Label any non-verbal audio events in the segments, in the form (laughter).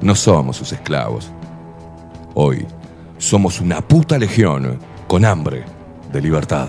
No somos sus esclavos. Hoy somos una puta legión con hambre de libertad.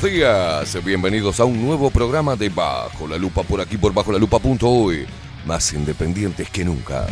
Buenos días. Bienvenidos a un nuevo programa de Bajo la Lupa por aquí por bajo la lupa.hoy. Más independientes que nunca.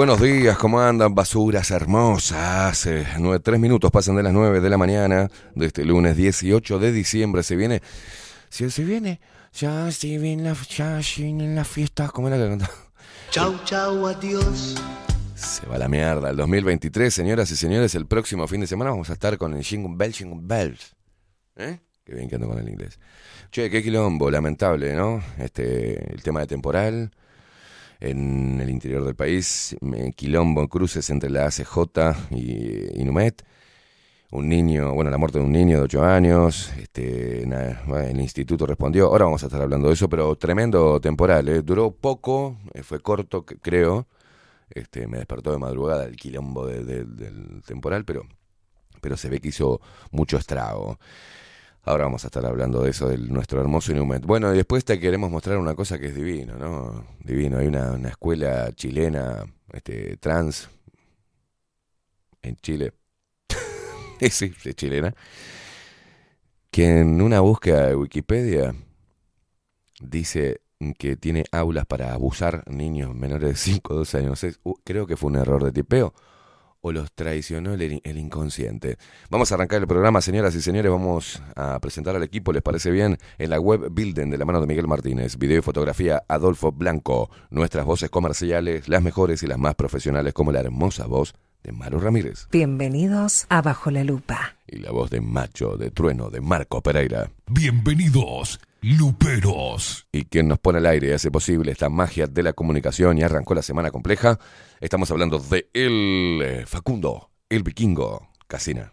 Buenos días, ¿cómo andan? Basuras hermosas. Eh, tres minutos pasan de las nueve de la mañana de este lunes 18 de diciembre. Se viene. Si se viene. Ya se viene la, ya viene la fiesta. ¿Cómo era que cantaba? Chau, chau, adiós. Se va la mierda. El 2023, señoras y señores, el próximo fin de semana vamos a estar con el Jingle Bell, Jingle Bells. ¿Eh? Qué bien que ando con el inglés. Che, qué quilombo, lamentable, ¿no? Este, el tema de temporal en el interior del país, quilombo, cruces entre la ACJ y, Numet. Un niño, bueno, la muerte de un niño de 8 años, este, el instituto respondió, ahora vamos a estar hablando de eso, pero tremendo temporal, ¿eh? duró poco, eh, fue corto, creo, este, me despertó de madrugada el quilombo del temporal, pero, pero se ve que hizo mucho estrago. Ahora vamos a estar hablando de eso, de nuestro hermoso Inumet. Bueno, y después te queremos mostrar una cosa que es divino, ¿no? Divino. Hay una, escuela chilena, este, trans, en Chile. (laughs) sí, es chilena. Que en una búsqueda de Wikipedia dice que tiene aulas para abusar niños menores de 5 o 12 años. creo que fue un error de tipeo o los traicionó el, inconsciente. Vamos a arrancar el programa, señoras y señores. Vamos a presentar al equipo, ¿les parece bien? En la web Builden de la mano de Miguel Martínez. Video y fotografía Adolfo Blanco. Nuestras voces comerciales, las mejores y las más profesionales, como la hermosa voz de Maru Ramírez. Bienvenidos a Bajo la Lupa. Y la voz de Macho de Trueno de Marco Pereira. Bienvenidos Luperos. Y quien nos pone al aire y hace posible esta magia de la comunicación y arrancó la semana compleja, estamos hablando de el eh, Facundo, el vikingo, Casina.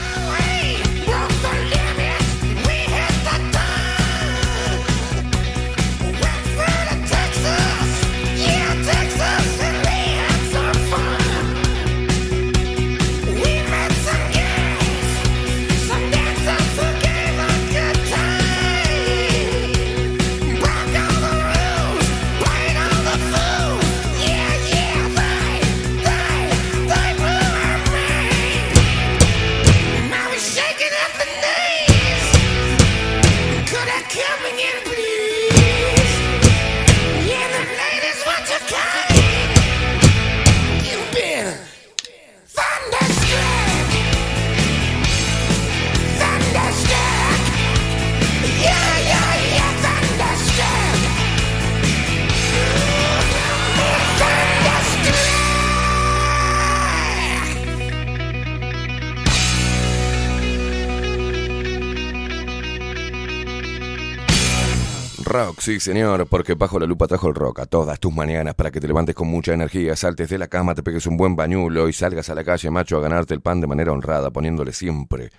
Sí señor, porque bajo la lupa trajo el rock a todas tus mañanas para que te levantes con mucha energía, saltes de la cama, te pegues un buen bañulo y salgas a la calle, macho, a ganarte el pan de manera honrada, poniéndole siempre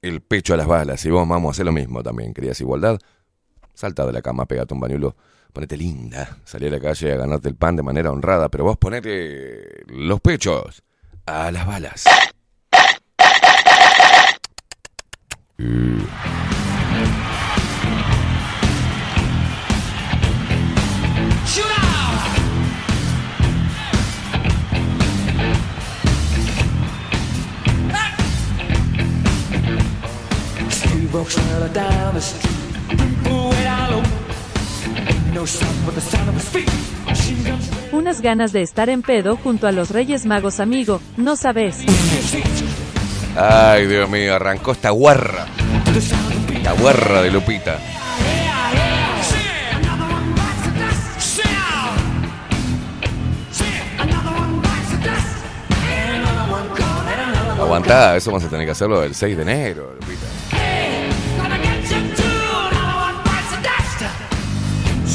el pecho a las balas. Y vos, vamos a hacer lo mismo también. ¿Querías igualdad? Salta de la cama, pégate un bañulo, ponete linda, salí a la calle a ganarte el pan de manera honrada, pero vos ponete los pechos a las balas. (laughs) walks right down the street. People way down low. Ain't no sound but the sound of his feet. Machine guns Unas ganas de estar en pedo junto a los Reyes Magos amigo, no sabes. Ay, Dios mío, arrancó esta guarra. La guarra de Lupita. Aguantá, eso vamos a tener que hacerlo el 6 de enero,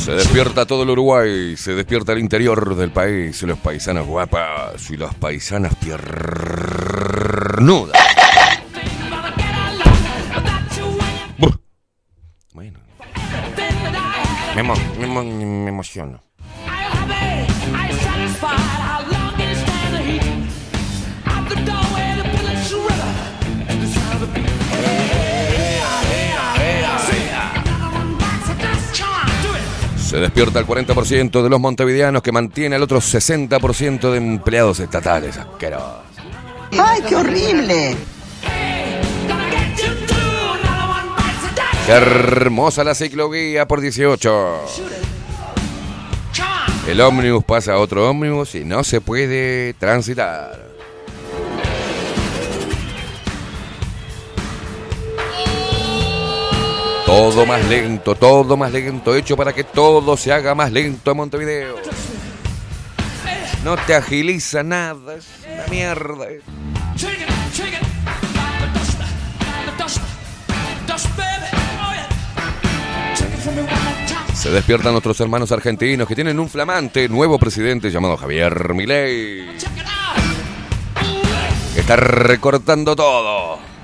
Se despierta todo el Uruguay, se despierta el interior del país, los paisanos guapas y las paisanas piernudas. Bueno, me, me emociono. Se despierta el 40% de los montevideanos que mantiene al otro 60% de empleados estatales. Asqueroso. ¡Ay, qué horrible! Qué hermosa la ciclovía por 18. El ómnibus pasa a otro ómnibus y no se puede transitar. Todo más lento, todo más lento, hecho para que todo se haga más lento en Montevideo. No te agiliza nada, es una mierda. Se despiertan nuestros hermanos argentinos que tienen un flamante nuevo presidente llamado Javier Milei. Está recortando todo.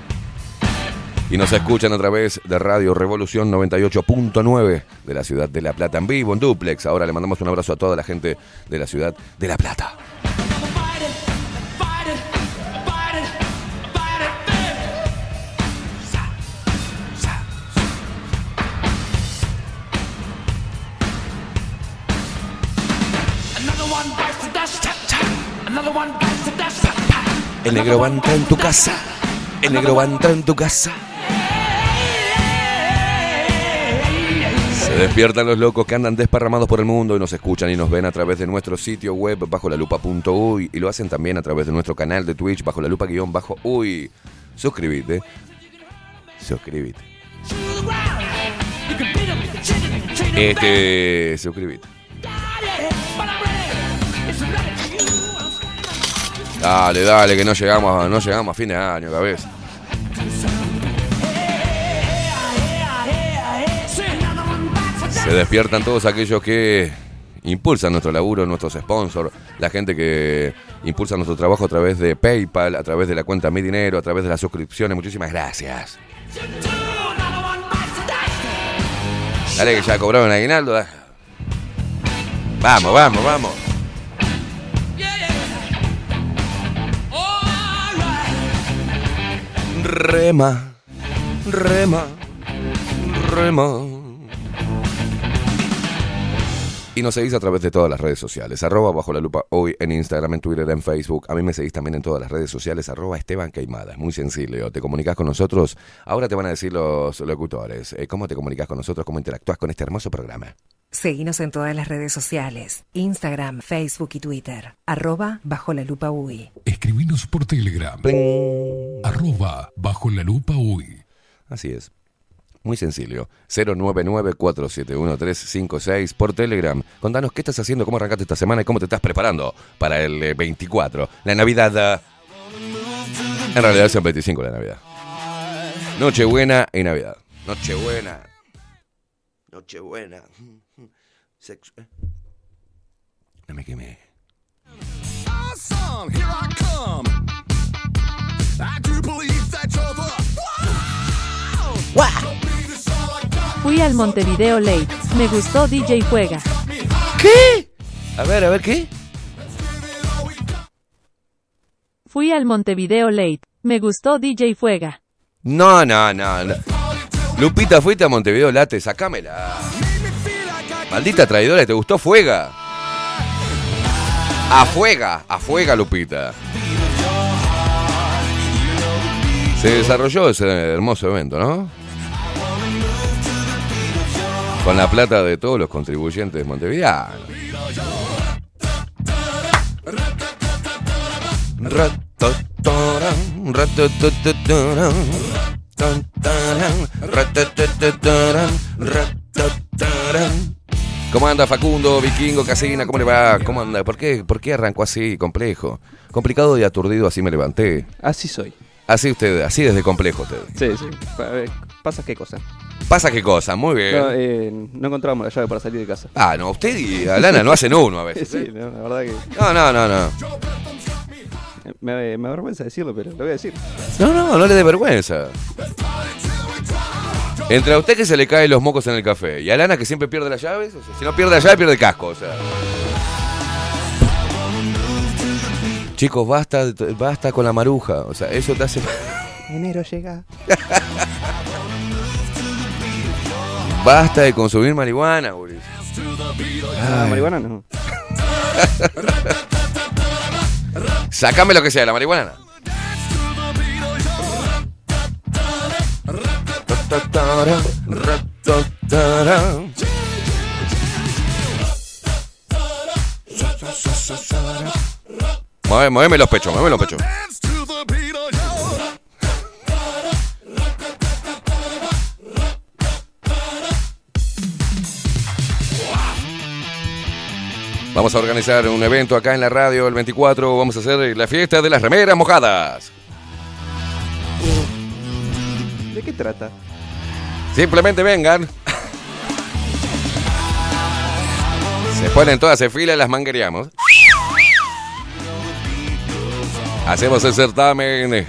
Y nos escuchan a través de Radio Revolución 98.9 de la ciudad de La Plata en vivo, en duplex. Ahora le mandamos un abrazo a toda la gente de la ciudad de La Plata. El negro va en tu casa. El negro va en tu casa. Despiertan los locos que andan desparramados por el mundo y nos escuchan y nos ven a través de nuestro sitio web bajo la lupa.uy y lo hacen también a través de nuestro canal de Twitch bajo la lupa guion bajo uy. Suscríbete. Suscríbete. Este, suscríbete. Dale, dale, que no llegamos, no llegamos a fin de año, cabeza. Se despiertan todos aquellos que impulsan nuestro laburo, nuestros sponsors, la gente que impulsa nuestro trabajo a través de PayPal, a través de la cuenta Mi Dinero, a través de las suscripciones. Muchísimas gracias. Dale que ya cobraron aguinaldo. Vamos, vamos, vamos. Rema, rema, rema. Y nos seguís a través de todas las redes sociales. Arroba bajo la lupa hoy en Instagram, en Twitter, en Facebook. A mí me seguís también en todas las redes sociales. Arroba Esteban Caimada. Es muy sencillo. Te comunicas con nosotros. Ahora te van a decir los locutores. eh, ¿Cómo te comunicas con nosotros? ¿Cómo interactúas con este hermoso programa? Seguinos en todas las redes sociales. Instagram, Facebook y Twitter. Arroba bajo la lupa UI. Escribinos por Telegram. Arroba bajo la lupa hoy. Así es. Muy sencillo. 099-471-356 por Telegram. Contanos qué estás haciendo, cómo arrancaste esta semana y cómo te estás preparando para el eh, 24. La Navidad. eh, En realidad es el 25 la Navidad. Nochebuena y Navidad. Nochebuena. Nochebuena. Sexo. eh. No me quemé. Awesome, here I come. I do believe that you're the wow. Fui al Montevideo Late. Me gustó DJ Juega. ¿Qué? A ver, a ver, ¿qué? Fui al Montevideo Late. Me gustó DJ Fuega. No, no, no. no. Lupita, fuiste a Montevideo Late, sacámela. Maldita traidora, ¿te gustó Fuega? A Fuega, a Fuega, Lupita. Se desarrolló ese hermoso evento, ¿no? Con la plata de todos los contribuyentes montevideanos. Ratataran, ratataran. ¿Cómo anda Facundo, Vikingo, Casina? ¿Cómo le va? ¿Cómo anda? ¿Por qué, ¿Por qué arrancó así, complejo? Complicado y aturdido, así me levanté. Así soy. Así usted, así desde complejo usted. Sí, sí. Pa- eh, Pasa qué cosa. Pasa qué cosa, muy bien. No, eh, no encontrábamos la llave para salir de casa. Ah, no, usted y Alana no hacen uno a (laughs) veces. Sí, ¿eh? no, la verdad que No, no, no, no. me, me avergüenza decirlo, pero lo voy a decir. No, no, no le dé vergüenza. Entre a usted que se le caen los mocos en el café y a Alana que siempre pierde las llaves, o sea, si no pierde la llave, pierde el casco, o sea. Chicos, basta, basta con la maruja, o sea, eso te hace... Enero llega. (laughs) Basta de consumir marihuana, guris. Ah, marihuana no. (laughs) Sácame lo que sea, la marihuana. Mueve, muéveme los pechos, muéveme los pechos. Vamos a organizar un evento acá en la radio el 24. Vamos a hacer la fiesta de las remeras mojadas. ¿De qué trata? Simplemente vengan. Se ponen todas en fila y las manguereamos. Hacemos el certamen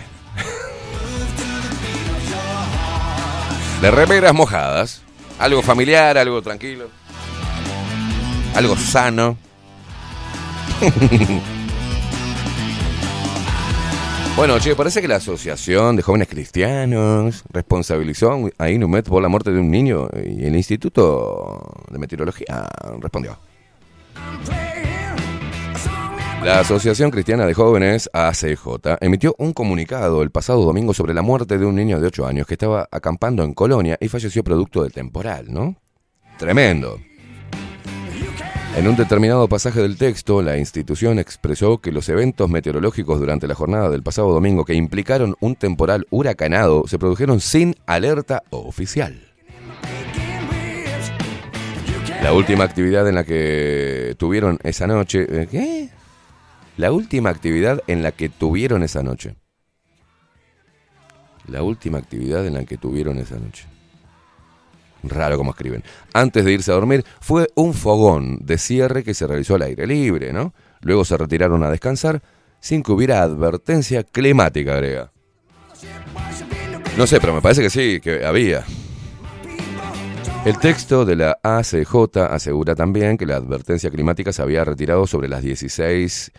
de remeras mojadas. Algo familiar, algo tranquilo. Algo sano. (laughs) Bueno, che, parece que la Asociación de Jóvenes Cristianos responsabilizó a Inumet por la muerte de un niño y el Instituto de Meteorología respondió. La Asociación Cristiana de Jóvenes, ACJ, emitió un comunicado el pasado domingo sobre la muerte de un niño de 8 años que estaba acampando en Colonia y falleció producto del temporal, ¿no? Tremendo. En un determinado pasaje del texto, la institución expresó que los eventos meteorológicos durante la jornada del pasado domingo que implicaron un temporal huracanado se produjeron sin alerta oficial. La última actividad en la que tuvieron esa noche... ¿eh, ¿Qué? La última actividad en la que tuvieron esa noche. La última actividad en la que tuvieron esa noche. Raro como escriben. Antes de irse a dormir, fue un fogón de cierre que se realizó al aire libre, ¿no? Luego se retiraron a descansar sin que hubiera advertencia climática, agrega. No sé, pero me parece que sí, que había. El texto de la ACJ asegura también que la advertencia climática se había retirado sobre las 16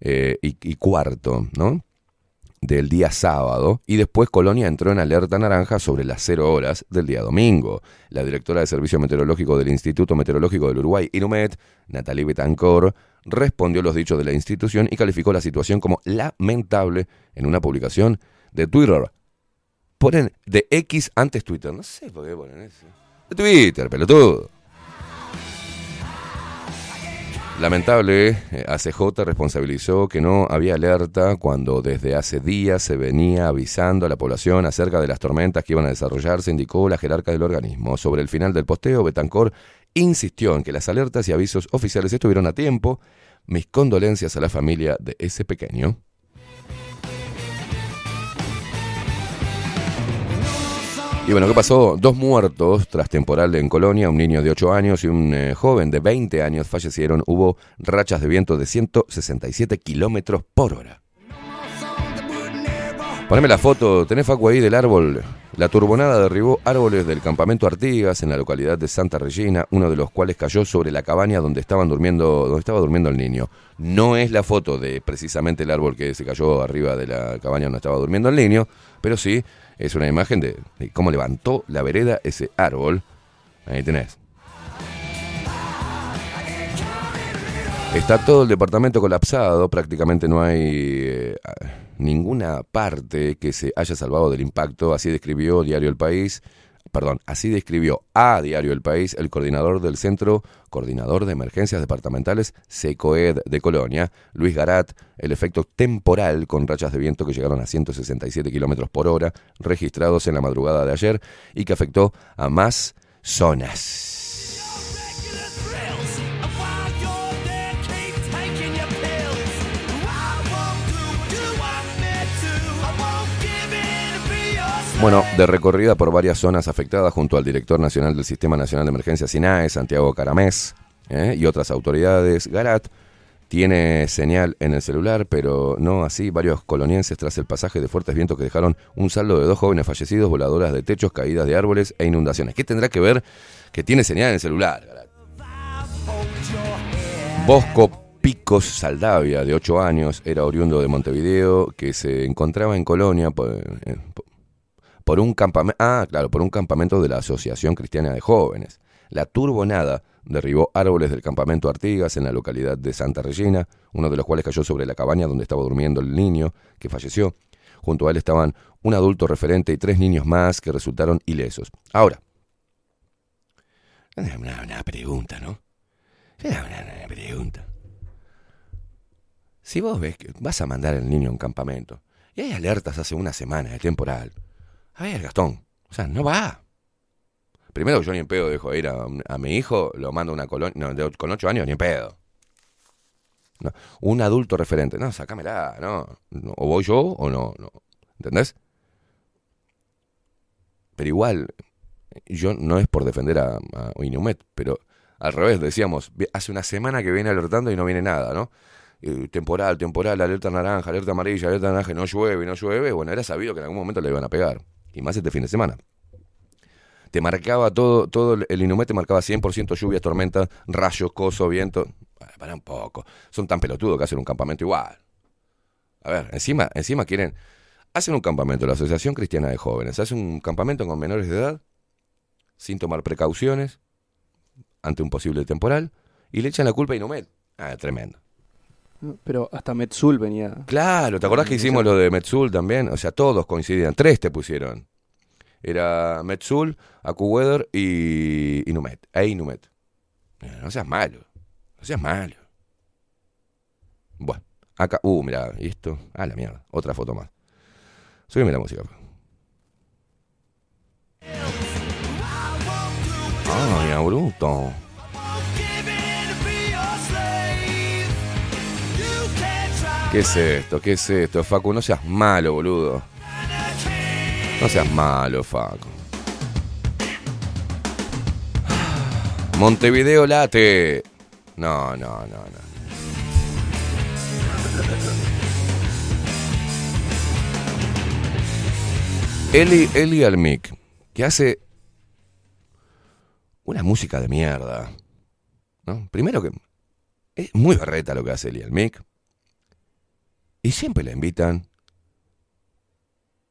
eh, y, y cuarto, ¿no? Del día sábado y después Colonia entró en alerta naranja sobre las 0 horas del día domingo. La directora de Servicio Meteorológico del Instituto Meteorológico del Uruguay, Inumet, Natalie Betancor, respondió los dichos de la institución y calificó la situación como lamentable en una publicación de Twitter. Ponen de X antes Twitter. No sé por qué ponen eso. De Twitter, pelotudo. Lamentable, eh, ACJ responsabilizó que no había alerta cuando desde hace días se venía avisando a la población acerca de las tormentas que iban a desarrollarse, indicó la jerarca del organismo. Sobre el final del posteo, Betancor insistió en que las alertas y avisos oficiales estuvieron a tiempo. Mis condolencias a la familia de ese pequeño. Y bueno, ¿qué pasó? Dos muertos tras temporal en Colonia, un niño de 8 años y un eh, joven de 20 años fallecieron. Hubo rachas de viento de 167 kilómetros por hora. Poneme la foto, tenés Facu ahí del árbol. La turbonada derribó árboles del campamento Artigas en la localidad de Santa Regina, uno de los cuales cayó sobre la cabaña donde estaba durmiendo el niño. No es la foto de precisamente el árbol que se cayó arriba de la cabaña donde estaba durmiendo el niño, pero sí es una imagen de, de cómo levantó la vereda ese árbol. Ahí tenés. Está todo el departamento colapsado, prácticamente no hay eh, ninguna parte que se haya salvado del impacto, así describió Diario El País, perdón, así describió a Diario El País el coordinador del Centro Coordinador de Emergencias Departamentales SECOED de Colonia, Luis Garat, el efecto temporal con rachas de viento que llegaron a 167 kilómetros por hora registrados en la madrugada de ayer y que afectó a más zonas. Bueno, de recorrida por varias zonas afectadas junto al director nacional del Sistema Nacional de Emergencia SINAE, Santiago Caramés, ¿eh? y otras autoridades, Garat tiene señal en el celular, pero no así varios colonienses tras el pasaje de fuertes vientos que dejaron un saldo de dos jóvenes fallecidos, voladoras de techos, caídas de árboles e inundaciones. ¿Qué tendrá que ver que tiene señal en el celular? Garat? Bosco Picos Saldavia, de 8 años, era oriundo de Montevideo, que se encontraba en Colonia por, un campamento, ah, claro, por un campamento de la Asociación Cristiana de Jóvenes. La turbonada derribó árboles del campamento Artigas en la localidad de Santa Regina, uno de los cuales cayó sobre la cabaña donde estaba durmiendo el niño que falleció. Junto a él estaban un adulto referente y tres niños más que resultaron ilesos. Ahora, una, una pregunta, ¿no? Una, una pregunta. Si vos ves que vas a mandar al niño a un campamento y hay alertas hace una semana de temporal, a ver, Gastón, o sea, no va. Primero, yo ni en pedo dejo ir a, mi hijo, lo mando a una colonia, no, de- con ocho años, ni en pedo. Un adulto referente, no, sacámela, no, no, o voy yo o no, no, ¿entendés? Pero igual, yo no es por defender a, a pero al revés, decíamos, hace una semana que viene alertando y no viene nada, ¿no? Eh, temporal, temporal, alerta naranja, alerta amarilla, alerta naranja, no llueve, no llueve, bueno, era sabido que en algún momento le iban a pegar, y más este fin de semana. Te marcaba todo, todo el Inumet te marcaba 100% lluvias, tormentas, rayos, coso, viento. Para, un poco. Son tan pelotudos que hacen un campamento igual. A ver, encima, encima quieren. Hacen un campamento, la Asociación Cristiana de Jóvenes. Hacen un campamento con menores de edad, sin tomar precauciones, ante un posible temporal, y le echan la culpa a Inumet. Ah, tremendo. Pero hasta Metsul venía. Claro, ¿te acordás que hicimos lo de Metsul también? O sea, todos coincidían. Tres te pusieron. Era Metsul, AcuWeather y Inumet. E Inumet. No seas malo. No seas malo. Bueno, acá. Uh, mira, ¿y esto? Ah, la mierda. Otra foto más. Subime la música. Ay, a bruto. ¿Qué es esto? ¿Qué es esto, Facu? No seas malo, boludo. No seas malo, Facu. Montevideo late. No, no, no, no. Eli, Eli Almic, que hace una música de mierda. Primero que es muy berreta lo que hace Eli Almic. Y siempre la invitan,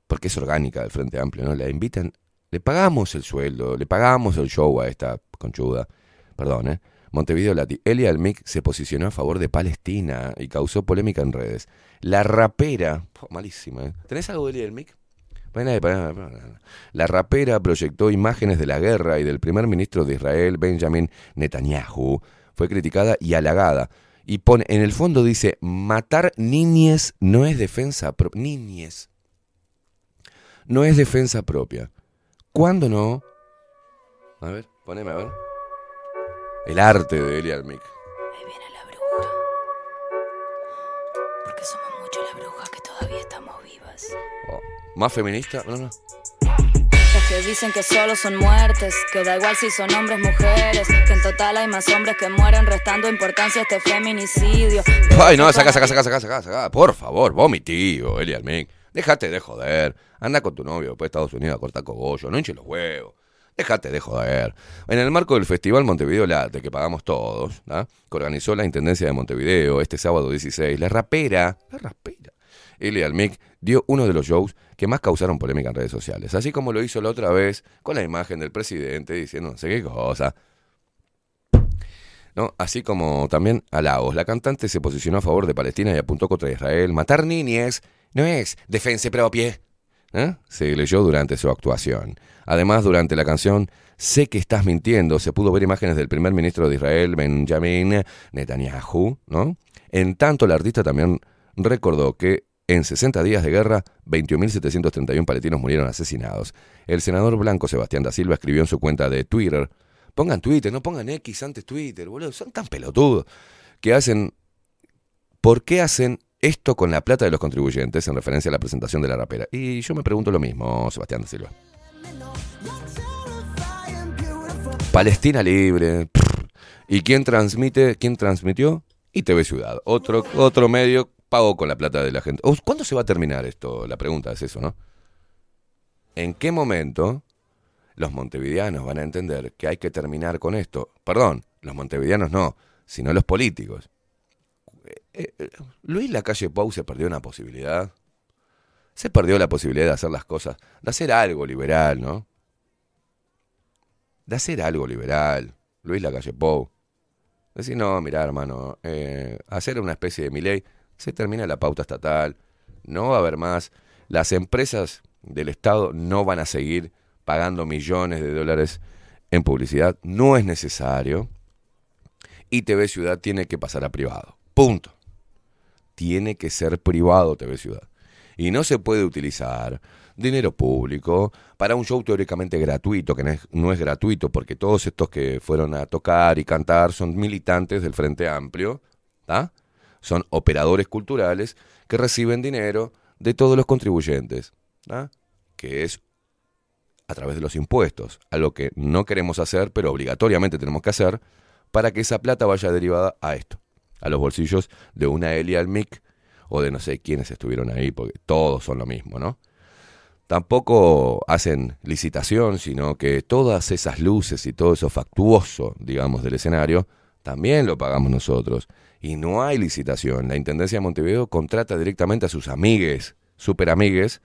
porque es orgánica del Frente Amplio, ¿no? La invitan, le pagamos el sueldo, le pagamos el show a esta conchuda. Perdón, ¿eh? Montevideo Lati. Eli Almic se posicionó a favor de Palestina y causó polémica en redes. La rapera, malísima, ¿eh? ¿Tenés algo de Eli Almic? La rapera proyectó imágenes de la guerra y del primer ministro de Israel, Benjamin Netanyahu. Fue criticada y halagada. Y pone, en el fondo dice, matar niñes no es defensa propia. Niñes. No es defensa propia. ¿Cuándo no? A ver, poneme a ver. El arte de Eli Almic. Ahí viene la bruja. Porque somos mucho la bruja que todavía estamos vivas. Oh, ¿Más feminista? No, no. Que dicen que solo son muertes, que da igual si son hombres mujeres, que en total hay más hombres que mueren restando importancia a este feminicidio. Ay, no, saca, saca, saca, saca, saca, saca. Por favor, vos mi tío, Eli Almic. Déjate de joder. Anda con tu novio después de Estados Unidos a cortar cogollo. No hinche los huevos. Déjate de joder. En el marco del Festival Montevideo Late, que pagamos todos, ¿ah? que organizó la Intendencia de Montevideo este sábado 16, la rapera, la rapera, Eli Almic dio uno de los shows que más causaron polémica en redes sociales, así como lo hizo la otra vez con la imagen del presidente diciendo no sé qué cosa. ¿No? Así como también a Lagos, la cantante se posicionó a favor de Palestina y apuntó contra Israel. Matar niñes no es defensa propia. ¿eh? Se leyó durante su actuación. Además, durante la canción Sé que estás mintiendo, se pudo ver imágenes del primer ministro de Israel, Benjamin Netanyahu, ¿no? En tanto, el artista también recordó que en 60 días de guerra, 21.731 palestinos murieron asesinados. El senador blanco Sebastián da Silva escribió en su cuenta de Twitter, pongan Twitter, no pongan X antes Twitter, boludo, son tan pelotudos, que hacen, ¿por qué hacen esto con la plata de los contribuyentes en referencia a la presentación de la rapera? Y yo me pregunto lo mismo, Sebastián da Silva. Palestina libre. ¿Y quién transmite? ¿Quién transmitió? Y TV Ciudad. Otro, otro medio pagó con la plata de la gente. ¿Cuándo se va a terminar esto? La pregunta es eso, ¿no? ¿En qué momento los montevideanos van a entender que hay que terminar con esto? Perdón, los montevideanos no, sino los políticos. Eh, eh, Luis Lacalle Pou se perdió una posibilidad. Se perdió la posibilidad de hacer las cosas, de hacer algo liberal, ¿no? De hacer algo liberal. Luis Lacalle Pou. Decir, no, mira, hermano, eh, hacer una especie de mi ley, se termina la pauta estatal, no va a haber más. Las empresas del Estado no van a seguir pagando millones de dólares en publicidad, no es necesario. Y TV Ciudad tiene que pasar a privado. Punto. Tiene que ser privado TV Ciudad. Y no se puede utilizar dinero público para un show teóricamente gratuito, que no es, no es, gratuito porque todos estos que fueron a tocar y cantar son militantes del Frente Amplio, son operadores culturales que reciben dinero de todos los contribuyentes, que es a través de los impuestos, algo que no queremos hacer, pero obligatoriamente tenemos que hacer, para que esa plata vaya derivada a esto, a los bolsillos de una Elia Almic o de no sé quiénes estuvieron ahí, porque todos son lo mismo, ¿no? Tampoco hacen licitación, sino que todas esas luces y todo eso factuoso, digamos, del escenario, también lo pagamos nosotros. Y no hay licitación. La Intendencia de Montevideo contrata directamente a sus amigues, super amigues,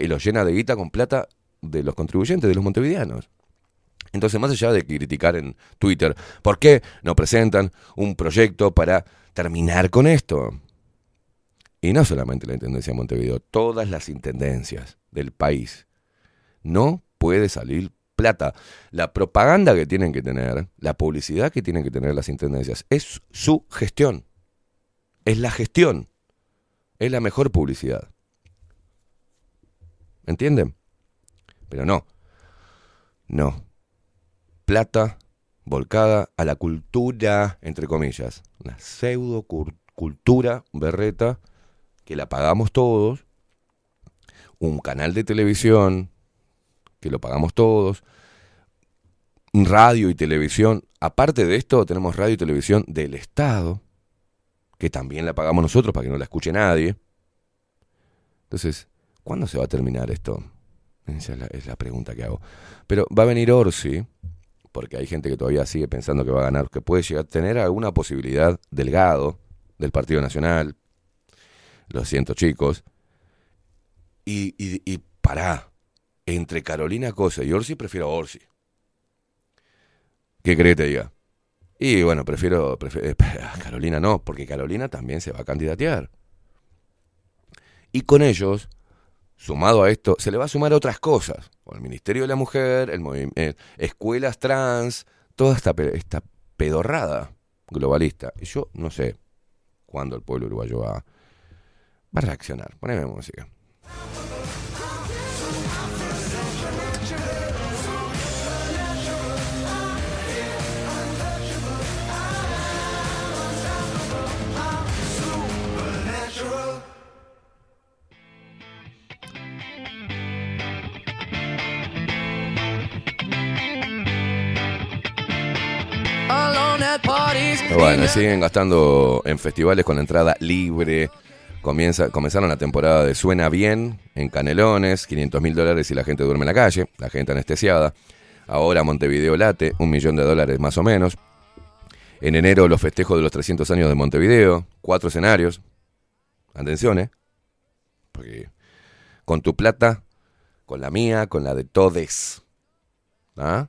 y los llena de guita con plata de los contribuyentes, de los montevideanos. Entonces, más allá de criticar en Twitter, ¿por qué no presentan un proyecto para terminar con esto? Y no solamente la Intendencia de Montevideo, todas las intendencias del país. No puede salir plata. La propaganda que tienen que tener, la publicidad que tienen que tener las intendencias, es su gestión. Es la gestión. Es la mejor publicidad. ¿Entienden? Pero no. No. Plata volcada a la cultura, entre comillas. Una pseudo cultura berreta que la pagamos todos. Un canal de televisión que lo pagamos todos, radio y televisión Aparte de esto, tenemos radio y televisión del Estado, que también la pagamos nosotros para que no la escuche nadie. Entonces, ¿cuándo se va a terminar esto? Esa es la, pregunta que hago. Pero va a venir Orsi, porque hay gente que todavía sigue pensando que va a ganar, que puede llegar a tener alguna posibilidad delgado del Partido Nacional. Lo siento, chicos. Y, y, y pará. Entre Carolina Cosa y Orsi, prefiero a Orsi. ¿Qué crees que te diga? Y bueno, prefiero, prefiero eh, (laughs) Carolina no, porque Carolina también se va a candidatear. Y con ellos, sumado a esto, se le va a sumar otras cosas. Con el Ministerio de la Mujer, el eh, escuelas trans, toda esta, esta pedorrada globalista. Y yo no sé cuándo el pueblo uruguayo va, va a reaccionar. Poneme música. Bueno, siguen gastando en festivales con entrada libre. Comienza, comenzaron la temporada de Suena Bien en Canelones, 500 mil dólares y la gente duerme en la calle, la gente anestesiada. Ahora Montevideo Late, un millón de dólares más o menos. En enero los festejos de los 300 años de Montevideo, cuatro escenarios. Atención, ¿eh? Porque con tu plata, con la mía, con la de todes. ¿Ah?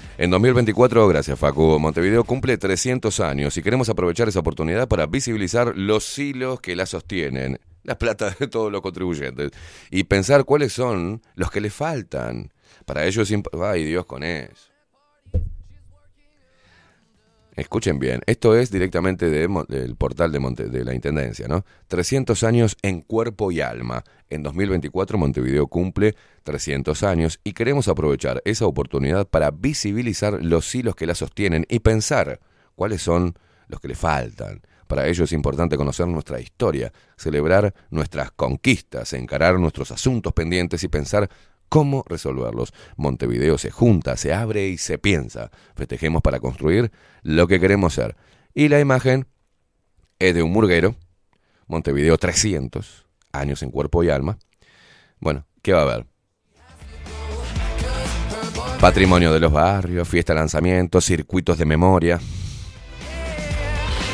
En 2024, gracias Facu, Montevideo cumple 300 años y queremos aprovechar esa oportunidad para visibilizar los hilos que la sostienen, la plata de todos los contribuyentes, y pensar cuáles son los que le faltan. Para ello es... imp- Ay, Dios con eso. Escuchen bien, esto es directamente de del portal de, Monte- de la Intendencia, ¿no? 300 años en cuerpo y alma. En 2024 Montevideo cumple 300 años y queremos aprovechar esa oportunidad para visibilizar los hilos que la sostienen y pensar cuáles son los que le faltan. Para ello es importante conocer nuestra historia, celebrar nuestras conquistas, encarar nuestros asuntos pendientes y pensar cómo resolverlos. Montevideo se junta, se abre y se piensa. Festejemos para construir lo que queremos ser. Y la imagen es de un murguero, Montevideo 300, años en cuerpo y alma. Bueno, ¿qué va a haber? Patrimonio de los barrios, fiesta lanzamiento, circuitos de memoria.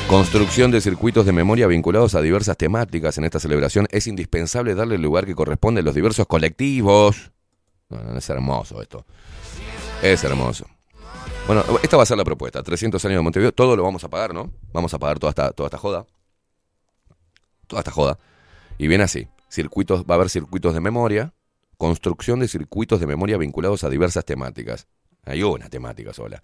Construcción de circuitos de memoria vinculados a diversas temáticas. En esta celebración es indispensable darle el lugar que corresponde a los diversos colectivos. No, no, es hermoso esto. Es hermoso. Bueno, esta va a ser la propuesta. 300 años de Montevideo. Todo lo vamos a pagar, ¿no? Vamos a pagar toda esta, toda esta joda. Toda esta joda. Y viene así. Circuitos, va a haber circuitos de memoria. Construcción de circuitos de memoria vinculados a diversas temáticas. Hay una temática sola.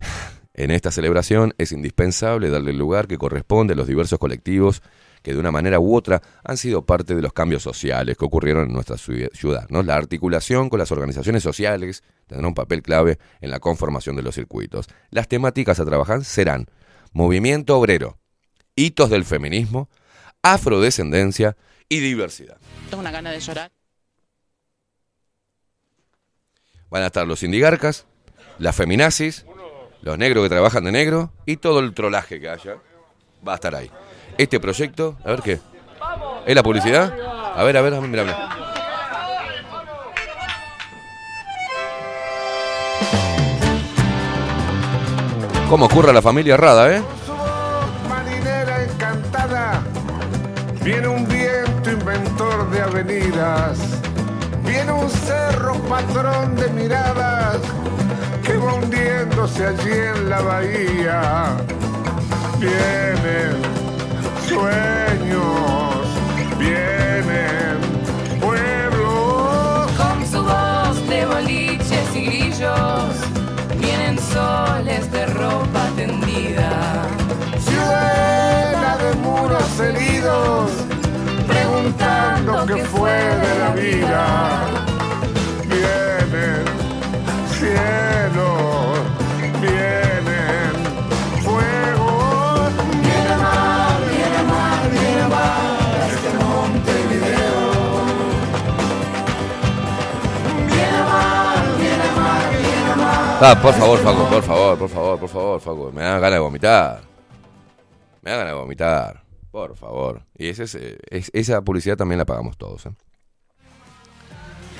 (sighs) En esta celebración es indispensable darle el lugar que corresponde a los diversos colectivos que de una manera u otra han sido parte de los cambios sociales que ocurrieron en nuestra ciu- ciudad. ¿no? La articulación con las organizaciones sociales tendrá un papel clave en la conformación de los circuitos. Las temáticas a trabajar serán movimiento obrero, hitos del feminismo, afrodescendencia y diversidad. Tengo una gana de llorar. Van a estar los indigarcas, las feminazis, los negros que trabajan de negro y todo el trolaje que haya. Va a estar ahí. Este proyecto, a ver qué. ¿Es la publicidad? A ver, a ver, mira, mira. ¿Cómo ocurre la familia Rada, eh? marinera encantada. Viene un viento inventor de avenidas. Viene un cerro patrón de miradas que va hundiéndose allí en la bahía. Vienen sueños vienen pueblos. Con su voz de boliches y grillos vienen soles de ropa tendida. Ciudad de muros heridos preguntando qué fue de la Ah, por favor, Facu, por favor, por favor, por favor, Facu. Me da ganas de vomitar. Me da ganas de vomitar. Por favor. Y eh, es- esa publicidad también la pagamos todos. ¿eh?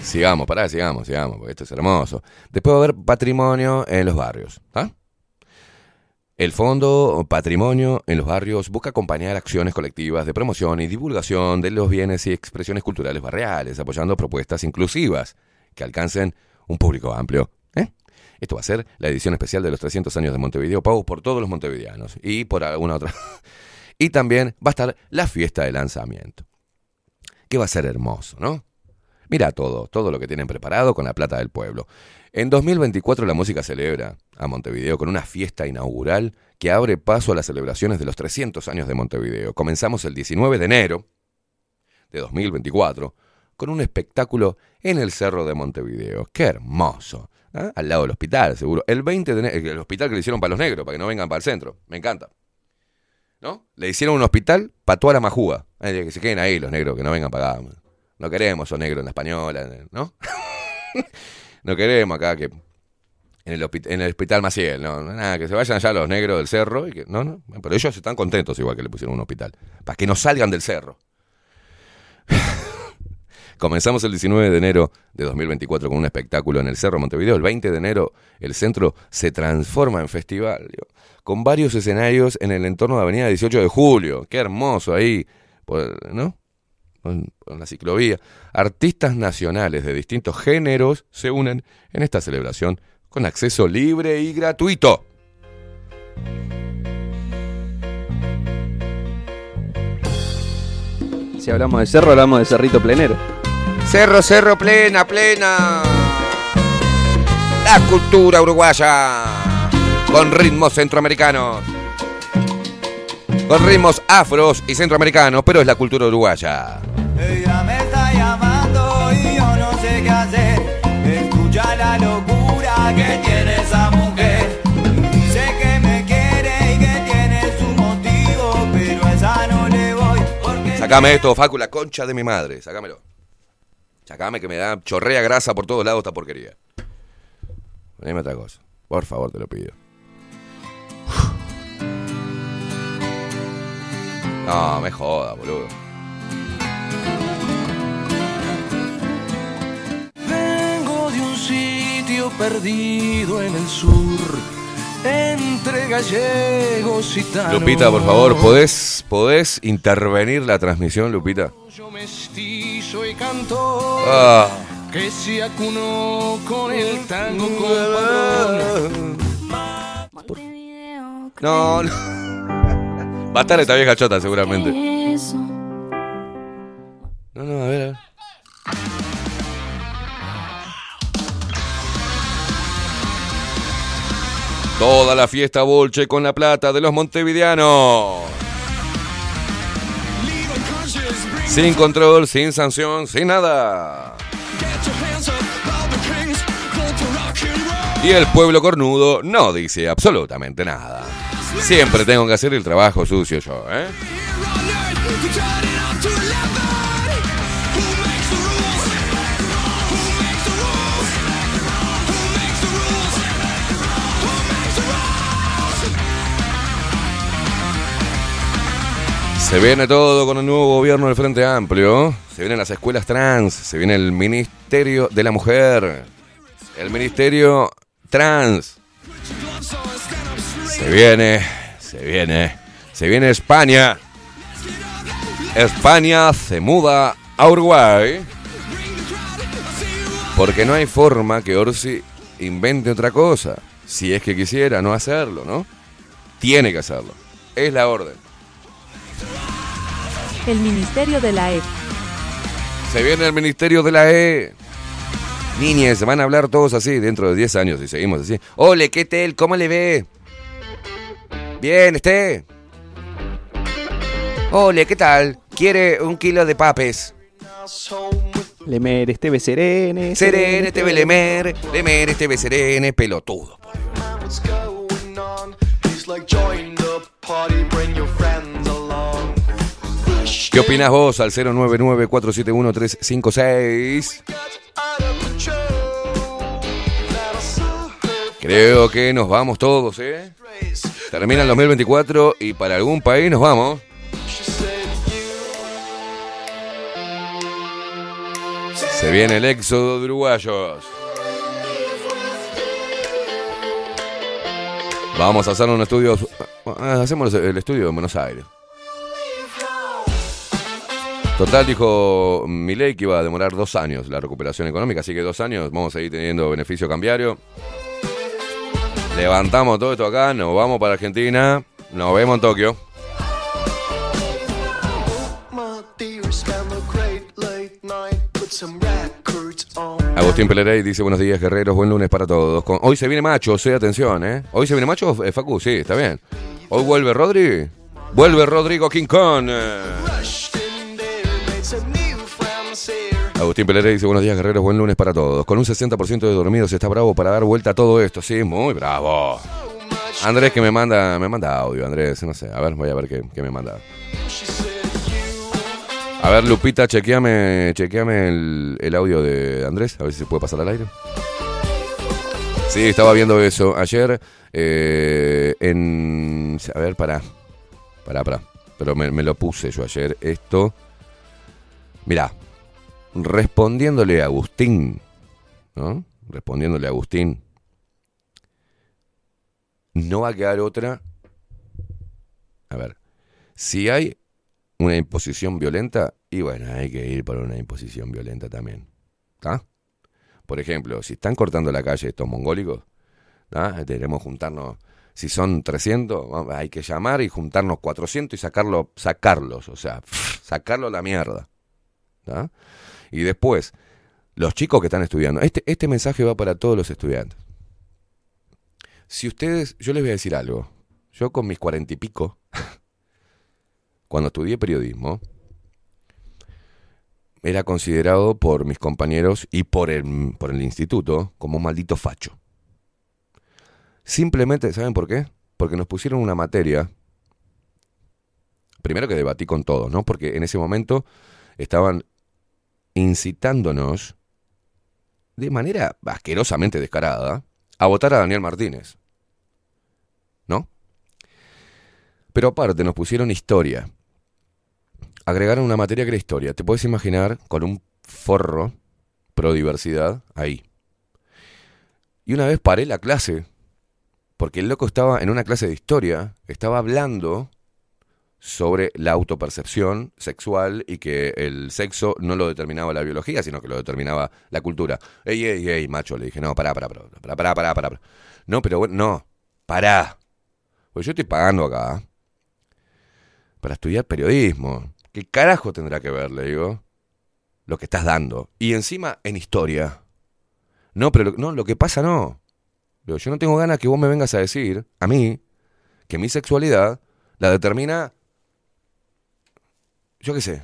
Sigamos, pará, sigamos, sigamos, porque esto es hermoso. Después va a haber patrimonio en los barrios. El Fondo Patrimonio en los Barrios busca acompañar acciones colectivas de promoción y divulgación de los bienes y expresiones culturales barriales, apoyando propuestas inclusivas que alcancen un público amplio. Esto va a ser la edición especial de los 300 años de Montevideo, pagos por todos los montevideanos y por alguna otra. (laughs) y también va a estar la fiesta de lanzamiento, que va a ser hermoso, ¿no? Mira todo, todo lo que tienen preparado con la plata del pueblo. En 2024 la música celebra a Montevideo con una fiesta inaugural que abre paso a las celebraciones de los 300 años de Montevideo. Comenzamos el 19 de enero de 2024 con un espectáculo en el Cerro de Montevideo. ¡Qué hermoso! ¿Ah? Al lado del hospital, seguro. El 20 de enero, el hospital que le hicieron para los negros, para que no vengan para el centro. Me encanta. ¿No? Le hicieron un hospital para toda la majúa. Que se queden ahí los negros, que no vengan para acá. No queremos esos negros en la española, ¿no? (laughs) no queremos acá que en el, en el hospital Maciel, no, no, nada, que se vayan allá los negros del cerro y que no, no, pero ellos están contentos igual que le pusieron un hospital, para que no salgan del cerro. Comenzamos el 19 de enero de 2024 con un espectáculo en el Cerro Montevideo. El 20 de enero el centro se transforma en festival, con varios escenarios en el entorno de Avenida 18 de Julio. Qué hermoso ahí, ¿no? Con la ciclovía. Artistas nacionales de distintos géneros se unen en esta celebración con acceso libre y gratuito. Si hablamos de cerro, hablamos de cerrito plenero. Cerro, cerro, plena, plena. La cultura uruguaya. Con ritmos centroamericanos. Con ritmos afros y centroamericanos, pero es la cultura uruguaya. Ella me está llamando y yo no sé qué hacer. Escucha la locura que tiene esa mujer. Dice que me quiere y que tiene su motivo, pero a esa no le voy porque Sacame esto, Facu, la concha de mi madre. Sácamelo. Sacame que me da chorrea grasa por todos lados esta porquería. Poneme otra cosa. Por favor, te lo pido. No, me joda, boludo. Vengo de un sitio perdido en el sur, entre gallegos y tanos. Lupita, por favor, ¿podés, ¿podés intervenir la transmisión, Lupita? Yo mestizo y cantor Ah. que se acunó con el tango compadrón. No, no. Va a estar esta vieja chota, seguramente. No, no, a ver, a ver. Toda la fiesta bolche con la plata de los montevideanos. Sin control, sin sanción, sin nada. Y el pueblo cornudo no dice absolutamente nada. Siempre tengo que hacer el trabajo sucio yo, ¿eh? Se viene todo con el nuevo gobierno del Frente Amplio. Se vienen las escuelas trans. Se viene el Ministerio de la Mujer. El Ministerio Trans. Se viene, se viene, se viene España. España se muda a Uruguay. Porque no hay forma que Orsi invente otra cosa. Si es que quisiera no hacerlo, ¿no? Tiene que hacerlo. Es la orden. El Ministerio de la E. Se viene el Ministerio de la E. Niñes, van a hablar todos así dentro de 10 años y seguimos así. Ole, ¿qué tal? ¿Cómo le ve? Bien, ¿este? Ole, ¿qué tal? ¿Quiere un kilo de papes? Lemer, este beserene. Serene, este Belemer, Lemer, este Beserene, pelotudo. what's ¿Qué opinas vos al 099-471-356? Creo que nos vamos todos, ¿eh? Termina el 2024 y para algún país nos vamos. Se viene el éxodo de uruguayos. Vamos a hacer un estudio. ah, Hacemos el estudio en Buenos Aires. Total, dijo Milei que iba a demorar dos años la recuperación económica, así que dos años vamos a seguir teniendo beneficio cambiario. Levantamos todo esto acá, nos vamos para Argentina, nos vemos en Tokio. Agustín Pelerey dice buenos días guerreros, buen lunes para todos. Hoy se viene macho, sí, atención, ¿eh? Hoy se viene macho, eh, Facu, sí, está bien. Hoy vuelve Rodri, vuelve Rodrigo King Agustín Pelerey dice buenos días guerreros, buen lunes para todos. Con un 60% de dormidos está bravo para dar vuelta a todo esto, sí, muy bravo. Andrés que me manda, me manda audio, Andrés, no sé, a ver, voy a ver qué, me manda. A ver, Lupita, chequeame, chequeame el, el audio de Andrés, a ver si se puede pasar al aire. Sí, estaba viendo eso ayer eh, en... A ver, pará. Pará, pará. Pero me, me lo puse yo ayer. Esto... Mirá, respondiéndole a Agustín, ¿no? Respondiéndole a Agustín, no va a quedar otra. A ver, si hay una imposición violenta, y bueno, hay que ir por una imposición violenta también. ¿Está? Por ejemplo, si están cortando la calle estos mongólicos, ¿tá? tenemos juntarnos. Si son 300, vamos, hay que llamar y juntarnos 400 y sacarlo, sacarlos, o sea, sacarlo a la mierda. ¿tá? Y después, los chicos que están estudiando, este, este mensaje va para todos los estudiantes. Si ustedes, yo les voy a decir algo, yo con mis cuarenta y pico, (laughs) cuando estudié periodismo, era considerado por mis compañeros y por el, por el instituto como un maldito facho. Simplemente, ¿saben por qué? Porque nos pusieron una materia, primero que debatí con todos, ¿no? Porque en ese momento estaban incitándonos de manera asquerosamente descarada a votar a Daniel Martínez. ¿No? Pero aparte nos pusieron historia. Agregaron una materia que era historia. Te puedes imaginar con un forro pro diversidad ahí. Y una vez paré la clase, porque el loco estaba en una clase de historia, estaba hablando sobre la autopercepción sexual y que el sexo no lo determinaba la biología, sino que lo determinaba la cultura. Ey, ey, ey, macho, le dije, no, pará, pará, pará, pará, pará, pará, pará. No, pero bueno, no, pará. Pues yo estoy pagando acá para estudiar periodismo. ¿Qué carajo tendrá que ver, le digo? Lo que estás dando. Y encima en historia. No, pero no, lo que pasa no. Yo no tengo ganas que vos me vengas a decir, a mí, que mi sexualidad la determina yo qué sé,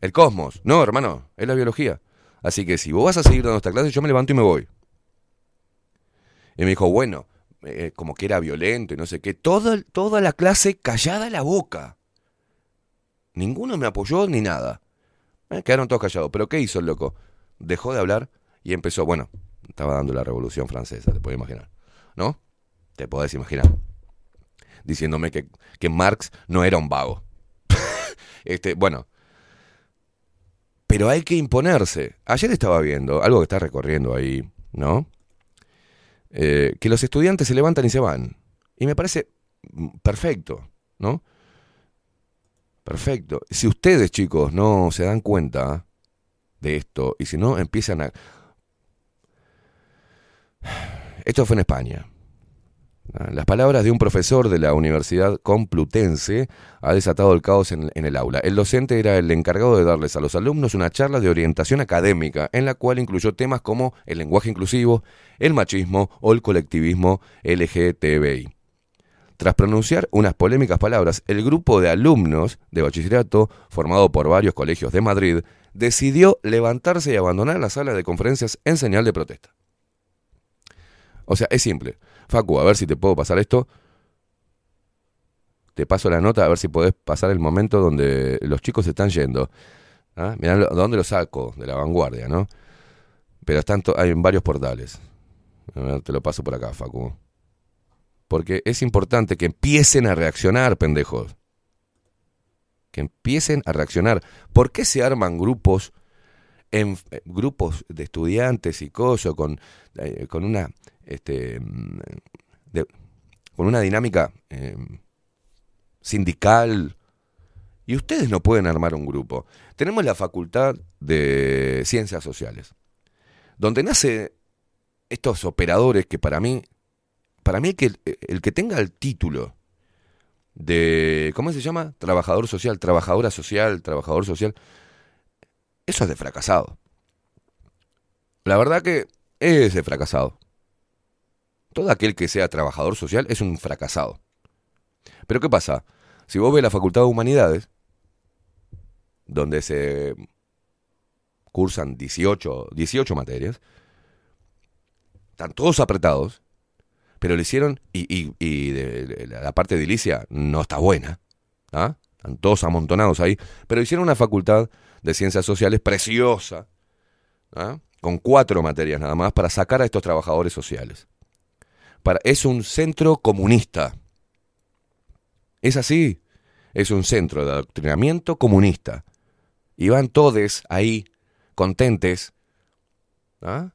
el cosmos. No, hermano, es la biología. Así que si vos vas a seguir dando esta clase, yo me levanto y me voy. Y me dijo, bueno, eh, como que era violento y no sé qué. Toda, toda la clase callada la boca. Ninguno me apoyó ni nada. Eh, quedaron todos callados. Pero ¿qué hizo el loco? Dejó de hablar y empezó, bueno, estaba dando la revolución francesa, te puedes imaginar. ¿No? Te podés imaginar. Diciéndome que, que Marx no era un vago. Este, bueno. Pero hay que imponerse. Ayer estaba viendo algo que está recorriendo ahí, ¿no? Eh, que los estudiantes se levantan y se van. Y me parece perfecto, ¿no? Perfecto. Si ustedes, chicos, no se dan cuenta de esto, y si no, empiezan a... (sighs) Esto fue en España. Las palabras de un profesor de la Universidad Complutense ha desatado el caos en, en, el aula. El docente era el encargado de darles a los alumnos una charla de orientación académica, en la cual incluyó temas como el lenguaje inclusivo, el machismo o el colectivismo LGTBI. Tras pronunciar unas polémicas palabras, el grupo de alumnos de bachillerato, formado por varios colegios de Madrid, decidió levantarse y abandonar la sala de conferencias en señal de protesta. O sea, es simple. Facu, a ver si te puedo pasar esto. Te paso la nota a ver si podés pasar el momento donde los chicos se están yendo. ¿Ah? Mirá, ¿dónde lo saco? De la vanguardia, ¿no? Pero están hay en varios portales. A ver, te lo paso por acá, Facu. Porque es importante que empiecen a reaccionar, pendejos. Que empiecen a reaccionar. ¿Por qué se arman grupos, en, eh, grupos de estudiantes y cosas con, eh, con una este, mm, con una dinámica eh, sindical? Y ustedes no pueden armar un grupo. Tenemos la Facultad de Ciencias Sociales, donde nace estos operadores que para mí, para mí que el, el que tenga el título de, ¿cómo se llama? Trabajador social, trabajadora social, trabajador social, eso es de fracasado. La verdad que es de fracasado. Todo aquel que sea trabajador social es un fracasado. Pero ¿qué pasa? Si vos ves la Facultad de Humanidades, donde se cursan 18, 18 materias, están todos apretados, pero le hicieron, y, y- y de- la parte edilicia no está buena, ¿ah? están todos amontonados ahí, pero hicieron una facultad de ciencias sociales preciosa, ¿ah? con cuatro materias nada más, para sacar a estos trabajadores sociales. Para, es un centro comunista. Es así. Es un centro de adoctrinamiento comunista. Y van todos ahí, contentes. ¿ah?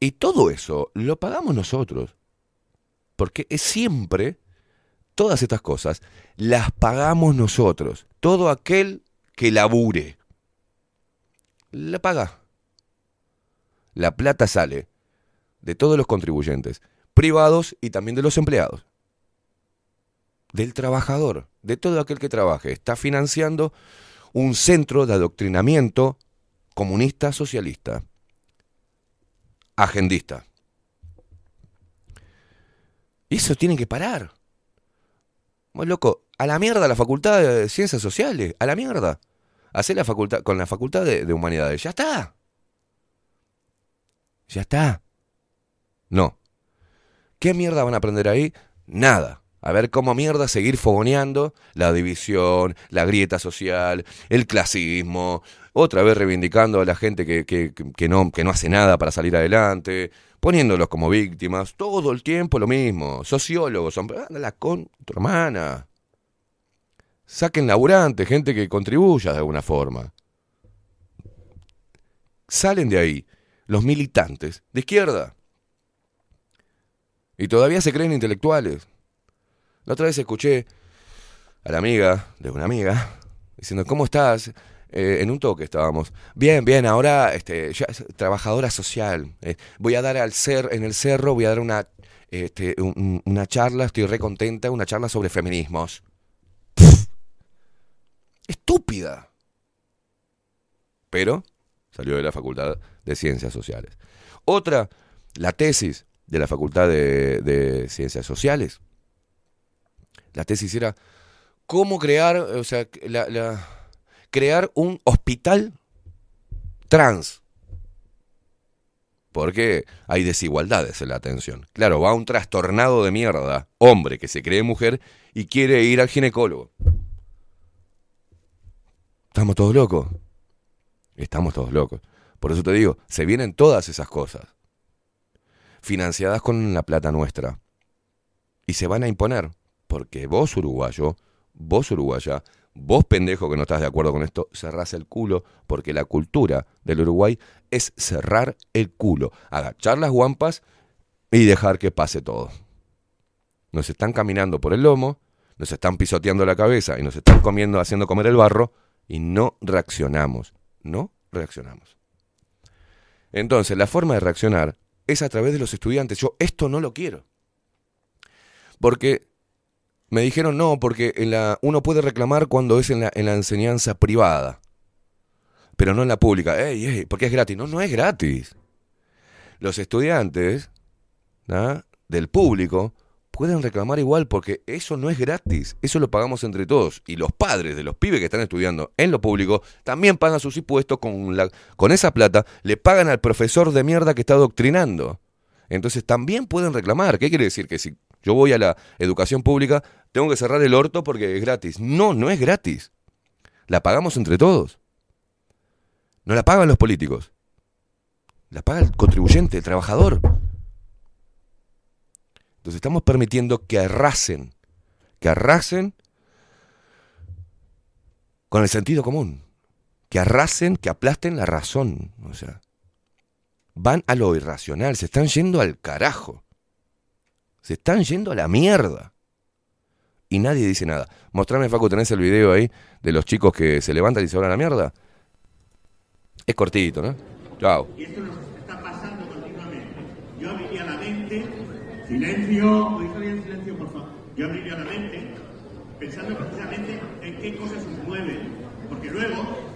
Y todo eso lo pagamos nosotros. Porque es siempre, todas estas cosas, las pagamos nosotros. Todo aquel que labure. La paga. La plata sale de todos los contribuyentes, privados y también de los empleados. Del trabajador, de todo aquel que trabaje. Está financiando un centro de adoctrinamiento comunista socialista. Agendista. Y eso tiene que parar. Muy loco, a la mierda la facultad de ciencias sociales, a la mierda. Hacé la facultad, con la facultad de, de humanidades, ya está. Ya está. No. ¿Qué mierda van a aprender ahí? Nada. A ver cómo mierda seguir fogoneando la división, la grieta social, el clasismo, otra vez reivindicando a la gente que, que- que no, que no hace nada para salir adelante, poniéndolos como víctimas, todo el tiempo lo mismo. Sociólogos, son, ándala con tu hermana. Saquen laburante, gente que contribuya de alguna forma. Salen de ahí los militantes de izquierda. Y todavía se creen intelectuales. La otra vez escuché a la amiga de una amiga diciendo, ¿cómo estás? Eh, en un toque estábamos. Bien, bien, ahora este, trabajadora social. Eh, voy a dar al cer en el cerro, voy a dar una, este, un- un- una charla, estoy re contenta, una charla sobre feminismos. Estúpida. Pero salió de la Facultad de Ciencias Sociales. Otra, la tesis de la Facultad de, Ciencias Sociales. La tesis era cómo crear, o sea, crear un hospital trans. Porque hay desigualdades en la atención. Claro, va un trastornado de mierda, hombre que se cree mujer y quiere ir al ginecólogo. Estamos todos locos. Estamos todos locos. Por eso te digo, se vienen todas esas cosas. Financiadas con la plata nuestra. Y se van a imponer. Porque vos, uruguayo, vos, uruguaya, vos, pendejo que no estás de acuerdo con esto, cerrás el culo. Porque la cultura del Uruguay es cerrar el culo. Agachar las guampas y dejar que pase todo. Nos están caminando por el lomo, nos están pisoteando la cabeza y nos están comiendo, haciendo comer el barro y no reaccionamos. No reaccionamos. Entonces, la forma de reaccionar es a través de los estudiantes. Yo esto no lo quiero. Porque me dijeron no, porque en la, uno puede reclamar cuando es en la, en la enseñanza privada, pero no en la pública. Ey, ey, porque es gratis. No, no es gratis. Los estudiantes ¿ah? del público pueden reclamar igual porque eso no es gratis, eso lo pagamos entre todos. Y los padres de los pibes que están estudiando en lo público también pagan sus impuestos con, la, con esa plata, le pagan al profesor de mierda que está adoctrinando. Entonces también pueden reclamar. ¿Qué quiere decir? Que si yo voy a la educación pública, tengo que cerrar el orto porque es gratis. No, no es gratis. La pagamos entre todos. No la pagan los políticos. La paga el contribuyente, el trabajador. Entonces estamos permitiendo que arrasen, que arrasen con el sentido común, que arrasen, que aplasten la razón. O sea, van a lo irracional, se están yendo al carajo. Se están yendo a la mierda. Y nadie dice nada. Mostrame, Facu, tenés el video ahí de los chicos que se levantan y se van a la mierda. Es cortito, ¿no? Chao. Y esto nos está pasando continuamente. Yo abriría la mente, silencio, ¿podéis salir en silencio, por favor? Yo abriría la mente pensando precisamente en qué cosas nos mueven. Porque luego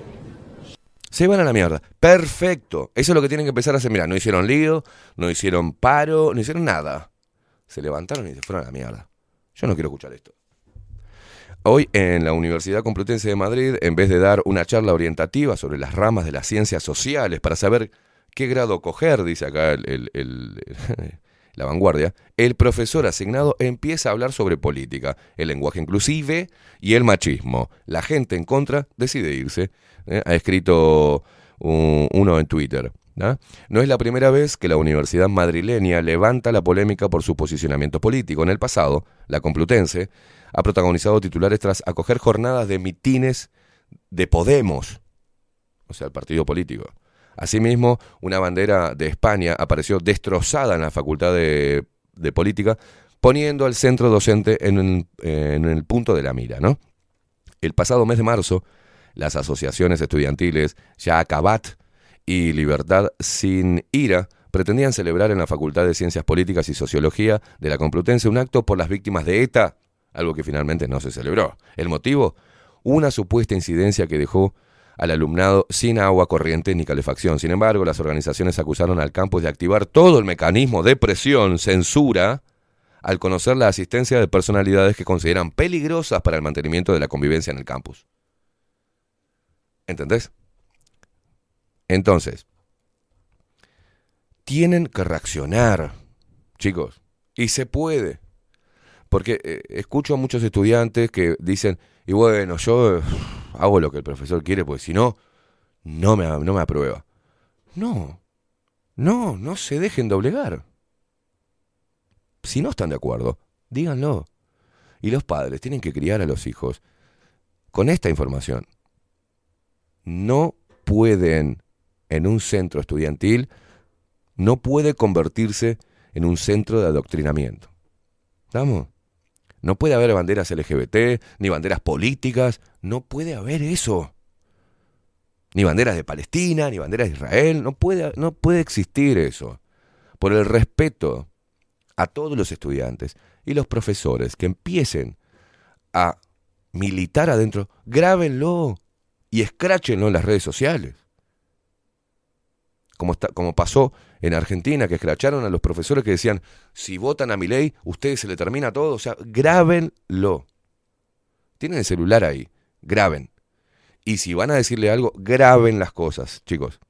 Se van a la mierda. Perfecto. Eso es lo que tienen que empezar a hacer. Mira, no hicieron lío, no hicieron paro, no hicieron nada. Se levantaron y se fueron a la mierda. Yo no quiero escuchar esto. Hoy en la Universidad Complutense de Madrid, en vez de dar una charla orientativa sobre las ramas de las ciencias sociales para saber qué grado coger, dice acá el- la vanguardia, el profesor asignado empieza a hablar sobre política, el lenguaje inclusive y el machismo. La gente en contra decide irse. ¿eh? Ha escrito un- uno en Twitter. ¿ah? No es la primera vez que la Universidad madrileña levanta la polémica por su posicionamiento político. En el pasado, la Complutense ha protagonizado titulares tras acoger jornadas de mitines de Podemos, o sea, el partido político. Asimismo, una bandera de España apareció destrozada en la Facultad de, Política, poniendo al centro docente en, el- en el punto de la mira, ¿no? El pasado mes de marzo, las asociaciones estudiantiles Yacabat y Libertad Sin Ira pretendían celebrar en la Facultad de Ciencias Políticas y Sociología de la Complutense un acto por las víctimas de ETA, algo que finalmente no se celebró. ¿El motivo? Una supuesta incidencia que dejó al alumnado sin agua corriente ni calefacción. Sin embargo, las organizaciones acusaron al campus de activar todo el mecanismo de presión, censura, al conocer la asistencia de personalidades que consideran peligrosas para el mantenimiento de la convivencia en el campus. ¿Entendés? Entonces, tienen que reaccionar, chicos, y se puede. Porque eh, escucho a muchos estudiantes que dicen, y bueno, yo (sighs) hago lo que el profesor quiere, porque si no, no me, no me aprueba. No, no, no se dejen doblegar. Si no están de acuerdo, díganlo. Y los padres tienen que criar a los hijos con esta información. No pueden en un centro estudiantil, no puede convertirse en un centro de adoctrinamiento. ¿Estamos? No puede haber banderas LGBT, ni banderas políticas, no puede haber eso. Ni banderas de Palestina, ni banderas de Israel, no puede, no puede existir eso. Por el respeto a todos los estudiantes y los profesores que empiecen a militar adentro, grábenlo y escráchenlo en las redes sociales. Como, como pasó en Argentina, que escracharon a los profesores que decían, si votan a mi ley, ustedes se le termina todo. O sea, grábenlo. Tienen el celular ahí, graben. Y si van a decirle algo, graben las cosas, chicos.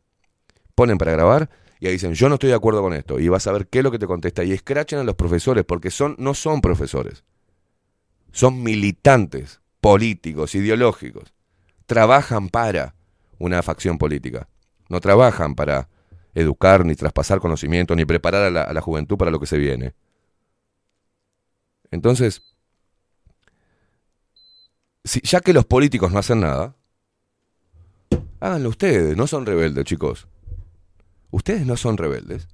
Ponen para grabar y ahí dicen, yo no estoy de acuerdo con esto. Y vas a ver qué es lo que te contesta. Y escrachen a los profesores, porque son, no son profesores. Son militantes políticos, ideológicos. Trabajan para una facción política. No trabajan para educar, ni traspasar conocimiento, ni preparar a la, a la juventud para lo que se viene. Entonces, si, ya que los políticos no hacen nada, háganlo ustedes, no son rebeldes, chicos. Ustedes no son rebeldes.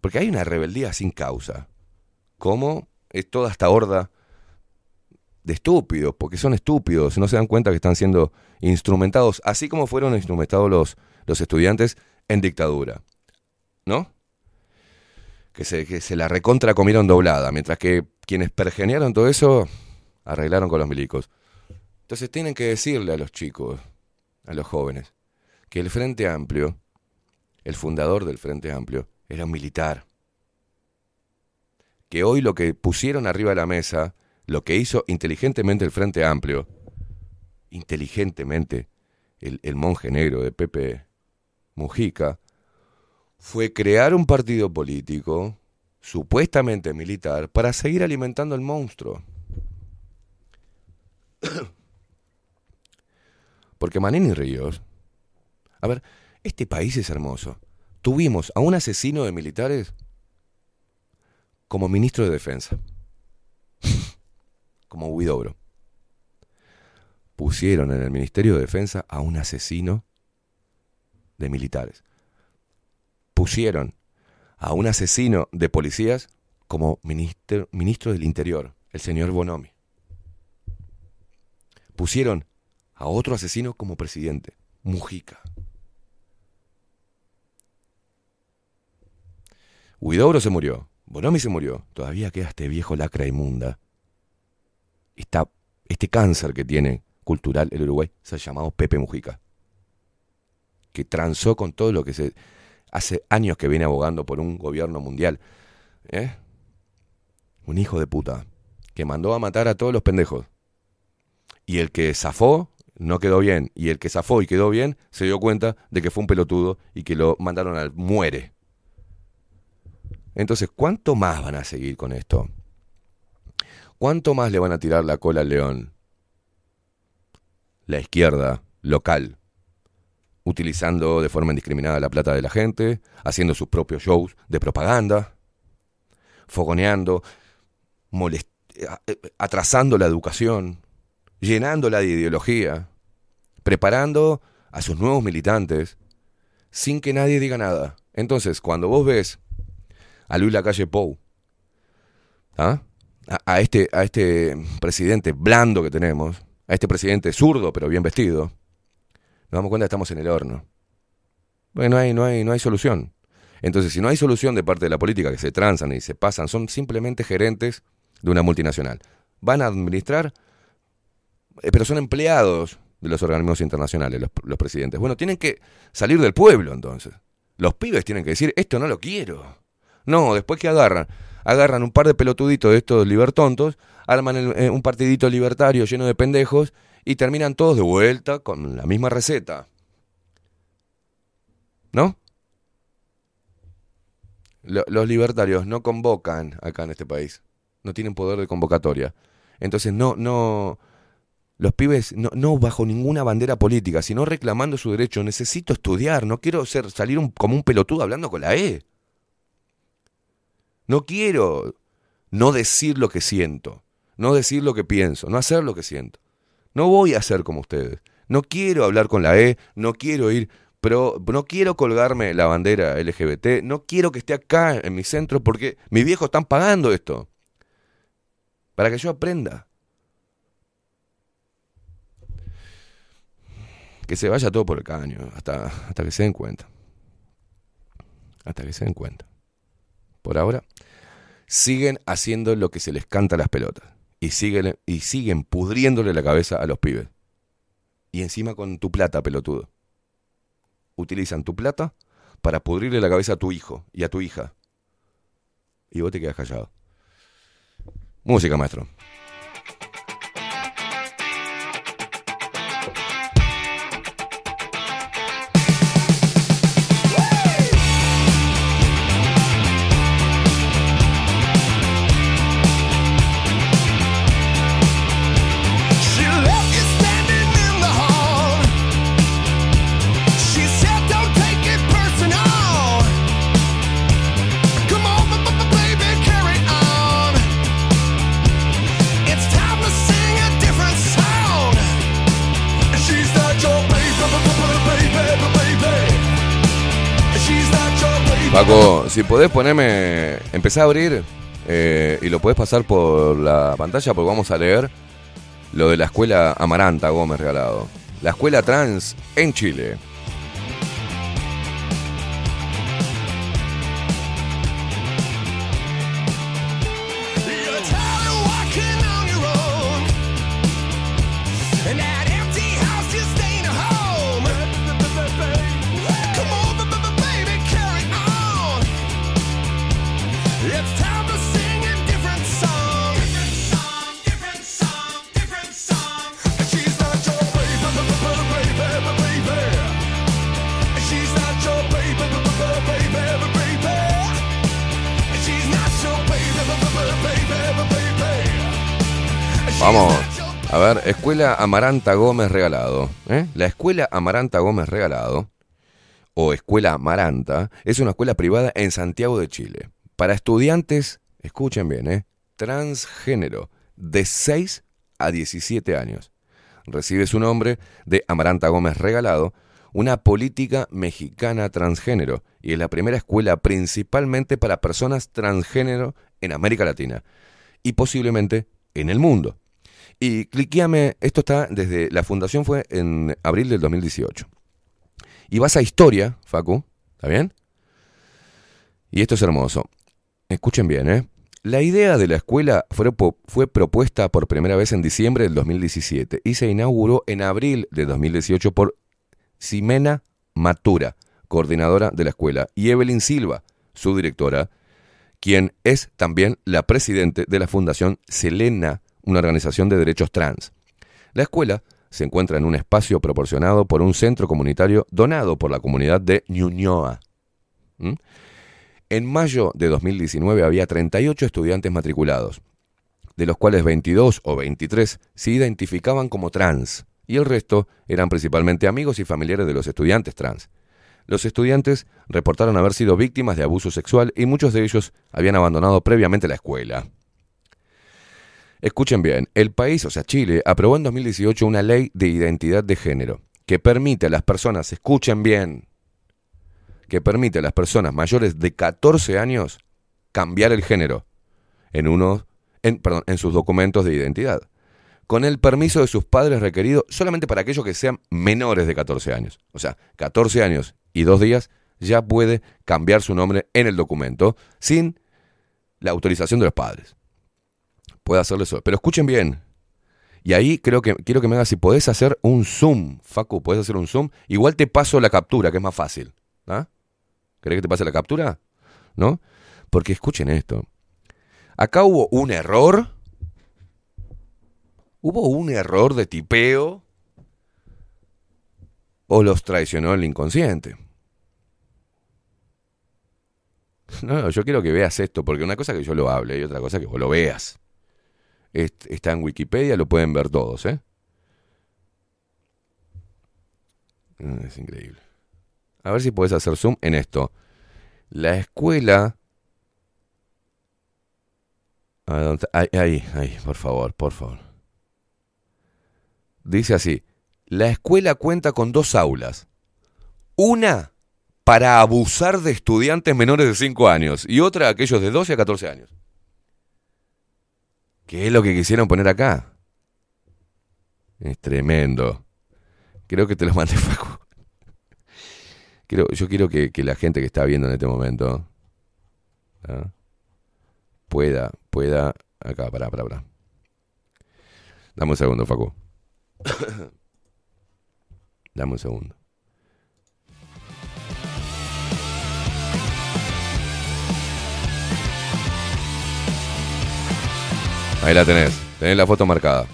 Porque hay una rebeldía sin causa. ¿Cómo es toda esta horda de estúpidos? Porque son estúpidos, no se dan cuenta que están siendo instrumentados, así como fueron instrumentados los, los estudiantes en dictadura. ¿No? Que se, que se la recontra comieron doblada, mientras que quienes pergenearon todo eso arreglaron con los milicos. Entonces tienen que decirle a los chicos, a los jóvenes, que el Frente Amplio, el fundador del Frente Amplio, era un militar. Que hoy lo que pusieron arriba de la mesa, lo que hizo inteligentemente el Frente Amplio, inteligentemente el, el monje negro de Pepe Mujica, fue crear un partido político, supuestamente militar, para seguir alimentando el monstruo. (coughs) Porque Manini Ríos. A ver, este país es hermoso. Tuvimos a un asesino de militares como ministro de Defensa. (laughs) como Huidobro. Pusieron en el Ministerio de Defensa a un asesino de militares. Pusieron a un asesino de policías como ministro, ministro del Interior, el señor Bonomi. Pusieron a otro asesino como presidente, Mujica. Huidobro se murió, Bonomi se murió, todavía queda este viejo lacra inmunda. Está este cáncer que tiene cultural el Uruguay, se ha llamado Pepe Mujica, que transó con todo lo que se hace años que viene abogando por un gobierno mundial. ¿eh? Un hijo de puta, que mandó a matar a todos los pendejos. Y el que zafó no quedó bien. Y el que zafó y quedó bien se dio cuenta de que fue un pelotudo y que lo mandaron al muere. Entonces, ¿cuánto más van a seguir con esto? ¿Cuánto más le van a tirar la cola al león? La izquierda local, utilizando de forma indiscriminada la plata de la gente, haciendo sus propios shows de propaganda, fogoneando, eh, atrasando la educación, llenándola de ideología, preparando a sus nuevos militantes sin que nadie diga nada. Entonces, cuando vos ves a Luis Lacalle Pou, ¿ah? a, a este, a este presidente blando que tenemos, a este presidente zurdo pero bien vestido, nos damos cuenta que estamos en el horno. Bueno, no hay, no hay, no hay solución. Entonces, si no hay solución de parte de la política, que se transan y se pasan, son simplemente gerentes de una multinacional. Van a administrar, eh, pero son empleados de los organismos internacionales, los, los presidentes. Bueno, tienen que salir del pueblo entonces. Los pibes tienen que decir, esto no lo quiero. No, después que agarran, agarran un par de pelotuditos de estos libertontos, arman eh, un partidito libertario lleno de pendejos y terminan todos de vuelta con la misma receta. ¿No? Lo- los libertarios no convocan acá en este país. No tienen poder de convocatoria. Entonces no, no, los pibes no, bajo ninguna bandera política, sino reclamando su derecho. Necesito estudiar, no quiero ser, salir como un pelotudo hablando con la E. No quiero no decir lo que siento, no decir lo que pienso, no hacer lo que siento. No voy a ser como ustedes. No quiero hablar con la E, no quiero ir, pero no quiero colgarme la bandera LGBT, no quiero que esté acá en mi centro porque mis viejos están pagando esto. Para que yo aprenda. Que se vaya todo por el caño, hasta, hasta que se den cuenta. Hasta que se den cuenta. Por ahora, siguen haciendo lo que se les canta a las pelotas. Y siguen, y siguen pudriéndole la cabeza a los pibes. Y encima con tu plata, pelotudo. Utilizan tu plata para pudrirle la cabeza a tu hijo y a tu hija. Y vos te quedas callado. Música, maestro. Paco, si podés ponerme. Empezá a abrir eh, y lo podés pasar por la pantalla porque vamos a leer lo de la escuela Amaranta Gómez regalado. La escuela trans en Chile. Ver, Escuela Amaranta Gómez regalado. ¿eh? La Escuela Amaranta Gómez regalado, o Escuela Amaranta, es una escuela privada en Santiago de Chile, para estudiantes escuchen bien, ¿eh? transgénero, de 6 a 17 años. Recibe su nombre de Amaranta Gómez Regalado, una política mexicana transgénero, y es la primera escuela principalmente para personas transgénero en América Latina y posiblemente en el mundo. Y cliqueame, esto está desde, la fundación fue en abril del 2018. Y vas a historia, Facu, ¿está bien? Y esto es hermoso. Escuchen bien, ¿eh? La idea de la escuela fue, propuesta por primera vez en diciembre del 2017 y se inauguró en abril de 2018 por Ximena Matura, coordinadora de la escuela, y Evelyn Silva, su directora, quien es también la presidente de la Fundación Selena, una organización de derechos trans. La escuela se encuentra en un espacio proporcionado por un centro comunitario donado por la comunidad de Ñuñoa. ¿Mm? En mayo de 2019 había 38 estudiantes matriculados, de los cuales 22 o 23 se identificaban como trans y el resto eran principalmente amigos y familiares de los estudiantes trans. Los estudiantes reportaron haber sido víctimas de abuso sexual y muchos de ellos habían abandonado previamente la escuela. Escuchen bien, el país, o sea Chile, aprobó en 2018 una ley de identidad de género que permite a las personas, escuchen bien, que permite a las personas mayores de 14 años cambiar el género en uno, perdón, en sus documentos de identidad, con el permiso de sus padres requerido solamente para aquellos que sean menores de 14 años. O sea, 14 años y dos días ya puede cambiar su nombre en el documento sin la autorización de los padres. Puede hacerlo eso. Pero escuchen bien. Y ahí creo que quiero que me hagas si podés hacer un zoom, Facu, podés hacer un zoom. Igual te paso la captura, que es más fácil. ¿Ah? ¿Querés que te pase la captura? ¿No? Porque escuchen esto. Acá hubo un error. ¿Hubo un error de tipeo? ¿O los traicionó el inconsciente? No, yo quiero que veas esto, porque una cosa que yo lo hable y otra cosa que vos lo veas. Est- Está en Wikipedia, lo pueden ver todos, ¿eh? Mm, Es increíble. A ver si puedes hacer zoom en esto. La escuela. Ahí, ahí, por favor, por favor. Dice así: La escuela cuenta con dos aulas. Una para abusar de estudiantes menores de 5 años y otra aquellos de 12 a 14 años. ¿Qué es lo que quisieron poner acá? Es tremendo. Creo que te lo mandé, (laughs) Facu. Quiero, yo quiero que, que la gente que está viendo en este momento ¿ah? pueda, pueda. Acá, pará, pará, pará. Dame un segundo, Facu. (coughs) Dame un segundo. Ahí la tenés. Tenés la foto marcada.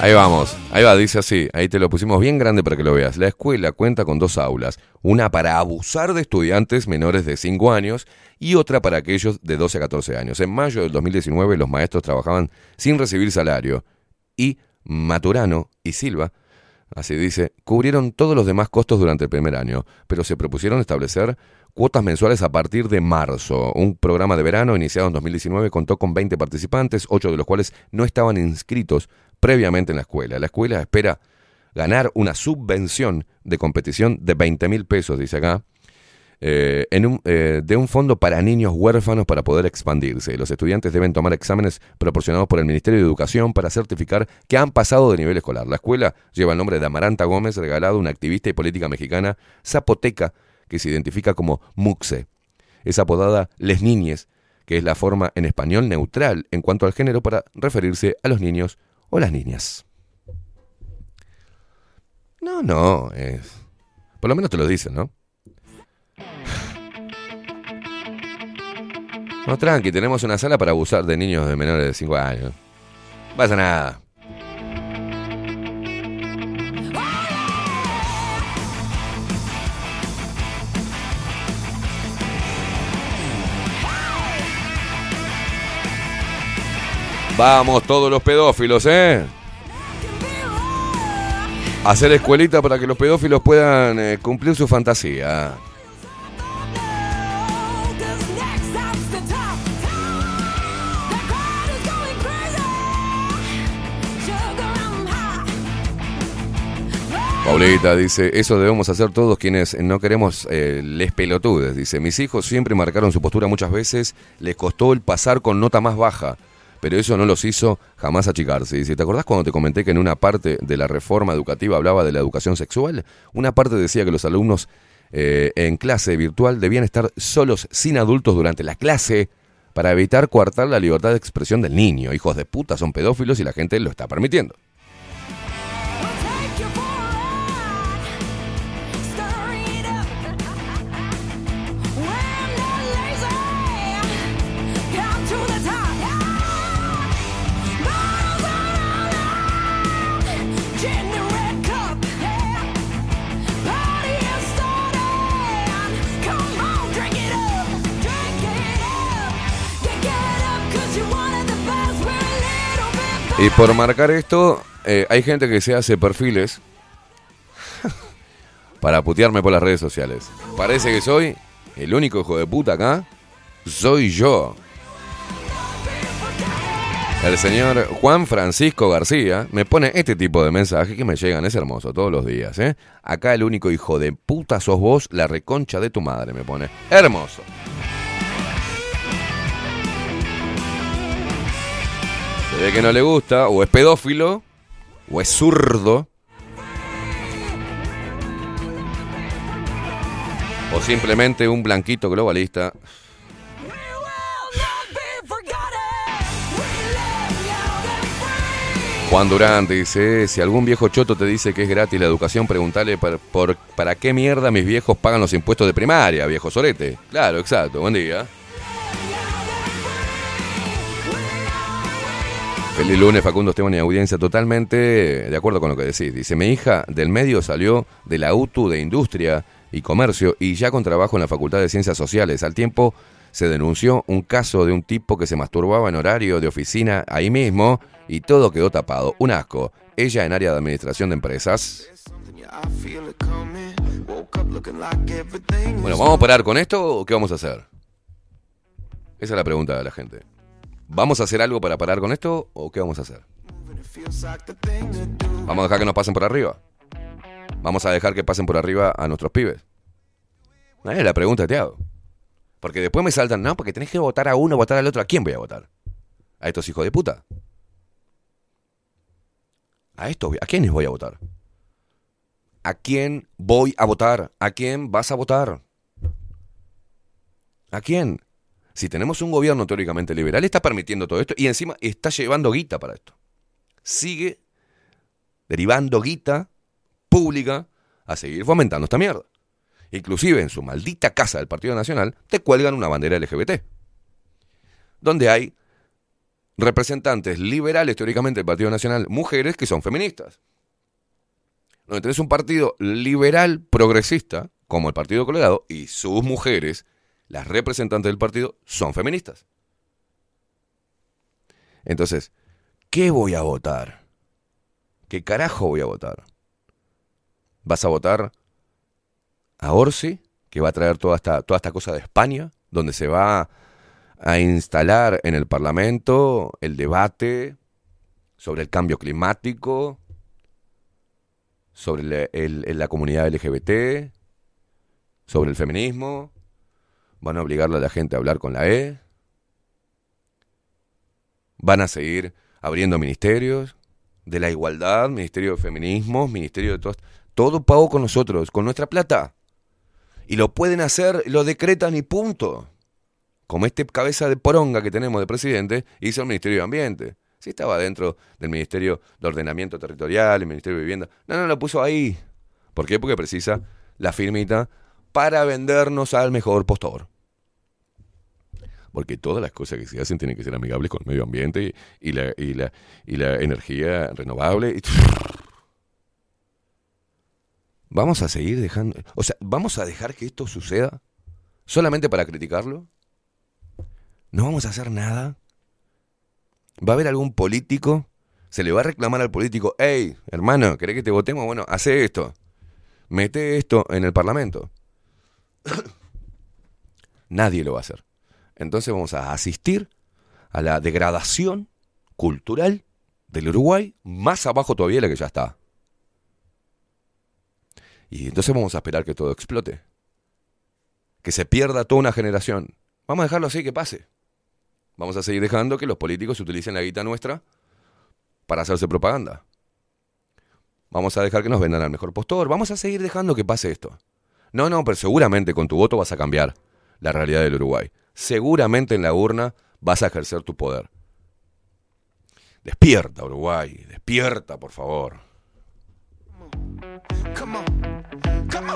Ahí vamos, ahí va, dice así, ahí te lo pusimos bien grande para que lo veas. La escuela cuenta con dos aulas, una para abusar de estudiantes menores de 5 años y otra para aquellos de 12 a 14 años. En mayo del 2019 los maestros trabajaban sin recibir salario y Maturano y Silva, así dice, cubrieron todos los demás costos durante el primer año, pero se propusieron establecer cuotas mensuales a partir de marzo. Un programa de verano iniciado en 2019 contó con 20 participantes, 8 de los cuales no estaban inscritos previamente en la escuela. La escuela espera ganar una subvención de competición de 20 mil pesos, dice acá, eh, en un, eh, de un fondo para niños huérfanos para poder expandirse. Los estudiantes deben tomar exámenes proporcionados por el Ministerio de Educación para certificar que han pasado de nivel escolar. La escuela lleva el nombre de Amaranta Gómez, regalado una activista y política mexicana zapoteca que se identifica como Muxe. Es apodada Les Niñes, que es la forma en español neutral en cuanto al género para referirse a los niños o las niñas. No, no, es... Por lo menos te lo dicen, ¿no? (sighs) No, tranqui, tenemos una sala para abusar de niños de menores de 5 años. No pasa nada. Vamos todos los pedófilos, ¿eh? Hacer escuelita para que los pedófilos puedan eh, cumplir su fantasía. Paulita dice, eso debemos hacer todos quienes no queremos eh, les pelotudes. Dice, mis hijos siempre marcaron su postura muchas veces, les costó el pasar con nota más baja, pero eso no los hizo jamás achicarse. Dice, ¿te acordás cuando te comenté que en una parte de la reforma educativa hablaba de la educación sexual? Una parte decía que los alumnos eh, en clase virtual debían estar solos sin adultos durante la clase para evitar coartar la libertad de expresión del niño. Hijos de puta son pedófilos y la gente lo está permitiendo. Y por marcar esto, eh, hay gente que se hace perfiles (laughs) para putearme por las redes sociales. Parece que soy el único hijo de puta acá. Soy yo. El señor Juan Francisco García me pone este tipo de mensajes que me llegan, es hermoso, todos los días, ¿eh? Acá el único hijo de puta sos vos, la reconcha de tu madre, me pone. Hermoso. Se ve que no le gusta, o es pedófilo, o es zurdo, o simplemente un blanquito globalista. Juan Durán dice, si algún viejo choto te dice que es gratis la educación, pregúntale por, por- para qué mierda mis viejos pagan los impuestos de primaria, viejo sorete. Claro, exacto, buen día. Feliz lunes, Facundo Esteban y audiencia, totalmente de acuerdo con lo que decís. Dice, mi hija del medio salió de la UTU de Industria y Comercio y ya con trabajo en la Facultad de Ciencias Sociales. Al tiempo se denunció un caso de un tipo que se masturbaba en horario de oficina ahí mismo y todo quedó tapado. Un asco. Ella en área de administración de empresas. Bueno, ¿vamos a parar con esto o qué vamos a hacer? Esa es la pregunta de la gente. ¿Vamos a hacer algo para parar con esto o qué vamos a hacer? ¿Vamos a dejar que nos pasen por arriba? ¿Vamos a dejar que pasen por arriba a nuestros pibes? Es la pregunta te hago. Porque después me saltan, no, porque tenés que votar a uno, votar al otro. ¿A quién voy a votar? ¿A estos hijos de puta? ¿A estos? ¿A quiénes voy a votar? ¿A quién voy a votar? ¿A quién vas a votar? ¿A quién? Si tenemos un gobierno teóricamente liberal, está permitiendo todo esto y encima está llevando guita para esto. Sigue derivando guita pública a seguir fomentando esta mierda. Inclusive en su maldita casa del Partido Nacional te cuelgan una bandera LGBT. Donde hay representantes liberales teóricamente del Partido Nacional, mujeres que son feministas. Donde tenés un partido liberal progresista, como el Partido Colorado, y sus mujeres, las representantes del partido, son feministas. Entonces, ¿qué voy a votar? ¿Qué carajo voy a votar? ¿Vas a votar a Orsi, que va a traer toda esta, toda esta cosa de España, donde se va a instalar en el Parlamento el debate sobre el cambio climático, sobre la, comunidad LGBT, sobre el feminismo? ¿Van a obligarle a la gente a hablar con la E? ¿Van a seguir abriendo ministerios de la igualdad, ministerio de feminismo, ministerio de todo, todo pago con nosotros, con nuestra plata? Y lo pueden hacer, lo decretan y punto. Como este cabeza de poronga que tenemos de presidente hizo el Ministerio de Ambiente. Sí estaba dentro del Ministerio de Ordenamiento Territorial, el Ministerio de Vivienda. No, no, lo puso ahí. ¿Por qué? Porque precisa la firmita para vendernos al mejor postor. Porque todas las cosas que se hacen tienen que ser amigables con el medio ambiente y, la, energía renovable. (laughs) Vamos a seguir dejando... O sea, ¿vamos a dejar que esto suceda solamente para criticarlo? ¿No vamos a hacer nada? Va a haber algún político, se le va a reclamar al político, hey, hermano, ¿querés que te votemos? Bueno, hace esto. Mete esto en el Parlamento. (coughs) Nadie lo va a hacer. Entonces vamos a asistir a la degradación cultural del Uruguay, más abajo todavía de la que ya está. Y entonces vamos a esperar que todo explote. Que se pierda toda una generación. Vamos a dejarlo así, que pase. Vamos a seguir dejando que los políticos utilicen la guita nuestra para hacerse propaganda. Vamos a dejar que nos vendan al mejor postor. Vamos a seguir dejando que pase esto. No, no, pero seguramente con tu voto vas a cambiar la realidad del Uruguay. Seguramente en la urna vas a ejercer tu poder. Despierta, Uruguay. Despierta, por favor. Come on, come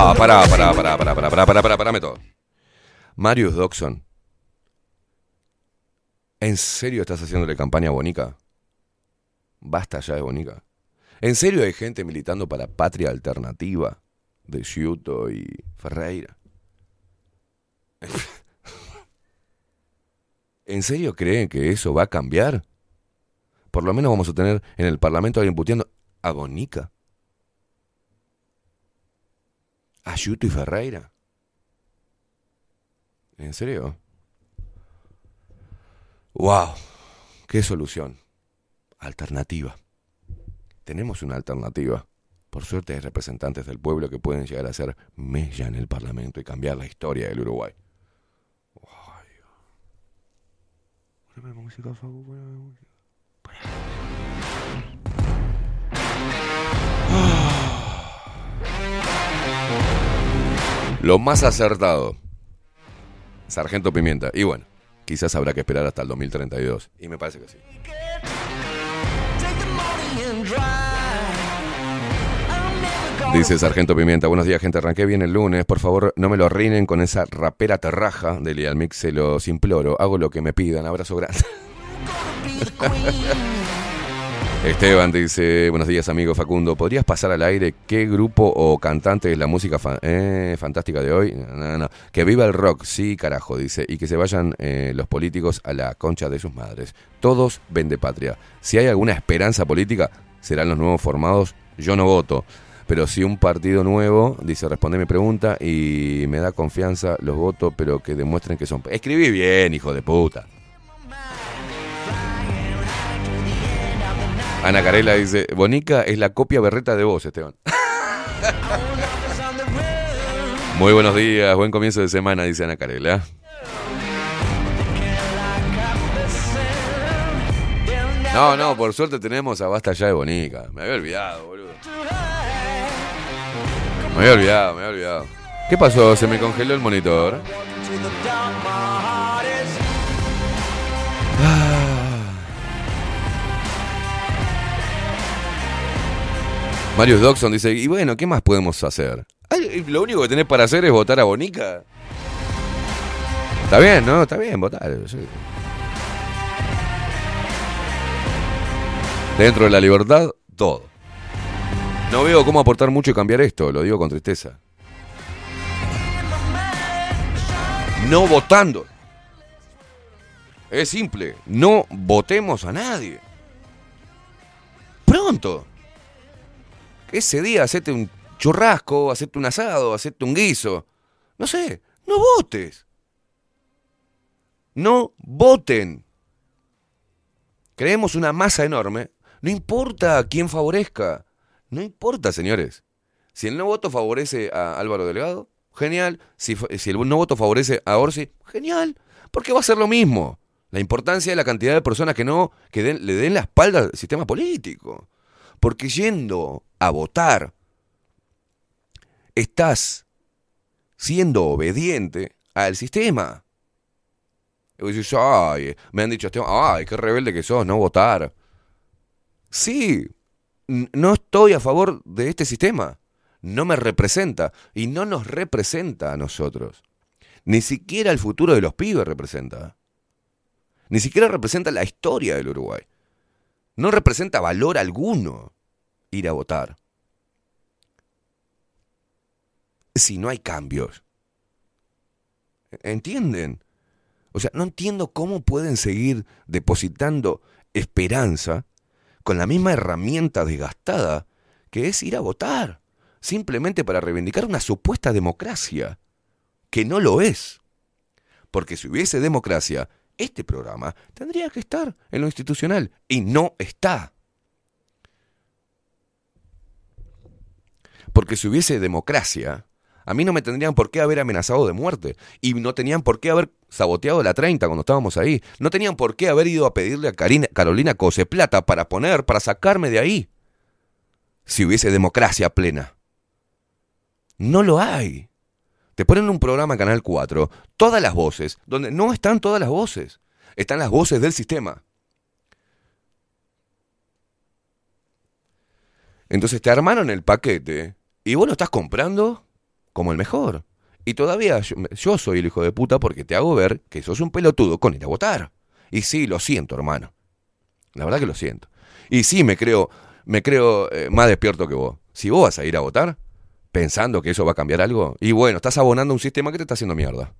Ah, pará, pará, pará, pará, pará, pará, pará, pará, parame todo. Marius Doxon. ¿En serio estás haciéndole campaña a Bonica? Basta ya de Bonica. ¿En serio hay gente militando para Patria Alternativa de Ciuto y Ferreira? (laughs) ¿En serio creen que eso va a cambiar? Por lo menos vamos a tener en el Parlamento a alguien puteando a Bonica. A y Ferreira. ¿En serio? ¡Wow! ¡Qué solución! Alternativa. Tenemos una alternativa. Por suerte hay representantes del pueblo que pueden llegar a ser mella en el Parlamento y cambiar la historia del Uruguay. Música, música. Lo más acertado. Sargento Pimienta. Y bueno, quizás habrá que esperar hasta el 2032. Y me parece que sí. Dice Sargento Pimienta, buenos días gente, arranqué bien el lunes, por favor no me lo arruinen con esa rapera terraja de Lial Mix, se los imploro, hago lo que me pidan, abrazo grande. Esteban dice, buenos días amigo Facundo, ¿podrías pasar al aire qué grupo o cantante es la música eh, fantástica de hoy? No, no. Que viva el rock, sí carajo, dice, y que se vayan eh, los políticos a la concha de sus madres. Todos vende patria. Si hay alguna esperanza política, serán los nuevos formados, yo no voto. Pero si un partido nuevo, dice, responde mi pregunta y me da confianza, los voto, pero que demuestren que son... Escribí bien, hijo de puta. Ana Carela dice, Bonica es la copia berreta de vos, Esteban. Muy buenos días, buen comienzo de semana, dice Ana Carela. No, no, por suerte tenemos a Basta ya de Bonica. Me había olvidado, boludo. Me había olvidado, me había olvidado. ¿Qué pasó? ¿Se me congeló el monitor? Marius Doxon dice, y bueno, ¿qué más podemos hacer? Lo único que tenés para hacer es votar a Bonica. Está bien, ¿no? Está bien, votar. Dentro de la libertad, todo. No veo cómo aportar mucho y cambiar esto, lo digo con tristeza. No votando. Es simple, no votemos a nadie. Pronto. Ese día hacete un churrasco, hacete un asado, hacete un guiso. No sé, no votes. No voten. Creemos una masa enorme. No importa a quién favorezca. No importa, señores. Si el no voto favorece a Álvaro Delgado, genial. Si, si el no voto favorece a Orsi, genial. Porque va a ser lo mismo. La importancia de la cantidad de personas que no que den- le den la espalda al sistema político. Porque yendo a votar, estás siendo obediente al sistema. Y ay, me han dicho, Esteban, ay, qué rebelde que sos, no votar. Sí, no estoy a favor de este sistema. no me representa y no nos representa a nosotros. Ni siquiera el futuro de los pibes representa. Ni siquiera representa la historia del Uruguay. No representa valor alguno ir a votar. Si no hay cambios. ¿Entienden? O sea, no entiendo cómo pueden seguir depositando esperanza con la misma herramienta desgastada que es ir a votar, simplemente para reivindicar una supuesta democracia, que no lo es. Porque si hubiese democracia, este programa tendría que estar en lo institucional y no está. Porque si hubiese democracia, a mí no me tendrían por qué haber amenazado de muerte. Y no tenían por qué haber saboteado la 30 cuando estábamos ahí. No tenían por qué haber ido a pedirle a Karina- Carolina Cose plata para poner, para sacarme de ahí. Si hubiese democracia plena. No lo hay. Te ponen un programa Canal 4, todas las voces, donde no están todas las voces. Están las voces del sistema. Entonces te armaron el paquete y vos lo estás comprando como el mejor. Y todavía yo, yo soy el hijo de puta porque te hago ver que sos un pelotudo con ir a votar. Y sí, lo siento, hermano. La verdad que lo siento. Y sí, me creo, me creo eh, más despierto que vos. Si vos vas a ir a votar pensando que eso va a cambiar algo, y bueno, estás abonando un sistema que te está haciendo mierda.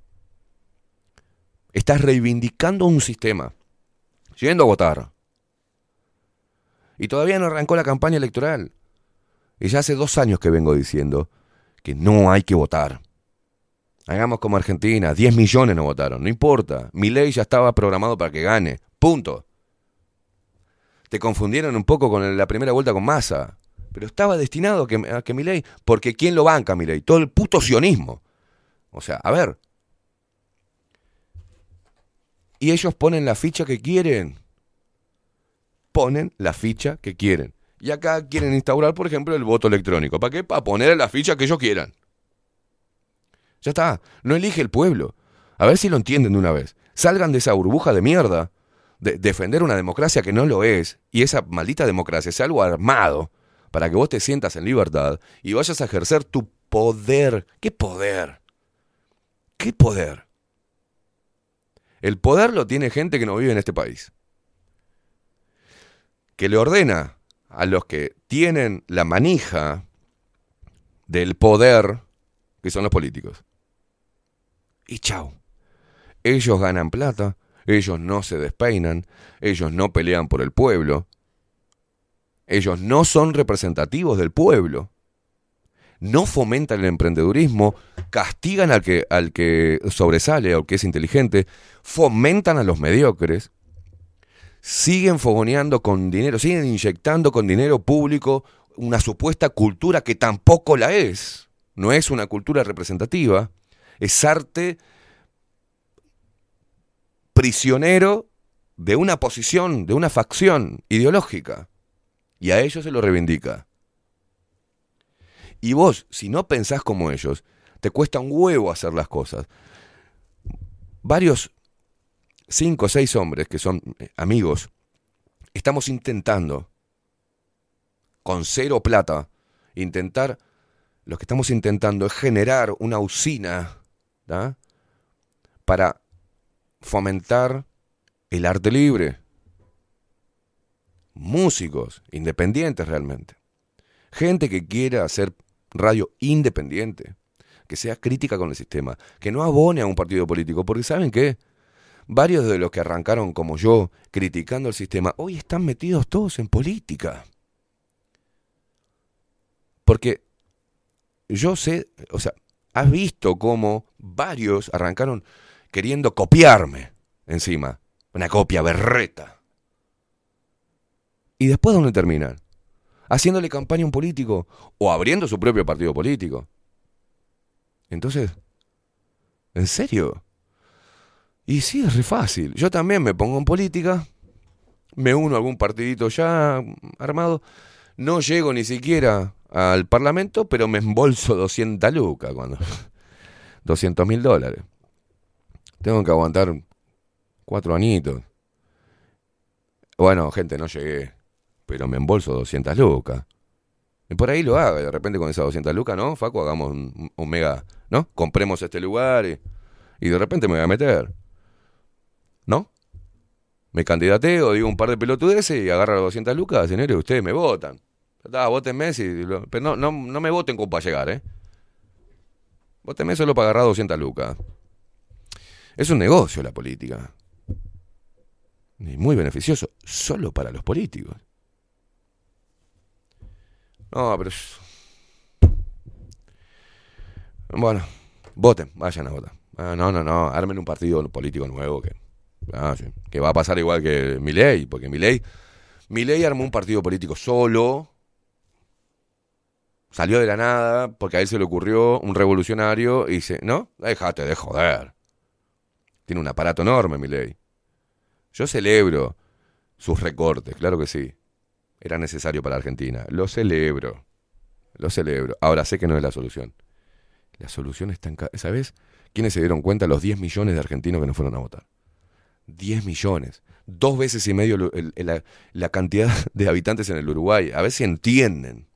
Estás reivindicando un sistema. Yendo a votar. Y todavía no arrancó la campaña electoral. Y ya hace dos años que vengo diciendo que no hay que votar. Hagamos como Argentina, 10 millones no votaron, no importa. Mi ley ya estaba programado para que gane. Punto. Te confundieron un poco con la primera vuelta con Massa. Pero estaba destinado a que, a que. Porque ¿quién lo banca, mi ley? Todo el puto sionismo. O sea, a ver. Y ellos ponen la ficha que quieren. Ponen la ficha que quieren. Y acá quieren instaurar, por ejemplo, el voto electrónico. ¿Para qué? Para poner la ficha que ellos quieran. Ya está. No elige el pueblo. A ver si lo entienden de una vez. Salgan de esa burbuja de mierda. De defender una democracia que no lo es. Y esa maldita democracia sea algo armado. Para que vos te sientas en libertad y vayas a ejercer tu poder. ¿Qué poder? ¿Qué poder? El poder lo tiene gente que no vive en este país. Que le ordena a los que tienen la manija del poder, que son los políticos. Y chao. Ellos ganan plata, ellos no se despeinan, ellos no pelean por el pueblo, ellos no son representativos del pueblo, no fomentan el emprendedurismo, castigan al que, al que sobresale, al que es inteligente, fomentan a los mediocres, siguen fogoneando con dinero, siguen inyectando con dinero público una supuesta cultura que tampoco la es. No es una cultura representativa, es arte prisionero de una posición, de una facción ideológica. Y a ellos se lo reivindica. Y vos, si no pensás como ellos, te cuesta un huevo hacer las cosas. Varios, cinco o seis hombres que son eh, amigos, estamos intentando, con cero plata, intentar, lo que estamos intentando es generar una usina para fomentar el arte libre. Músicos, independientes realmente. Gente que quiera hacer radio independiente, que sea crítica con el sistema, que no abone a un partido político, porque ¿saben qué? Varios de los que arrancaron como yo criticando el sistema, hoy están metidos todos en política. Porque yo sé, o sea, has visto cómo varios arrancaron queriendo copiarme encima, una copia berreta. ¿Y después dónde terminan? Haciéndole campaña a un político o abriendo su propio partido político. Entonces, ¿en serio? Y sí, es re fácil. Yo también me pongo en política, me uno a algún partidito ya armado, no llego ni siquiera al parlamento, pero me embolso (laughs) 200 lucas cuando... (laughs) 200 mil dólares. Tengo que aguantar cuatro añitos. Bueno, gente, no llegué, pero me embolso 200 lucas. Y por ahí lo haga, de repente con esas 200 lucas, ¿no? Facu, hagamos un, mega, ¿no? Compremos este lugar y, y de repente me voy a meter. ¿No? Me candidateo, digo un par de pelotudeces y agarro las 200 lucas, señores, ustedes me votan. Está, votenme, si, pero no, no, no me voten como para llegar, ¿eh? Votenme solo para agarrar 200 lucas. Es un negocio la política. Y muy beneficioso, solo para los políticos. No, pero... Bueno, voten, vayan a votar. Ah, no, no, no, armen un partido político nuevo que, ah, que va a pasar igual que Milei, porque Milei, Milei armó un partido político solo, salió de la nada, porque a él se le ocurrió un revolucionario y dice, no, déjate de joder. Tiene un aparato enorme, Milei. Yo celebro sus recortes, claro que sí. Era necesario para Argentina. Lo celebro. Lo celebro. Ahora sé que no es la solución. La solución está en... ¿Sabes? ¿Quiénes se dieron cuenta? Los 10 millones de argentinos que no fueron a votar. 10 millones. Dos veces y medio la, la cantidad (laughs) de habitantes en el Uruguay. A ver si entienden.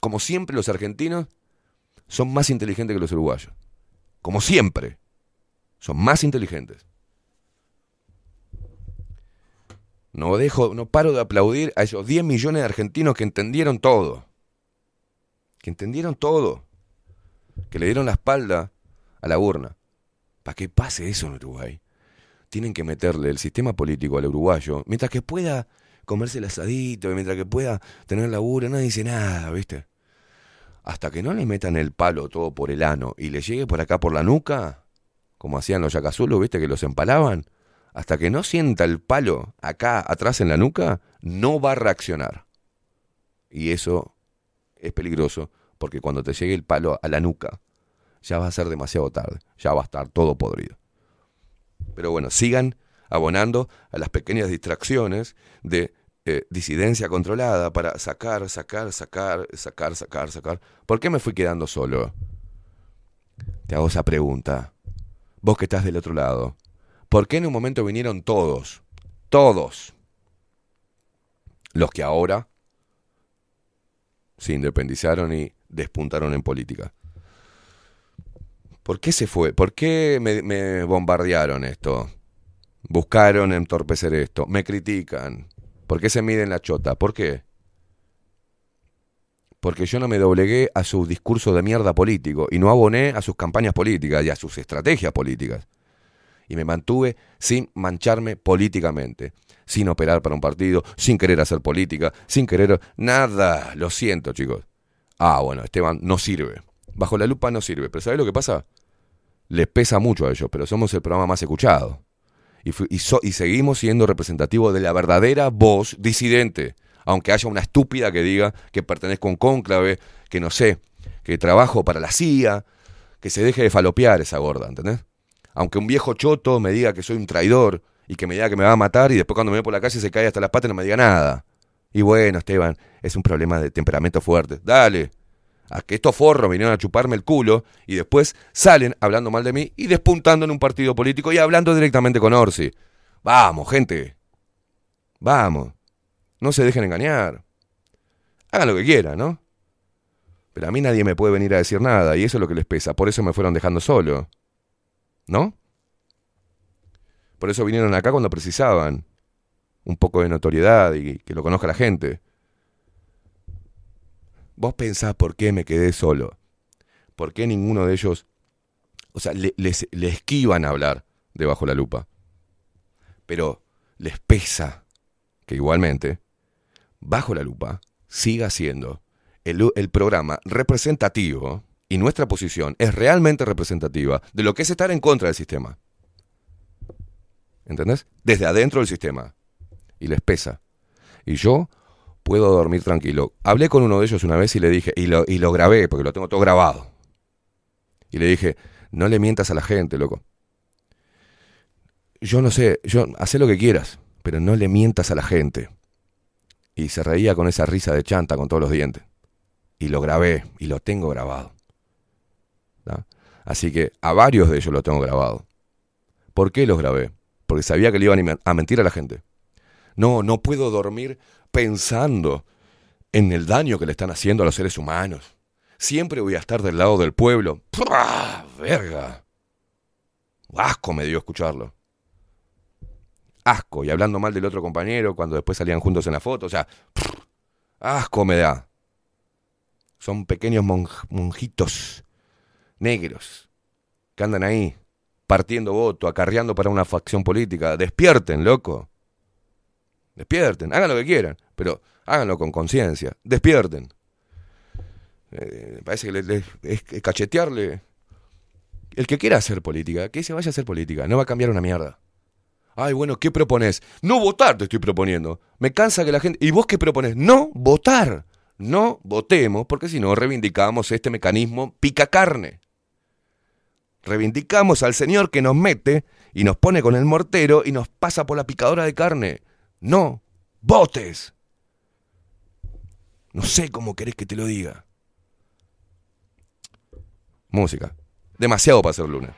Como siempre, los argentinos son más inteligentes que los uruguayos. Como siempre. Son más inteligentes. No dejo, no paro de aplaudir a esos 10 millones de argentinos que entendieron todo. Que entendieron todo. Que le dieron la espalda a la urna. Para que pase eso en Uruguay, tienen que meterle el sistema político al uruguayo, mientras que pueda comerse el asadito, mientras que pueda tener laburo, no dice nada, ¿viste? Hasta que no le metan el palo todo por el ano y le llegue por acá por la nuca, como hacían los yacazulos, ¿viste? Que los empalaban. Hasta que no sienta el palo acá atrás en la nuca, no va a reaccionar. Y eso es peligroso, porque cuando te llegue el palo a la nuca, ya va a ser demasiado tarde, ya va a estar todo podrido. Pero bueno, sigan abonando a las pequeñas distracciones de eh, disidencia controlada para sacar, sacar, sacar, sacar, sacar, sacar. ¿Por qué me fui quedando solo? Te hago esa pregunta. Vos que estás del otro lado. ¿Por qué en un momento vinieron todos? Todos. Los que ahora se independizaron y despuntaron en política. ¿Por qué se fue? ¿Por qué me, bombardearon esto? Buscaron entorpecer esto. Me critican. ¿Por qué se miden la chota? ¿Por qué? Porque yo no me doblegué a su discurso de mierda político y no aboné a sus campañas políticas y a sus estrategias políticas. Y me mantuve sin mancharme políticamente, sin operar para un partido, sin querer hacer política, sin querer nada. Lo siento, chicos. Ah, bueno, Esteban no sirve. Bajo la lupa no sirve. Pero ¿sabes lo que pasa? Les pesa mucho a ellos, pero somos el programa más escuchado. Y, y seguimos siendo representativos de la verdadera voz disidente. Aunque haya una estúpida que diga que pertenezco a un cónclave, que no sé, que trabajo para la CIA, que se deje de falopear esa gorda, ¿entendés? Aunque un viejo choto me diga que soy un traidor y que me diga que me va a matar y después cuando me ve por la calle se cae hasta las patas y no me diga nada. Y bueno, Esteban, es un problema de temperamento fuerte. Dale. A que estos forros vinieron a chuparme el culo y después salen hablando mal de mí y despuntando en un partido político y hablando directamente con Orsi. Vamos, gente. Vamos. No se dejen engañar. Hagan lo que quieran, ¿no? Pero a mí nadie me puede venir a decir nada y eso es lo que les pesa. Por eso me fueron dejando solo. ¿No? Por eso vinieron acá cuando precisaban un poco de notoriedad y que lo conozca la gente. Vos pensás por qué me quedé solo. ¿Por qué ninguno de ellos, o sea, le, les- le esquivan a hablar debajo la lupa? Pero les pesa que igualmente, bajo la lupa, siga siendo el, el programa representativo y nuestra posición es realmente representativa de lo que es estar en contra del sistema. ¿Entendés? Desde adentro del sistema. Y les pesa. Y yo puedo dormir tranquilo. Hablé con uno de ellos una vez y le dije, y lo, y lo grabé, porque lo tengo todo grabado. Y le dije, no le mientas a la gente, loco. Yo no sé, yo, haz lo que quieras, pero no le mientas a la gente. Y se reía con esa risa de chanta con todos los dientes. Y lo grabé, y lo tengo grabado. Así que a varios de ellos lo tengo grabado. ¿Por qué los grabé? Porque sabía que le iban a men- a mentir a la gente. No, no puedo dormir pensando en el daño que le están haciendo a los seres humanos. Siempre voy a estar del lado del pueblo. ¡Pua! ¡Verga! Asco me dio escucharlo. Asco. Y hablando mal del otro compañero cuando después salían juntos en la foto. O sea, asco me da. Son pequeños monj- monjitos negros que andan ahí partiendo voto, acarreando para una facción política. Despierten, loco. Despierten. Hagan lo que quieran, pero háganlo con conciencia. Despierten. Eh, parece que es cachetearle. El que quiera hacer política, que se vaya a hacer política. No va a cambiar una mierda. Ay, bueno, ¿qué propones? No votar te estoy proponiendo. Me cansa que la gente... ¿Y vos qué propones? No votar. No votemos, porque si no reivindicamos este mecanismo pica carne. Reivindicamos al señor que nos mete y nos pone con el mortero y nos pasa por la picadora de carne. No votes. No sé cómo querés que te lo diga. Música. Demasiado para ser luna.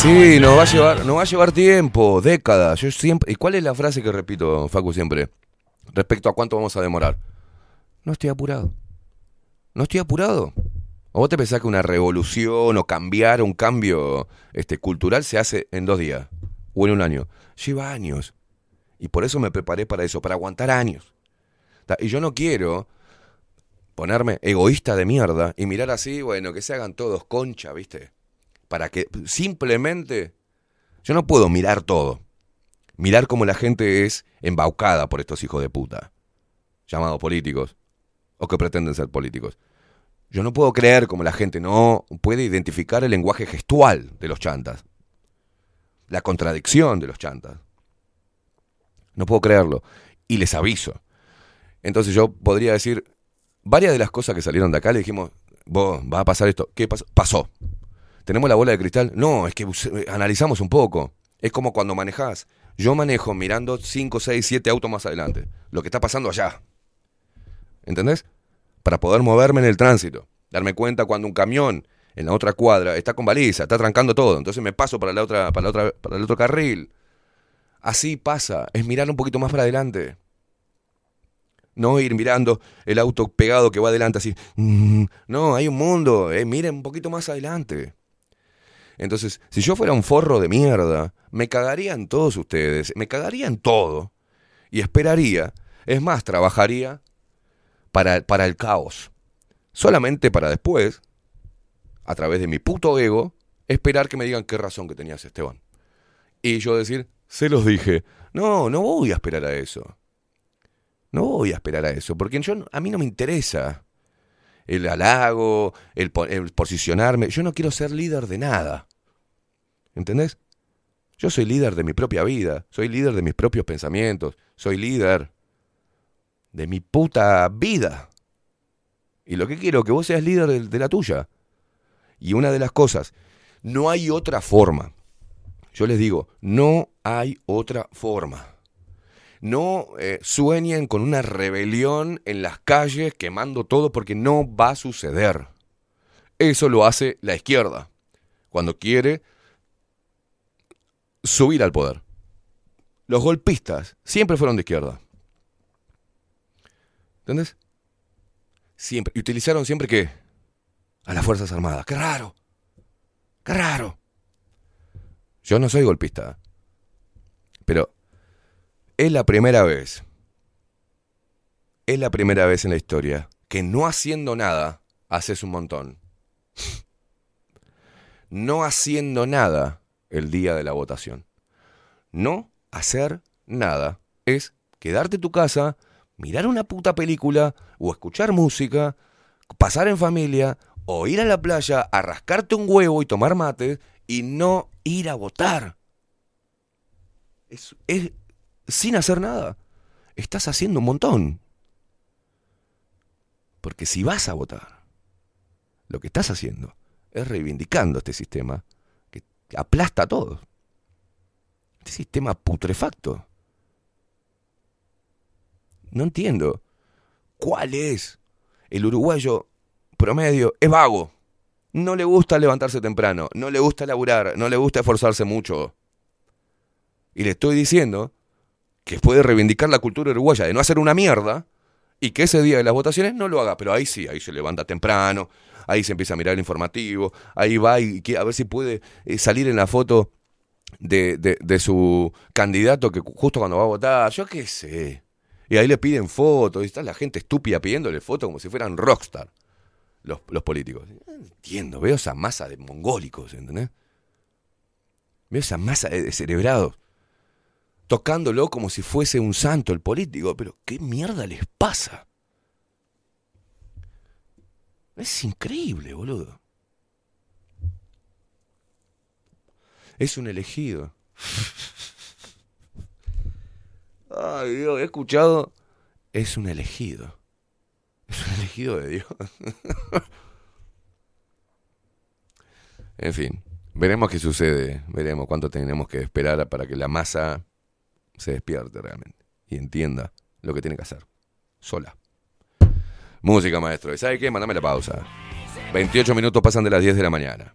Sí, nos va a llevar, nos va a llevar tiempo, décadas. Yo siempre. ¿Y cuál es la frase que repito, Facu, siempre? Respecto a cuánto vamos a demorar. No estoy apurado. No estoy apurado. ¿O vos te pensás que una revolución o cambiar un cambio este, cultural se hace en dos días o en un año? Lleva años. Y por eso me preparé para eso, para aguantar años. Y yo no quiero ponerme egoísta de mierda y mirar así, bueno, que se hagan todos concha, ¿viste? Para que simplemente... Yo no puedo mirar todo. Mirar cómo la gente es embaucada por estos hijos de puta, llamados políticos, o que pretenden ser políticos. Yo no puedo creer como la gente no puede identificar el lenguaje gestual de los chantas. La contradicción de los chantas. No puedo creerlo. Y les aviso. Entonces yo podría decir, varias de las cosas que salieron de acá le dijimos, vos, va a pasar esto. ¿Qué pasó? Pasó. ¿Tenemos la bola de cristal? No, es que eh, analizamos un poco. Es como cuando manejás. Yo manejo mirando 5, 6, 7 autos más adelante. Lo que está pasando allá. ¿Entendés? Para poder moverme en el tránsito. Darme cuenta cuando un camión en la otra cuadra está con baliza, está trancando todo. Entonces me paso para la otra, para la otra, para el otro carril. Así pasa. Es mirar un poquito más para adelante. No ir mirando el auto pegado que va adelante así. Mm, No, hay un mundo. Eh, miren un poquito más adelante. Entonces, si yo fuera un forro de mierda, me cagarían todos ustedes, me cagarían todo. Y esperaría, es más, trabajaría para, para el caos. Solamente para después, a través de mi puto ego, esperar que me digan qué razón que tenías, Esteban. Y yo decir, se los dije, no, no voy a esperar a eso. No voy a esperar a eso, porque yo, a mí no me interesa el halago, el posicionarme. Yo no quiero ser líder de nada. ¿Entendés? Yo soy líder de mi propia vida, soy líder de mis propios pensamientos, soy líder de mi puta vida. Y lo que quiero que vos seas líder de, de la tuya. Y una de las cosas, no hay otra forma. Yo les digo, no hay otra forma. No eh, sueñen con una rebelión en las calles quemando todo porque no va a suceder. Eso lo hace la izquierda cuando quiere subir al poder. Los golpistas siempre fueron de izquierda. ¿Entendés? Siempre. Y utilizaron siempre qué? A las Fuerzas Armadas. ¡Qué raro! ¡Qué raro! Yo no soy golpista. Pero es la primera vez. Es la primera vez en la historia que no haciendo nada haces un montón. No haciendo nada el día de la votación. No hacer nada es quedarte en tu casa, mirar una puta película o escuchar música, pasar en familia o ir a la playa a rascarte un huevo y tomar mate y no ir a votar. Es, es sin hacer nada. Estás haciendo un montón. Porque si vas a votar, lo que estás haciendo es reivindicando este sistema aplasta a todos. Este sistema putrefacto. No entiendo. ¿Cuál es? El uruguayo promedio es vago. No le gusta levantarse temprano, no le gusta laburar, no le gusta esforzarse mucho. Y le estoy diciendo que puede reivindicar la cultura uruguaya de no hacer una mierda y que ese día de las votaciones no lo haga. Pero ahí sí, ahí se levanta temprano, ahí se empieza a mirar el informativo, ahí va y a ver si puede eh, salir en la foto de, de- de su candidato que justo cuando va a votar, yo qué sé. Y ahí le piden fotos, y está la gente estúpida pidiéndole fotos como si fueran rockstar, los, los políticos. Entiendo, veo esa masa de mongólicos, ¿entendés? Veo esa masa de descerebrados tocándolo como si fuese un santo el político, pero ¿qué mierda les pasa? Es increíble, boludo. Es un elegido. Ay, Dios, he escuchado. Es un elegido. Es un elegido de Dios. en fin, veremos qué sucede. Veremos cuánto tenemos que esperar para que la masa se despierte realmente y entienda lo que tiene que hacer. Sola. Música, maestro. ¿Y sabe qué? Mándame la pausa. 28 minutos pasan de las 10 de la mañana.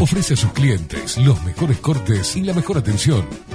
Ofrece a sus clientes los mejores cortes y la mejor atención.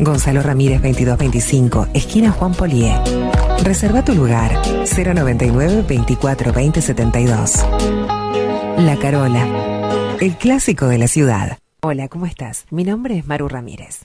Gonzalo Ramírez 2225, esquina Juan Polié. Reserva tu lugar 099 24 20 72. La Carola, el clásico de la ciudad. Hola, ¿cómo estás? Mi nombre es Maru Ramírez.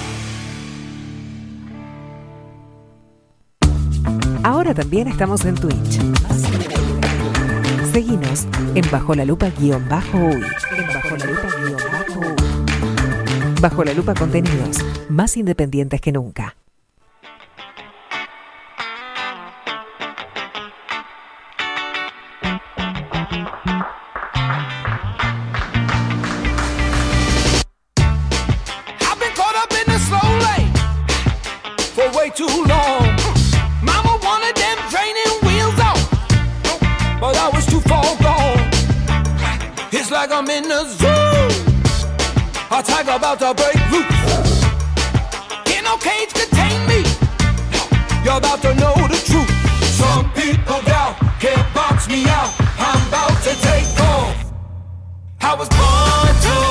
Ahora también estamos en Twitch. Seguinos en Bajo la Lupa guion bajo uy. Bajo la Lupa guion bajo uy. Bajo la Lupa contenidos más independientes que nunca. I've been in the zoo. A tiger about to break loose. Can't no cage contain me. You're about to know the truth. Some people doubt, can't box me out. I'm about to take off. I was born to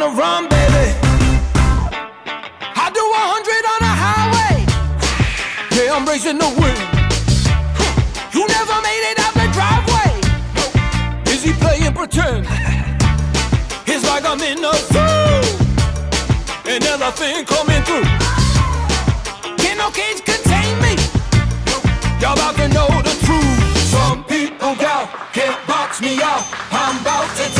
Born to run, baby. I do hundred on a highway. Yeah, I'm racing the wind. You never made it out the driveway. Is he playing pretend? (laughs) It's like I'm in a zoo. An elephant coming through. Can no cage contain me? Y'all about to know the truth. Some people doubt, can't box me out. I'm about to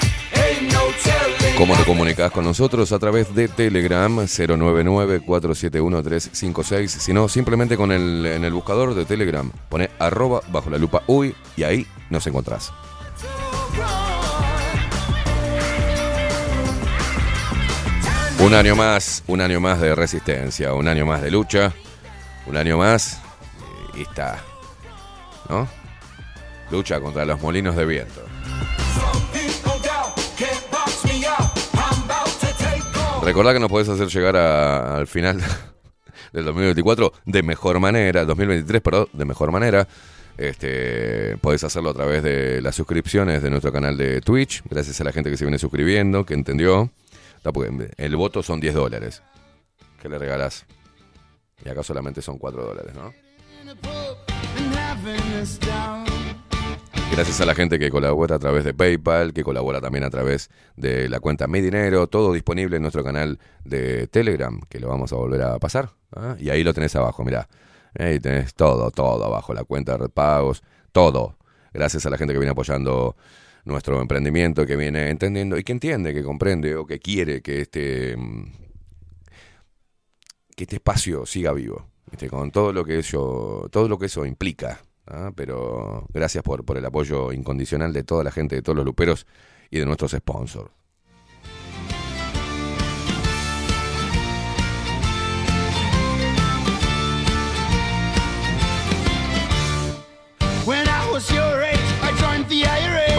¿Cómo te comunicas con nosotros? A través de Telegram 099-471-356. Si no, simplemente con el, en el buscador de Telegram pone arroba bajo la lupa uy y ahí nos encontrás. Un año más, un año más de resistencia, un año más de lucha, un año más eh, y está, ¿no? Lucha contra los molinos de viento. Recordá que nos podés hacer llegar al final (laughs) del 2024 de mejor manera, 2023, perdón, de mejor manera. Este, podés hacerlo a través de las suscripciones de nuestro canal de Twitch, gracias a la gente que se viene suscribiendo, que entendió. El voto son 10 dólares. que le regalás? Y acá solamente son 4 dólares, ¿no? Gracias a la gente que colabora a través de PayPal, que colabora también a través de la cuenta Mi Dinero, todo disponible en nuestro canal de Telegram, que lo vamos a volver a pasar. ¿ah? Y ahí lo tenés abajo, mirá. Ahí tenés todo, todo abajo, la cuenta de pagos, todo. Gracias a la gente que viene apoyando nuestro emprendimiento, que viene entendiendo y que entiende, que comprende o que quiere que este, mm, que este espacio siga vivo, ¿viste? con todo lo que eso, todo lo que eso implica. ¿Ah? Pero gracias por, por el apoyo incondicional de toda la gente, de todos los luperos y de nuestros sponsors.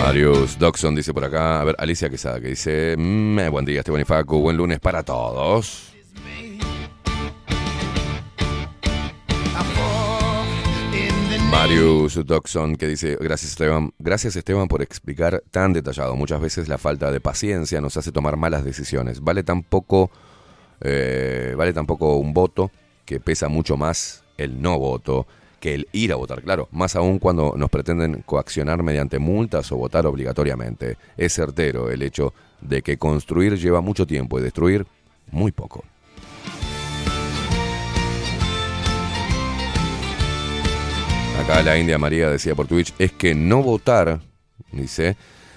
Marius Doxon dice por acá, a ver, Alicia Quesada, que dice, "Mm, eh, buen día Esteban y Facu, buen lunes para todos. Marius Doxon que dice, gracias Esteban, gracias Esteban por explicar tan detallado. Muchas veces la falta de paciencia nos hace tomar malas decisiones. Vale tan poco, eh, vale tan poco un voto que pesa mucho más el no voto que el ir a votar, claro, más aún cuando nos pretenden coaccionar mediante multas o votar obligatoriamente. Es certero el hecho de que construir lleva mucho tiempo y destruir muy poco. Acá la India María decía por Twitch, es que no votar, dice,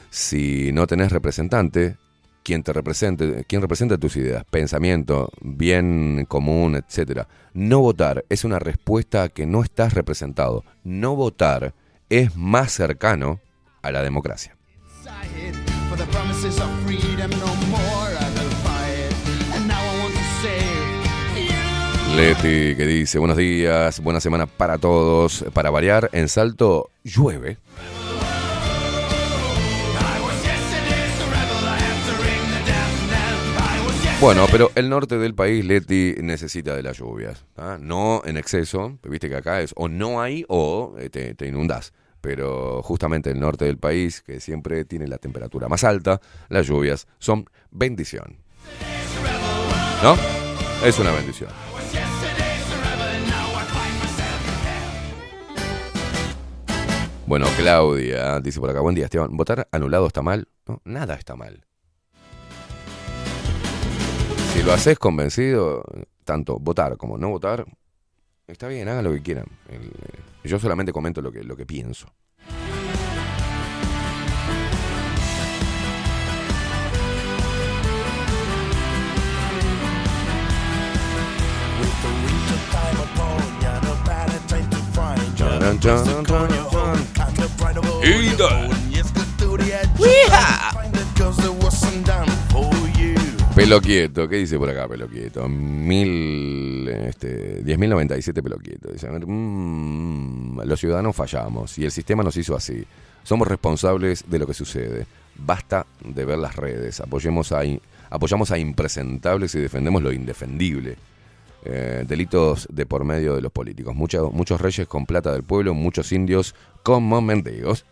si no tenés representante, quien te represente, quien representa tus ideas, pensamiento, bien común, etcétera. No votar es una respuesta a que no estás representado. No votar es más cercano a la democracia. Leti que dice, buenos días, buena semana para todos. Para variar, en Salto llueve. Bueno, pero el norte del país, Leti, necesita de las lluvias. ¿ah? No en exceso, viste que acá es o no hay o eh, te, te inundás. Pero justamente el norte del país, que siempre tiene la temperatura más alta, las lluvias son bendición. ¿No? Es una bendición. Bueno, Claudia dice por acá, buen día Esteban, ¿votar anulado está mal? No, nada está mal. Si lo haces convencido, tanto votar como no votar, está bien, hagan lo que quieran. Eh, yo solamente comento lo que, lo que pienso. Pelo quieto, ¿qué dice por acá pelo quieto? Mil, este, 10.097 pelo quieto. Dice, "Mm, los ciudadanos fallamos y el sistema nos hizo así. Somos responsables de lo que sucede. Basta de ver las redes. Apoyemos a, apoyamos a impresentables y defendemos lo indefendible. Eh, delitos de por medio de los políticos. Muchos, muchos reyes con plata del pueblo, muchos indios como mendigos.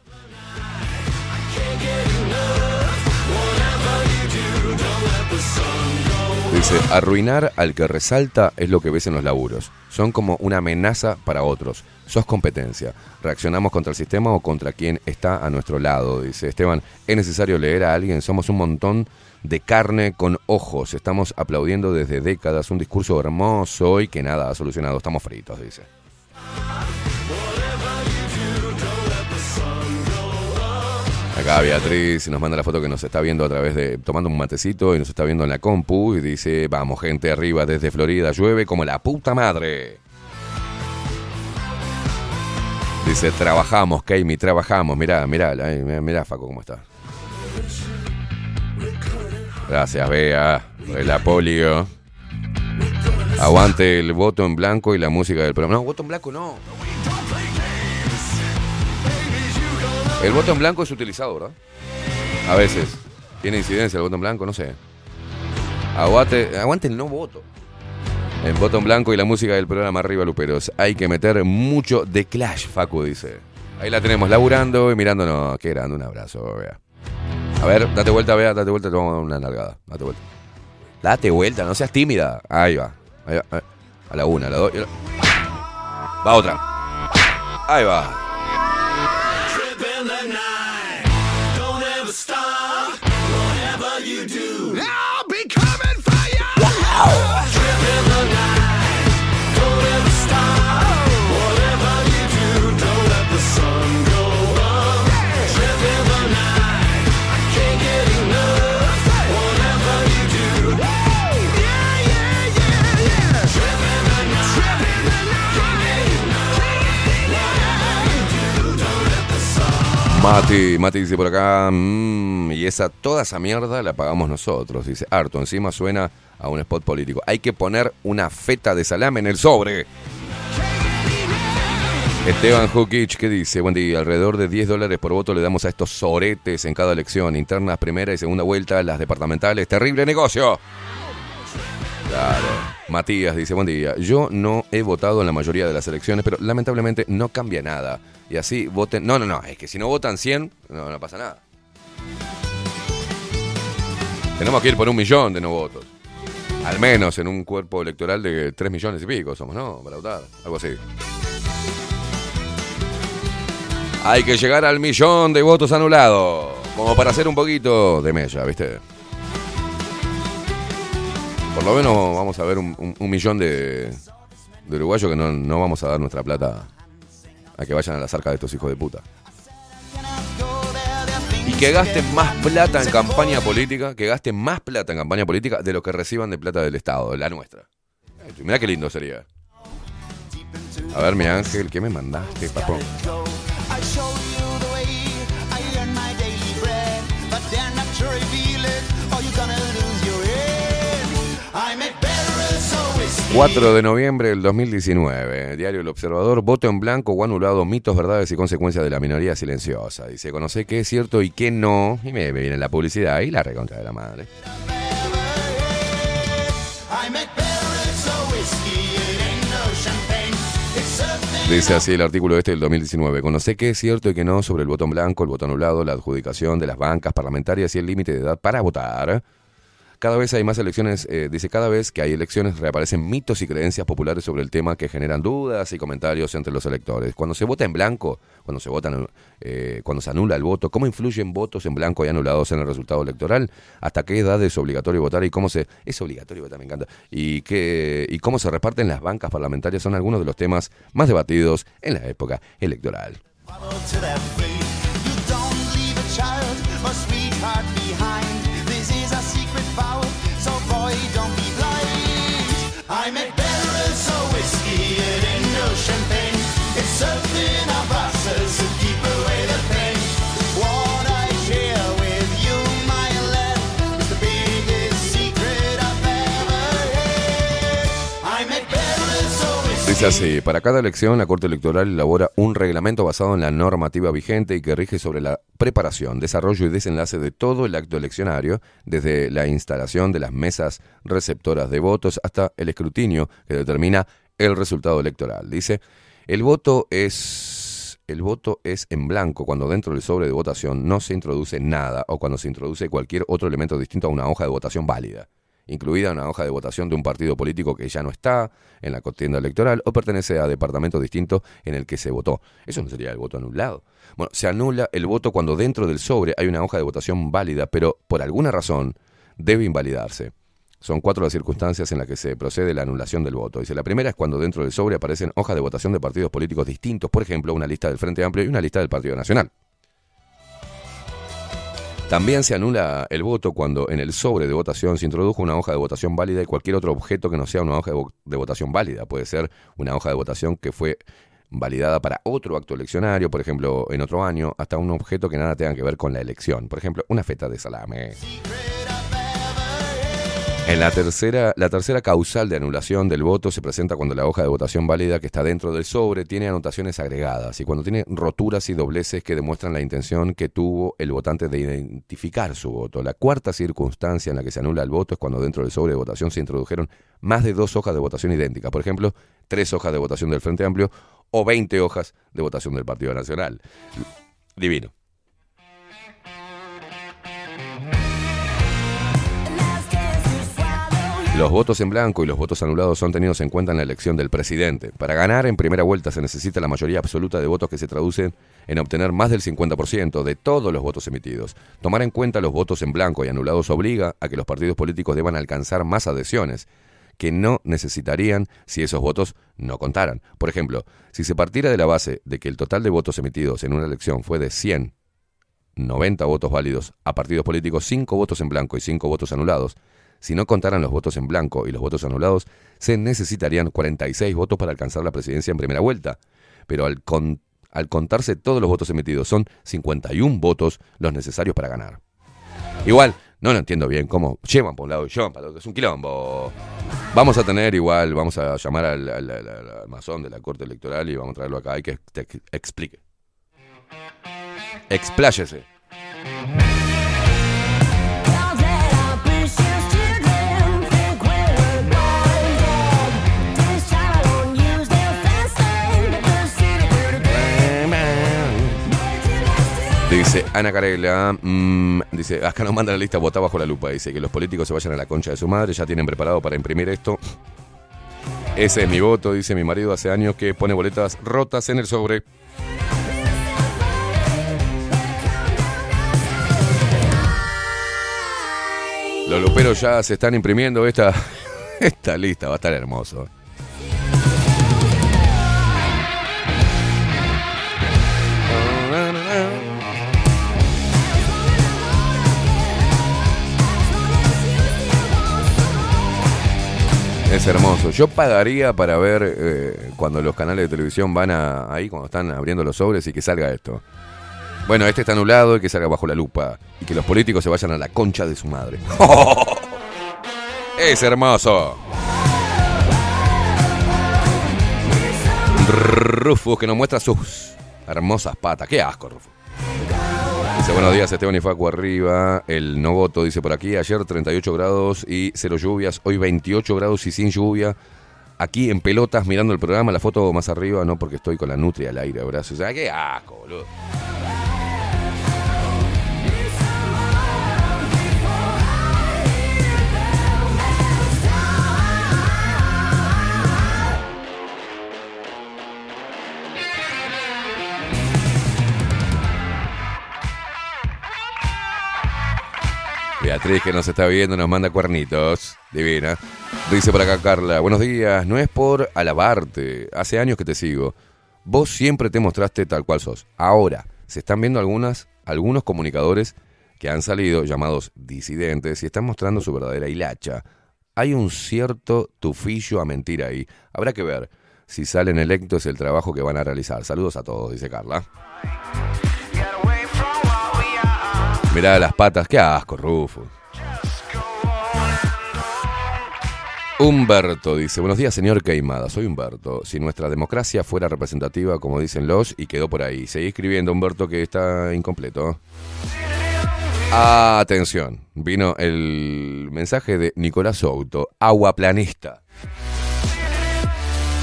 Dice, arruinar al que resalta es lo que ves en los laburos. Son como una amenaza para otros. Sos competencia. Reaccionamos contra el sistema o contra quien está a nuestro lado. Dice Esteban, es necesario leer a alguien. Somos un montón de carne con ojos. Estamos aplaudiendo desde décadas un discurso hermoso y que nada ha solucionado. Estamos fritos, dice. Acá Beatriz nos manda la foto que nos está viendo a través de. tomando un matecito y nos está viendo en la compu y dice: Vamos, gente arriba desde Florida, llueve como la puta madre. Dice: Trabajamos, Keimi, trabajamos. Mirá, mirá, mirá, mirá, Faco, cómo está. Gracias, Bea. El apolio. Aguante el voto en blanco y la música del programa. No, voto en blanco no. El voto en blanco es utilizado, ¿verdad? A veces. Tiene incidencia el voto en blanco, no sé. Aguante, aguante el no voto. El voto en blanco y la música del programa Arriba Luperos. Hay que meter mucho de Clash, Facu dice. Ahí la tenemos laburando y mirándonos. Qué grande, un abrazo, vea. A ver, date vuelta, vea, date vuelta, te vamos una nalgada. Date vuelta. Date vuelta, no seas tímida. Ahí va. Ahí va. A la una, a la dos. a la- Va otra. Ahí va. Mati, Mati dice por acá, "Mm, y esa, toda esa mierda la pagamos nosotros. Dice, harto, encima suena a un spot político. Hay que poner una feta de salame en el sobre. Esteban Jukic, ¿qué dice? Buen día, alrededor de 10 dólares por voto le damos a estos soretes en cada elección, internas, primera y segunda vuelta, las departamentales. Terrible negocio. Claro. Matías dice, buen día. Yo no he votado en la mayoría de las elecciones, pero lamentablemente no cambia nada. Y así voten... No, no, no, es que si no votan 100, no, pasa nada. Tenemos que ir por un millón de no votos. Al menos en un cuerpo electoral de 3 millones y pico somos, ¿no? Para votar, algo así. Hay que llegar al millón de votos anulados. Como para hacer un poquito de mella, ¿viste? Por lo menos vamos a ver un, un- un millón de, de uruguayos que no, no vamos a dar nuestra plata a que vayan a las arcas de estos hijos de puta. Y que gasten más plata en campaña política, que gasten más plata en campaña política de lo que reciban de plata del Estado, de la nuestra. Mirá qué lindo sería. A ver, mi ángel, ¿qué me mandaste, papo? 4 de noviembre del 2019, Diario El Observador, voto en blanco o anulado, mitos, verdades y consecuencias de la minoría silenciosa. Dice, conoce qué es cierto y qué no, y me, viene la publicidad y la recontra de la madre. Dice así el artículo este del 2019. Conoce qué es cierto y qué no sobre el voto en blanco, el voto anulado, la adjudicación de las bancas parlamentarias y el límite de edad para votar. Cada vez hay más elecciones, eh, dice, cada vez que hay elecciones reaparecen mitos y creencias populares sobre el tema que generan dudas y comentarios entre los electores. Cuando se vota en blanco, cuando se votan, eh, cuando se anula el voto, ¿cómo influyen votos en blanco y anulados en el resultado electoral? ¿Hasta qué edad es obligatorio votar y cómo se es obligatorio votar? Me encanta. Y qué y cómo se reparten las bancas parlamentarias son algunos de los temas más debatidos en la época electoral. Dice así, para cada elección la Corte Electoral elabora un reglamento basado en la normativa vigente y que rige sobre la preparación, desarrollo y desenlace de todo el acto eleccionario, desde la instalación de las mesas receptoras de votos hasta el escrutinio que determina el resultado electoral. Dice, el voto es el voto es en blanco cuando dentro del sobre de votación no se introduce nada o cuando se introduce cualquier otro elemento distinto a una hoja de votación válida incluida una hoja de votación de un partido político que ya no está en la contienda electoral o pertenece a departamento distinto en el que se votó. Eso no sería el voto anulado. Bueno, se anula el voto cuando dentro del sobre hay una hoja de votación válida, pero por alguna razón debe invalidarse. Son cuatro las circunstancias en las que se procede la anulación del voto. Dice, la primera es cuando dentro del sobre aparecen hojas de votación de partidos políticos distintos, por ejemplo, una lista del Frente Amplio y una lista del Partido Nacional. También se anula el voto cuando en el sobre de votación se introdujo una hoja de votación válida y cualquier otro objeto que no sea una hoja de, de votación válida. Puede ser una hoja de votación que fue validada para otro acto eleccionario, por ejemplo, en otro año, hasta un objeto que nada tenga que ver con la elección. Por ejemplo, una feta de salame. En la tercera, la tercera causal de anulación del voto se presenta cuando la hoja de votación válida que está dentro del sobre tiene anotaciones agregadas y cuando tiene roturas y dobleces que demuestran la intención que tuvo el votante de identificar su voto. La cuarta circunstancia en la que se anula el voto es cuando dentro del sobre de votación se introdujeron más de dos hojas de votación idénticas. Por ejemplo, tres hojas de votación del Frente Amplio o 20 hojas de votación del Partido Nacional. Divino. Los votos en blanco y los votos anulados son tenidos en cuenta en la elección del presidente. Para ganar en primera vuelta se necesita la mayoría absoluta de votos que se traducen en obtener más del 50% de todos los votos emitidos. Tomar en cuenta los votos en blanco y anulados obliga a que los partidos políticos deban alcanzar más adhesiones que no necesitarían si esos votos no contaran. Por ejemplo, si se partiera de la base de que el total de votos emitidos en una elección fue de 100, 90 votos válidos a partidos políticos, 5 votos en blanco y 5 votos anulados, si no contaran los votos en blanco y los votos anulados, se necesitarían 46 votos para alcanzar la presidencia en primera vuelta. Pero al, con- al contarse todos los votos emitidos, son 51 votos los necesarios para ganar. Igual, no lo entiendo bien cómo llevan por un lado y llevan para otro. Es un quilombo. Vamos a tener igual, vamos a llamar al, al, de la Corte Electoral y vamos a traerlo acá y que te explique. Expláyese. Dice Ana Carela, mm, dice, acá nos manda la lista, votá bajo la lupa. Dice que los políticos se vayan a la concha de su madre, ya tienen preparado para imprimir esto. Ese es mi voto, dice mi marido hace años que pone boletas rotas en el sobre. Los luperos ya se están imprimiendo esta, (laughs) esta lista, va a estar hermoso. Es hermoso. Yo pagaría para ver eh, cuando los canales de televisión van a, ahí, cuando están abriendo los sobres y que salga esto. Bueno, este está anulado y que salga bajo la lupa. Y que los políticos se vayan a la concha de su madre. (laughs) Es hermoso. Rufus que nos muestra sus hermosas patas. Qué asco, Rufus. Buenos días, Esteban y Facu arriba. El no voto, dice por aquí. Ayer 38 grados y cero lluvias. Hoy 28 grados y sin lluvia. Aquí en pelotas mirando el programa. La foto más arriba, no porque estoy con la nutria al aire, brazos. O sea, qué asco, boludo. Beatriz que nos está viendo nos manda cuernitos. Divina. Dice por acá Carla, buenos días, no es por alabarte, hace años que te sigo. Vos siempre te mostraste tal cual sos. Ahora, se están viendo algunas, algunos comunicadores que han salido llamados disidentes y están mostrando su verdadera hilacha. Hay un cierto tufillo a mentir ahí. Habrá que ver si salen electos el trabajo que van a realizar. Saludos a todos, dice Carla. Mirá las patas, qué asco, Rufo. Humberto dice, buenos días señor Queimada, soy Humberto. Si nuestra democracia fuera representativa, como dicen los, y quedó por ahí. Seguí escribiendo, Humberto, que está incompleto. Atención, vino el mensaje de Nicolás Souto, aguaplanista.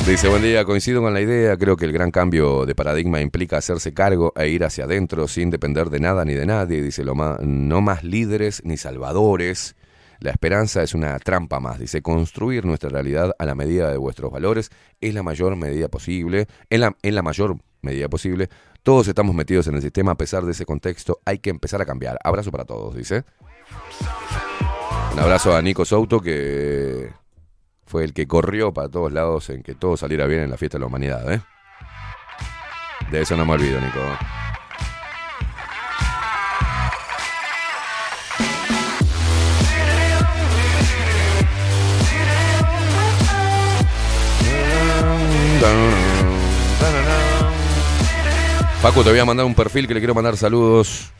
Dice, buen día, coincido con la idea, creo que el gran cambio de paradigma implica hacerse cargo e ir hacia adentro sin depender de nada ni de nadie, dice, lo ma- no más líderes ni salvadores. La esperanza es una trampa más, dice, construir nuestra realidad a la medida de vuestros valores es la mayor medida posible, en la, en la mayor medida posible. Todos estamos metidos en el sistema, a pesar de ese contexto, hay que empezar a cambiar. Abrazo para todos, dice. Un abrazo a Nico Souto, que fue el que corrió para todos lados en que todo saliera bien en la fiesta de la humanidad, ¿eh? De eso no me olvido, Nico. Paco, te voy a mandar un perfil que le quiero mandar saludos.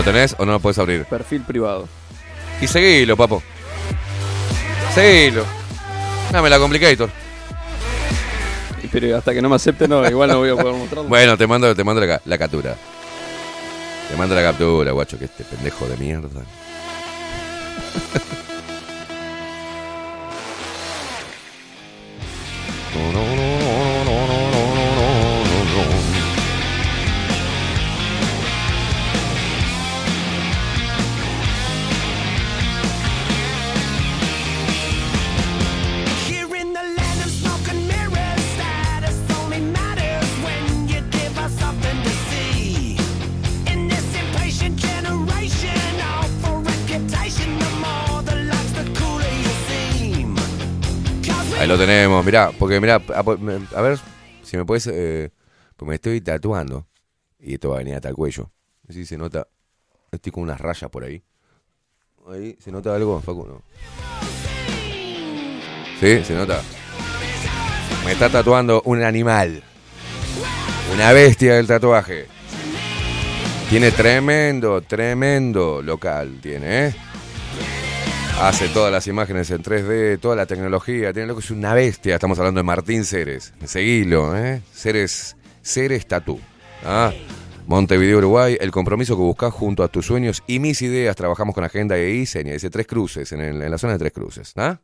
¿Lo tenés o no lo puedes abrir? Perfil privado. Y seguilo, papo. Seguilo. Dame la complicator. Pero hasta que no me acepte, no, igual no voy a poder mostrarlo. (laughs) Bueno, te mando, te mando la, la captura. Te mando la captura, guacho, que este pendejo de mierda. Mirá, porque mirá, a, ver si me puedes. Pues me estoy tatuando. Y esto va a venir hasta el cuello. Si se nota. Estoy con unas rayas por ahí. Ahí, ¿se nota algo, Facu? No. ¿Sí? ¿Se nota? Me está tatuando un animal. Una bestia del tatuaje. Tiene tremendo, tremendo local, tiene, ¿eh? Hace todas las imágenes en 3D, toda la tecnología. Tiene loco, es una bestia. Estamos hablando de Martín Ceres. Seguilo, ¿eh? Ceres, Ceres Tatú. ¿ah? Montevideo, Uruguay. El compromiso que buscas junto a tus sueños y mis ideas. Trabajamos con Agenda e Iseña. Dice Tres Cruces, en, la zona de Tres Cruces. ¿ah?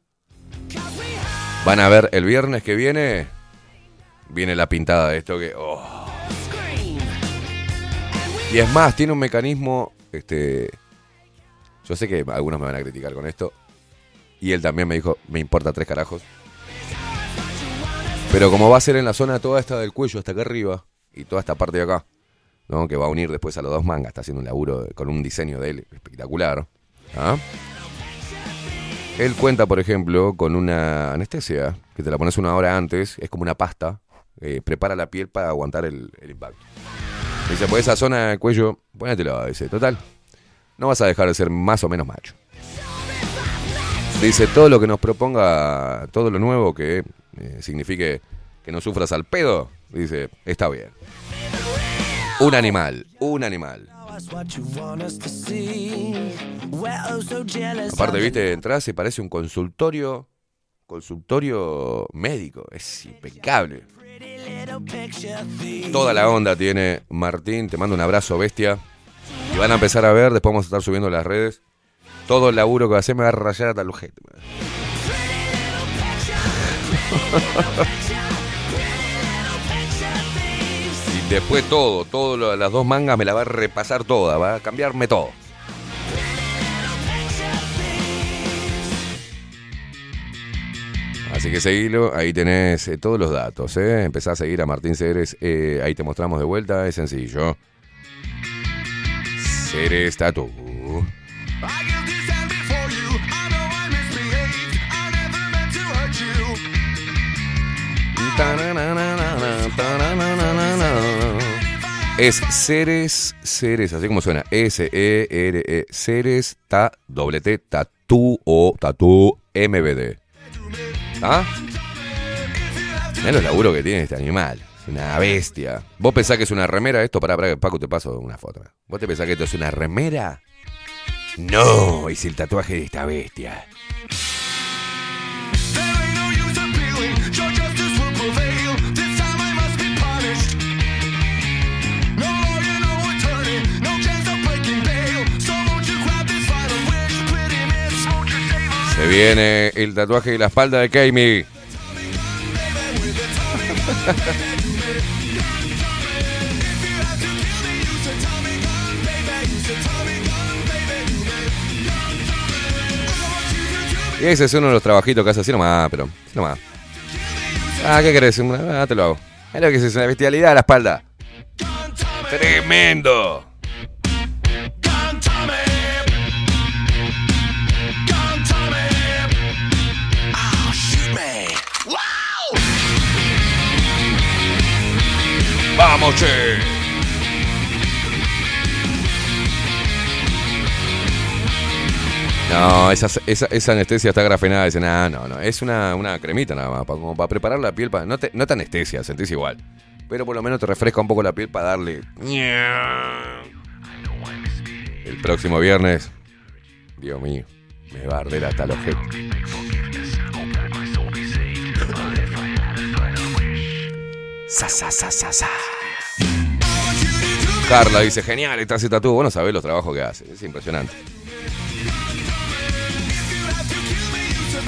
Van a ver el viernes que viene. Viene la pintada de esto que. oh. Y es más, tiene un mecanismo. Este. Yo sé que algunos me van a criticar con esto. Y él también me dijo, me importa tres carajos. Pero como va a ser en la zona toda esta del cuello hasta acá arriba y toda esta parte de acá, ¿no? que va a unir después a los dos mangas, está haciendo un laburo con un diseño de él espectacular. ¿ah? Él cuenta, por ejemplo, con una anestesia, que te la pones una hora antes, es como una pasta, eh, prepara la piel para aguantar el, impacto. Dice, pues esa zona del cuello, pónetelo, dice, total, no vas a dejar de ser más o menos macho. Dice, todo lo que nos proponga, todo lo nuevo que eh, signifique que no sufras al pedo, dice, está bien. Un animal, un animal. Aparte, viste, entras y parece un consultorio, consultorio médico, es impecable. Toda la onda tiene Martín, te mando un abrazo bestia. Y van a empezar a ver, después vamos a estar subiendo las redes. Todo el laburo que va a hacer me va a rayar hasta el. (laughs) Y después todo, lo- las dos mangas me la va a repasar toda, va a cambiarme todo. Así que seguilo, ahí tenés eh, todos los datos, ¿eh? Empezá a seguir a Martín Ceres, eh, ahí te mostramos de vuelta, es sencillo. Ceres Tatu. Es Ceres, Ceres, así como suena. S-E-R-E, Ceres, ta, doble T, Tatú o Tatú MBD. ¿Ah? Mirá los que tiene este animal. Una bestia. ¿Vos pensás que es una remera esto? Pará, pará, que Paco, te paso una foto. ¿Vos te pensás que esto es una remera? No, es el tatuaje de esta bestia. Your justice will prevail. This time I must be Y ese es uno de los trabajitos que hace así nomás, pero así nomás. Ah, ¿qué querés? Ah, te lo hago. Es lo que es una bestialidad a la espalda. Tremendo. ¡Vamos, che! No, esa, esa, esa anestesia está grafenada. Dice, nah, no, no. Es una, una cremita nada más, pa- como para preparar la piel. para no, te, no te anestesia, sentís igual. Pero por lo menos te refresca un poco la piel para darle. El próximo viernes. Dios mío, me va a arder hasta los objeto. Sa, sa, sa, sa, sa. Carla dice, genial, está ese tatu. Vos no sabés los trabajos que hace. Es impresionante.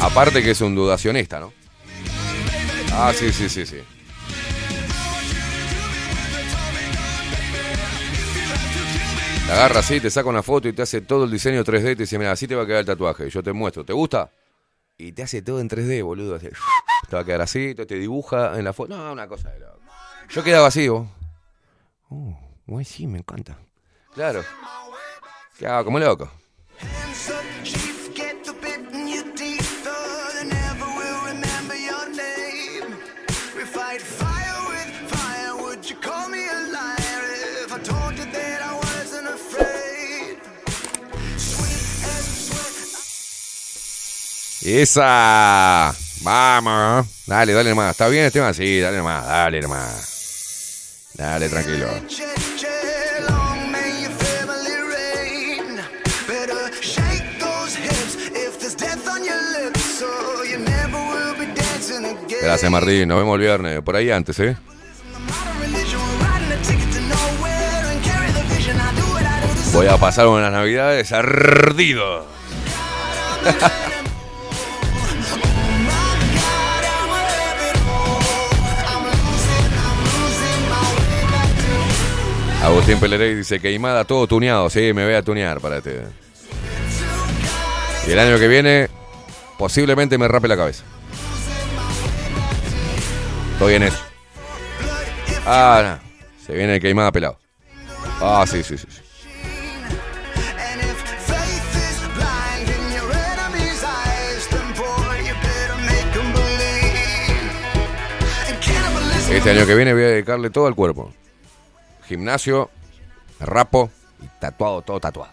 Aparte que es un dudacionista, ¿no? Ah, sí, sí, sí, sí. Te agarra así, te saca una foto y te hace todo el diseño 3D y te dice, mira, así te va a quedar el tatuaje. Yo te muestro, ¿te gusta? Y te hace todo en 3D, boludo. así. Te va a quedar así, te, dibuja en la foto. No, una cosa de loco. Yo quedaba así, vos. Uh, güey, sí, me encanta. Claro. Quedaba como loco. Esa. Vamos. Dale, dale nomás. ¿Está bien este tema? Sí, dale nomás. Dale nomás. Dale, tranquilo. Gracias, Martín. Nos vemos el viernes. Por ahí antes, ¿eh? Voy a pasar unas navidades ardido. (laughs) Agustín Pelerey dice queimada todo tuneado. Sí, me voy a tunear para este. Y el año que viene, posiblemente me rape la cabeza. Estoy en eso. Ah. Se viene el queimada pelado. Ah, sí, sí, sí. sí. Este año que viene voy a dedicarle todo al cuerpo. Gimnasio, rapo y tatuado, todo tatuado.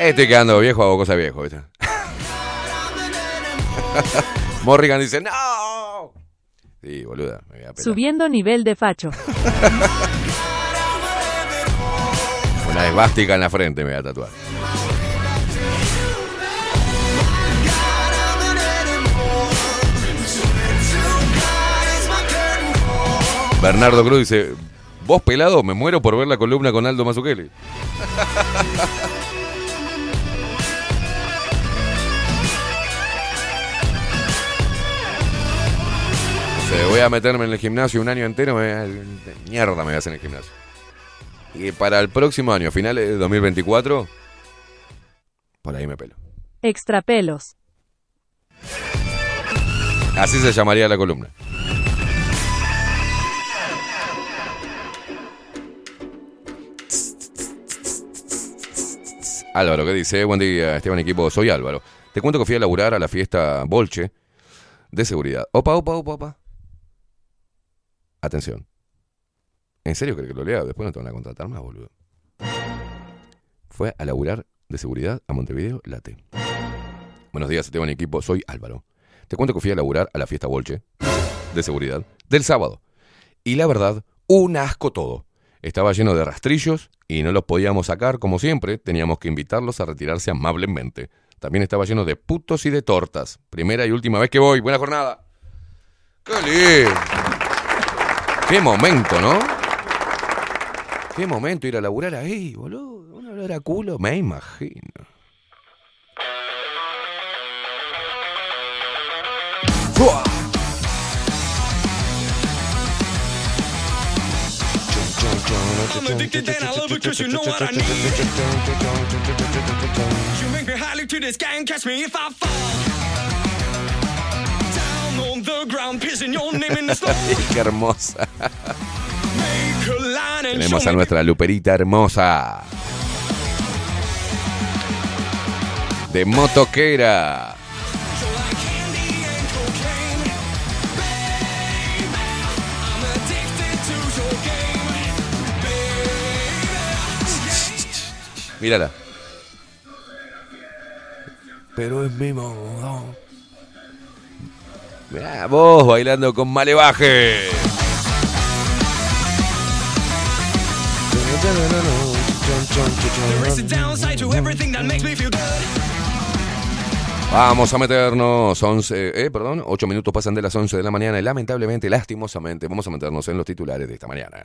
Estoy quedando viejo, hago cosas viejo, ¿viste? (laughs) Morrigan dice, ¡No! Sí, boluda, me voy a pelar. Subiendo nivel de facho. (laughs) Una esvástica en la frente me voy a tatuar. Bernardo Cruz dice, vos pelado, me muero por ver la columna con Aldo Mazzucchelli. (laughs) Se voy a meterme en el gimnasio un año entero, me, mierda me voy a hacer en el gimnasio. Y para el próximo año, finales de 2024, por ahí me pelo. Extrapelos. Así se llamaría la columna. Álvaro, ¿qué dice? Buen día, Esteban Equipo. Soy Álvaro. Te cuento que fui a laburar a la fiesta Bolche de seguridad. Opa, opa, opa, opa. Atención. ¿En serio crees que lo lea? Después no te van a contratar más, boludo. Fue a laburar de seguridad a Montevideo, Late. Buenos días, Esteban Equipo. Soy Álvaro. Te cuento que fui a laburar a la fiesta Bolche de seguridad del sábado. y la verdad, un asco todo. Estaba lleno de rastrillos y no los podíamos sacar como siempre, teníamos que invitarlos a retirarse amablemente. También estaba lleno de putos y de tortas. Primera y última vez que voy. Buena jornada. ¡Qué lindo! ¡Qué momento, ¿no? ¡Qué momento ir a laburar ahí, boludo! Un olor a culo, me imagino. I'm addicted and I love it 'cause you know what I need. You make me highly to the sky and catch me if I fall. Down on the ground, pissing your name in the snow. (laughs) ¡Qué hermosa! Tenemos a nuestra Luperita hermosa. De motoquera. Mírala. Pero es mi modo. Mirá, vos bailando con malevaje. Vamos a meternos 11, eh, perdón, 8 minutos pasan de las 11 de la mañana y lamentablemente, lastimosamente, vamos a meternos en los titulares de esta mañana.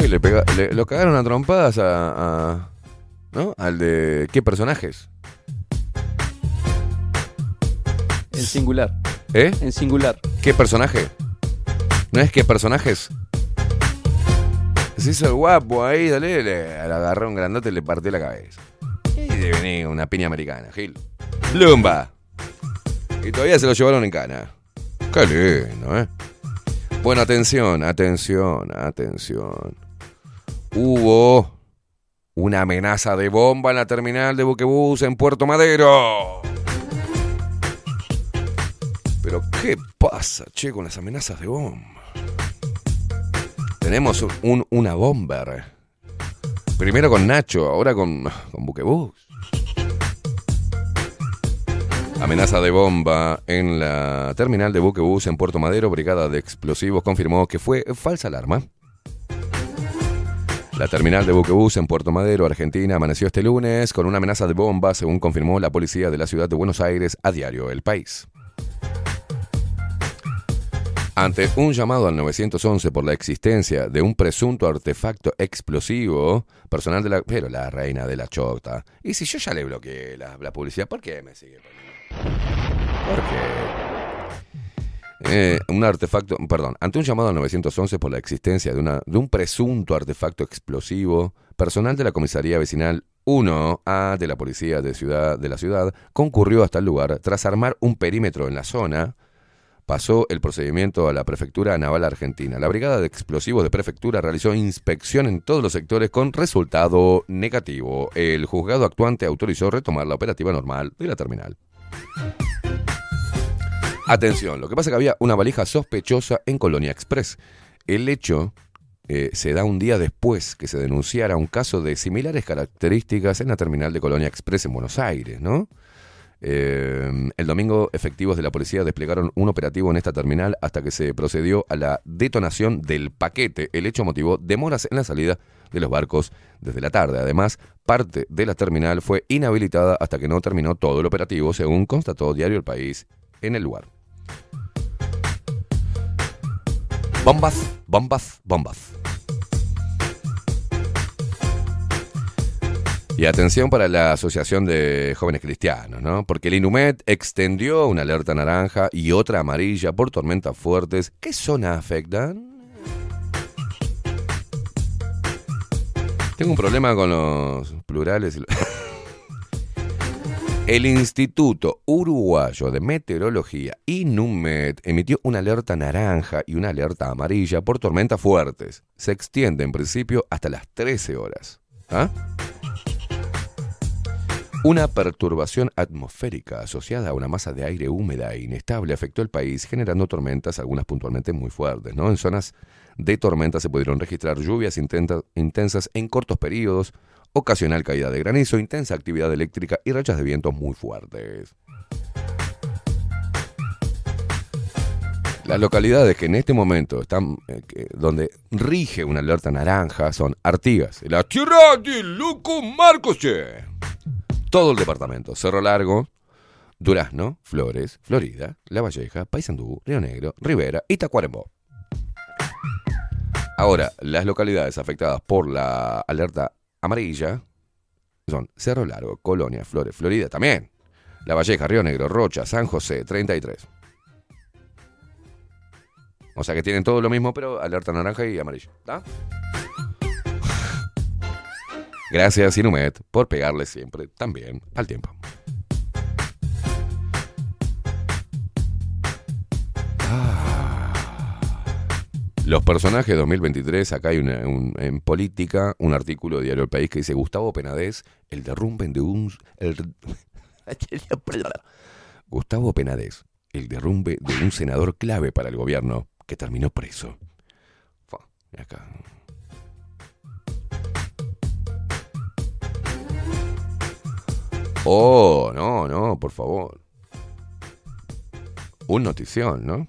Che, le, pega- le- lo cagaron a trompadas a, a- ¿No? Al de. ¿Qué personajes? En singular. ¿Eh? En singular. ¿Qué personaje? ¿No es qué personajes? Se hizo el guapo ahí, dale, le, agarré un grandote y le partió la cabeza. Y de venir una piña americana, Gil. Lumba. Y todavía se lo llevaron en cana. Qué lindo, ¿eh? Bueno, atención, atención, atención. Hubo una amenaza de bomba en la terminal de buquebús en Puerto Madero. Pero ¿qué pasa, che, con las amenazas de bomba? Tenemos un, una bomber. Primero con Nacho, ahora con, con Buquebús. Amenaza de bomba en la terminal de Buquebús en Puerto Madero. Brigada de Explosivos confirmó que fue falsa alarma. La terminal de Buquebús en Puerto Madero, Argentina, amaneció este lunes con una amenaza de bomba, según confirmó la policía de la ciudad de Buenos Aires a diario El País. Ante un llamado al 911 por la existencia de un presunto artefacto explosivo, personal de la... Pero la reina de la chota. Y si yo ya le bloqueé la, la publicidad, ¿por qué me sigue poniendo? ¿Por qué? Eh, un artefacto, perdón, ante un llamado al 911 por la existencia de, una, de un presunto artefacto explosivo, personal de la comisaría vecinal 1A de la policía de, ciudad, de la ciudad concurrió hasta el lugar tras armar un perímetro en la zona pasó el procedimiento a la Prefectura Naval Argentina. La Brigada de Explosivos de Prefectura realizó inspección en todos los sectores con resultado negativo. El juzgado actuante autorizó retomar la operativa normal de la terminal. Atención, lo que pasa es que había una valija sospechosa en Colonia Express. El hecho eh, se da un día después que se denunciara un caso de similares características en la terminal de Colonia Express en Buenos Aires, ¿no? Eh, el domingo, efectivos de la policía desplegaron un operativo en esta terminal hasta que se procedió a la detonación del paquete. El hecho motivó demoras en la salida de los barcos desde la tarde. Además, parte de la terminal fue inhabilitada hasta que no terminó todo el operativo, según constató Diario El País en el lugar. Bombas, bombas, bombas. Y atención para la Asociación de Jóvenes Cristianos, ¿no? Porque el INUMED extendió una alerta naranja y otra amarilla por tormentas fuertes. ¿Qué zona afectan? Tengo un problema con los plurales. (laughs) El Instituto Uruguayo de Meteorología, INUMET, emitió una alerta naranja y una alerta amarilla por tormentas fuertes. Se extiende en principio hasta las 13 horas. ¿Ah? Una perturbación atmosférica asociada a una masa de aire húmeda e inestable afectó el país, generando tormentas, algunas puntualmente muy fuertes. ¿no? En zonas de tormenta se pudieron registrar lluvias intensas en cortos periodos, ocasional caída de granizo, intensa actividad eléctrica y rachas de vientos muy fuertes. Las localidades que en este momento están eh, donde rige una alerta naranja son Artigas, la tierra de Loco Marcos. Todo el departamento, Cerro Largo, Durazno, Flores, Florida, La Valleja, Paysandú, Río Negro, Rivera y Tacuarembó. Ahora, las localidades afectadas por la alerta amarilla son Cerro Largo, Colonia, Flores, Florida también. La Valleja, Río Negro, Rocha, San José, 33. O sea que tienen todo lo mismo, pero alerta naranja y amarilla. ¿Está? Gracias, Inumet, por pegarle siempre también al tiempo. Los personajes 2023, acá hay una- un- en política un artículo de Diario El País que dice Gustavo Penadez, el derrumbe de un... (laughs) Gustavo Penadez, el derrumbe de un senador clave para el gobierno que terminó preso. Acá. Oh, no, no, por favor. Un notición, ¿no?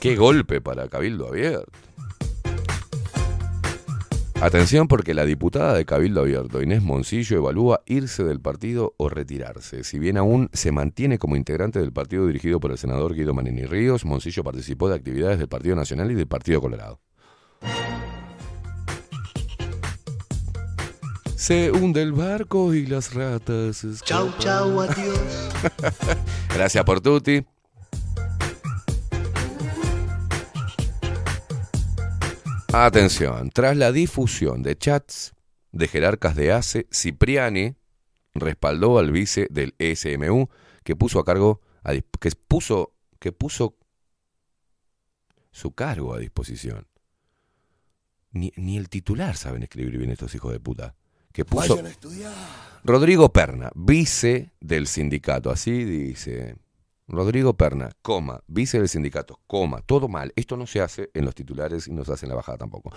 Qué golpe para Cabildo Abierto. Atención porque la diputada de Cabildo Abierto, Inés Moncillo, evalúa irse del partido o retirarse. Si bien aún se mantiene como integrante del partido dirigido por el senador Guido Manini Ríos, Moncillo participó de actividades del Partido Nacional y del Partido Colorado. Se hunde el barco y las ratas. Chau, chau, adiós. (laughs) Gracias por Tuti. Atención, tras la difusión de chats de jerarcas de ACE, Cipriani respaldó al vice del SMU que puso a cargo a que puso que puso su cargo a disposición. Ni, ni el titular saben escribir bien estos hijos de puta. Que puso Vayan a estudiar. Rodrigo Perna, vice del sindicato, así dice. Rodrigo Perna, coma, vice del sindicato, coma, todo mal. Esto no se hace en los titulares y no se hace en la bajada tampoco.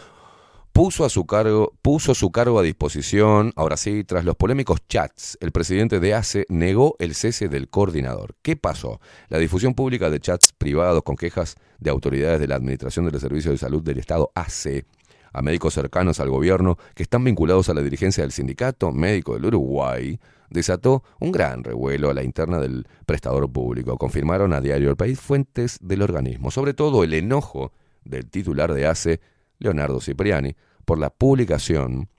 Puso a su cargo, puso su cargo a disposición, ahora sí, tras los polémicos chats, el presidente de ACE negó el cese del coordinador. ¿Qué pasó? La difusión pública de chats privados con quejas de autoridades de la Administración de los Servicios de Salud del Estado ACE a médicos cercanos al gobierno que están vinculados a la dirigencia del Sindicato Médico del Uruguay, desató un gran revuelo a la interna del prestador público. Confirmaron a Diario El País fuentes del organismo, sobre todo el enojo del titular de ACE, Leonardo Cipriani, por la publicación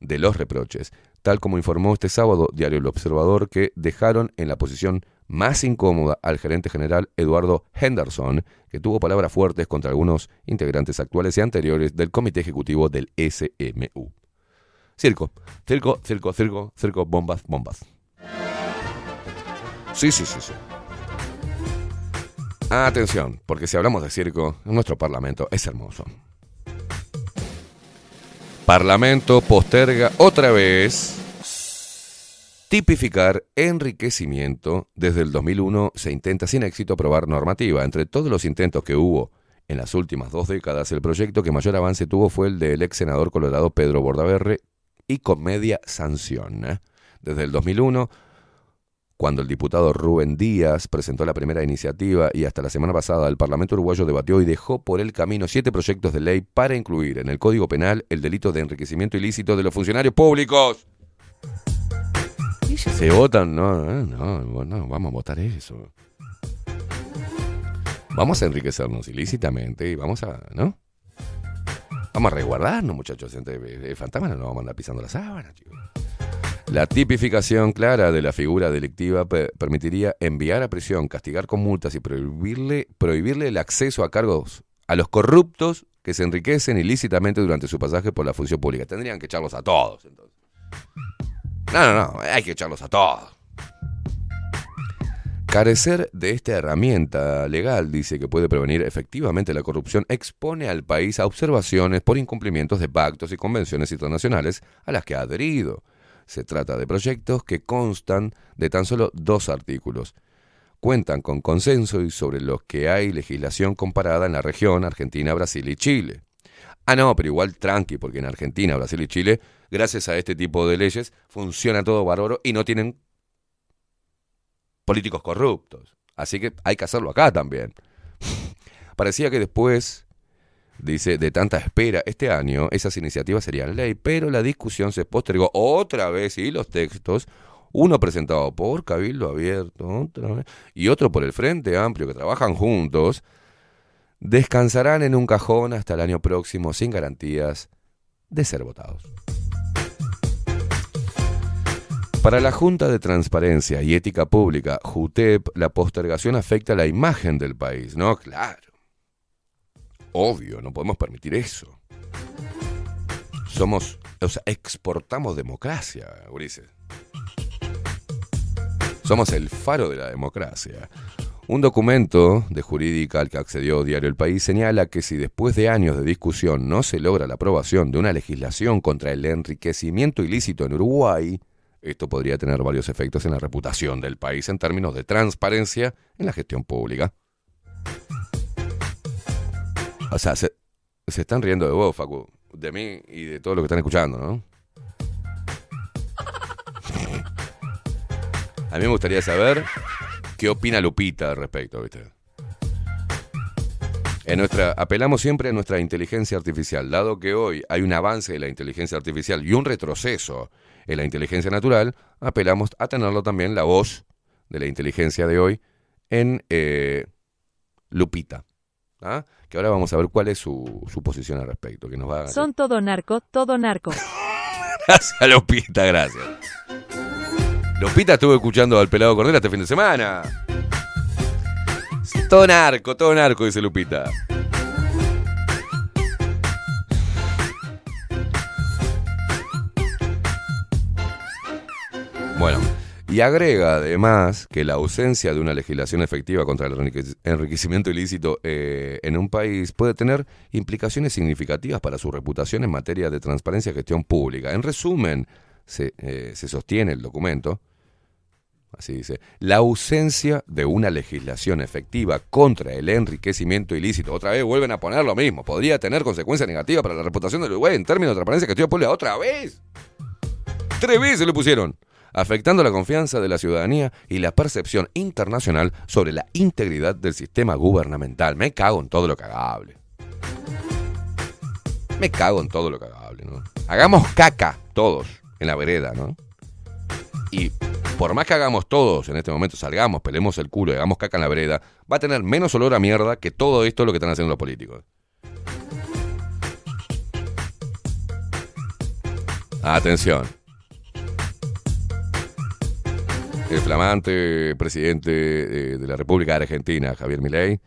de los reproches, tal como informó este sábado Diario El Observador que dejaron en la posición más incómoda al gerente general Eduardo Henderson, que tuvo palabras fuertes contra algunos integrantes actuales y anteriores del comité ejecutivo del SMU. Circo, circo, circo, circo, circo, bombas, bombas. Sí, sí, sí, sí. Atención, porque si hablamos de circo, nuestro parlamento es hermoso. Parlamento posterga otra vez tipificar enriquecimiento. Desde el 2001 se intenta sin éxito aprobar normativa. Entre todos los intentos que hubo en las últimas dos décadas, el proyecto que mayor avance tuvo fue el del ex senador colorado Pedro Bordaberre y con media sanción. Desde el 2001 cuando el diputado Rubén Díaz presentó la primera iniciativa y hasta la semana pasada el Parlamento uruguayo debatió y dejó por el camino siete proyectos de ley para incluir en el Código Penal el delito de enriquecimiento ilícito de los funcionarios públicos. Se votan, no, eh, no, no, vamos a votar eso. Vamos a enriquecernos ilícitamente y vamos a, ¿no? Vamos a resguardarnos, muchachos. El fantasma no nos vamos a andar pisando la sábana, chicos. La tipificación clara de la figura delictiva pe- permitiría enviar a prisión, castigar con multas y prohibirle, prohibirle el acceso a cargos a los corruptos que se enriquecen ilícitamente durante su pasaje por la función pública. Tendrían que echarlos a todos, entonces. No, no, no, hay que echarlos a todos. Carecer de esta herramienta legal, dice que puede prevenir efectivamente la corrupción, expone al país a observaciones por incumplimientos de pactos y convenciones internacionales a las que ha adherido. Se trata de proyectos que constan de tan solo dos artículos. Cuentan con consenso y sobre los que hay legislación comparada en la región Argentina, Brasil y Chile. Ah, no, pero igual tranqui, porque en Argentina, Brasil y Chile, gracias a este tipo de leyes, funciona todo bárbaro y no tienen políticos corruptos. Así que hay que hacerlo acá también. (laughs) Parecía que después, dice, de tanta espera, este año esas iniciativas serían ley, pero la discusión se postergó otra vez y los textos, uno presentado por Cabildo Abierto otra vez, y otro por el Frente Amplio, que trabajan juntos, descansarán en un cajón hasta el año próximo sin garantías de ser votados. Para la Junta de Transparencia y Ética Pública, JUTEP, la postergación afecta la imagen del país, ¿no? Claro. Obvio, no podemos permitir eso. Somos, o sea, exportamos democracia, Ulises. Somos el faro de la democracia. Un documento de jurídica al que accedió Diario El País señala que si después de años de discusión no se logra la aprobación de una legislación contra el enriquecimiento ilícito en Uruguay, esto podría tener varios efectos en la reputación del país en términos de transparencia en la gestión pública. O sea, se, se están riendo de vos, Facu, de mí y de todo lo que están escuchando, ¿no? (laughs) A mí me gustaría saber qué opina Lupita al respecto, ¿viste? En nuestra, apelamos siempre a nuestra inteligencia artificial, dado que hoy hay un avance de la inteligencia artificial y un retroceso en la inteligencia natural, apelamos a tenerlo también la voz de la inteligencia de hoy en eh, Lupita. ¿ah? Que ahora vamos a ver cuál es su, su posición al respecto. Que nos va a... Son todo narco, todo narco. (laughs) Gracias, Lupita, gracias. Lupita estuvo escuchando al pelado Cordera este fin de semana. Todo narco, todo narco, dice Lupita. Bueno, y agrega además que la ausencia de una legislación efectiva contra el enrique- enriquecimiento ilícito eh, en un país puede tener implicaciones significativas para su reputación en materia de transparencia y gestión pública. En resumen, se, eh, se sostiene el documento, así dice, la ausencia de una legislación efectiva contra el enriquecimiento ilícito, otra vez vuelven a poner lo mismo, podría tener consecuencias negativas para la reputación del Uruguay en términos de transparencia y gestión pública, otra vez. Tres veces le pusieron afectando la confianza de la ciudadanía y la percepción internacional sobre la integridad del sistema gubernamental. Me cago en todo lo cagable. Me cago en todo lo cagable, ¿no? Hagamos caca todos en la vereda, ¿no? Y por más que hagamos todos en este momento, salgamos, pelemos el culo y hagamos caca en la vereda, va a tener menos olor a mierda que todo esto lo que están haciendo los políticos. Atención. el flamante presidente eh, de la República Argentina, Javier Milei,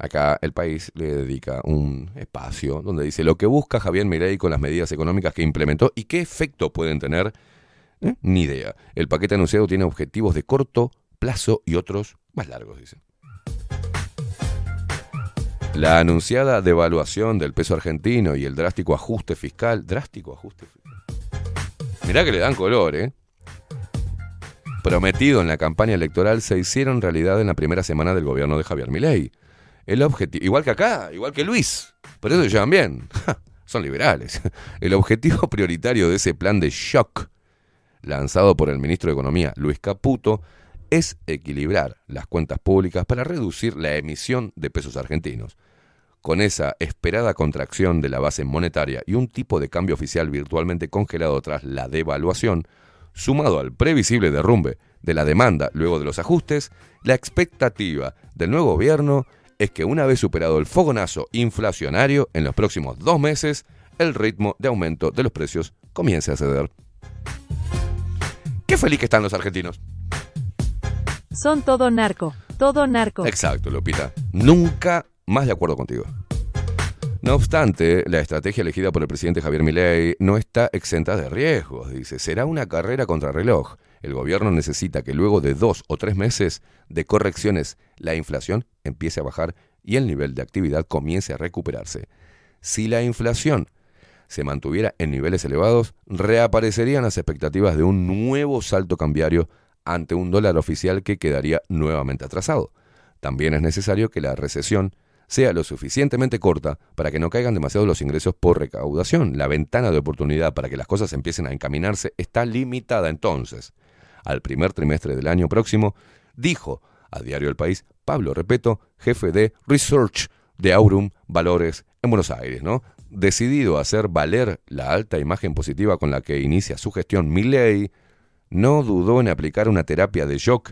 acá el país le dedica un espacio donde dice lo que busca Javier Milei con las medidas económicas que implementó y qué efecto pueden tener, ¿eh? ni idea. El paquete anunciado tiene objetivos de corto plazo y otros más largos, dice. La anunciada devaluación del peso argentino y el drástico ajuste fiscal, drástico ajuste fiscal. Mirá que le dan color, ¿eh? prometido en la campaña electoral se hicieron realidad en la primera semana del gobierno de Javier Milei. El objetivo, igual que acá, igual que Luis, por eso se llevan bien. (laughs) Son liberales. El objetivo prioritario de ese plan de shock lanzado por el ministro de Economía, Luis Caputo, es equilibrar las cuentas públicas para reducir la emisión de pesos argentinos. Con esa esperada contracción de la base monetaria y un tipo de cambio oficial virtualmente congelado tras la devaluación, sumado al previsible derrumbe de la demanda luego de los ajustes, la expectativa del nuevo gobierno es que una vez superado el fogonazo inflacionario en los próximos dos meses, el ritmo de aumento de los precios comience a ceder. Qué feliz que están los argentinos. Son todo narco, todo narco. Exacto, Lupita. Nunca más de acuerdo contigo. No obstante, la estrategia elegida por el presidente Javier Milei no está exenta de riesgos, dice. Será una carrera contra reloj. El gobierno necesita que luego de dos o tres meses de correcciones la inflación empiece a bajar y el nivel de actividad comience a recuperarse. Si la inflación se mantuviera en niveles elevados, reaparecerían las expectativas de un nuevo salto cambiario ante un dólar oficial que quedaría nuevamente atrasado. También es necesario que la recesión sea lo suficientemente corta para que no caigan demasiado los ingresos por recaudación. La ventana de oportunidad para que las cosas empiecen a encaminarse está limitada entonces. Al primer trimestre del año próximo, dijo a Diario El País Pablo Repeto, jefe de Research de Aurum Valores en Buenos Aires, ¿no? Decidido a hacer valer la alta imagen positiva con la que inicia su gestión Milley, no dudó en aplicar una terapia de shock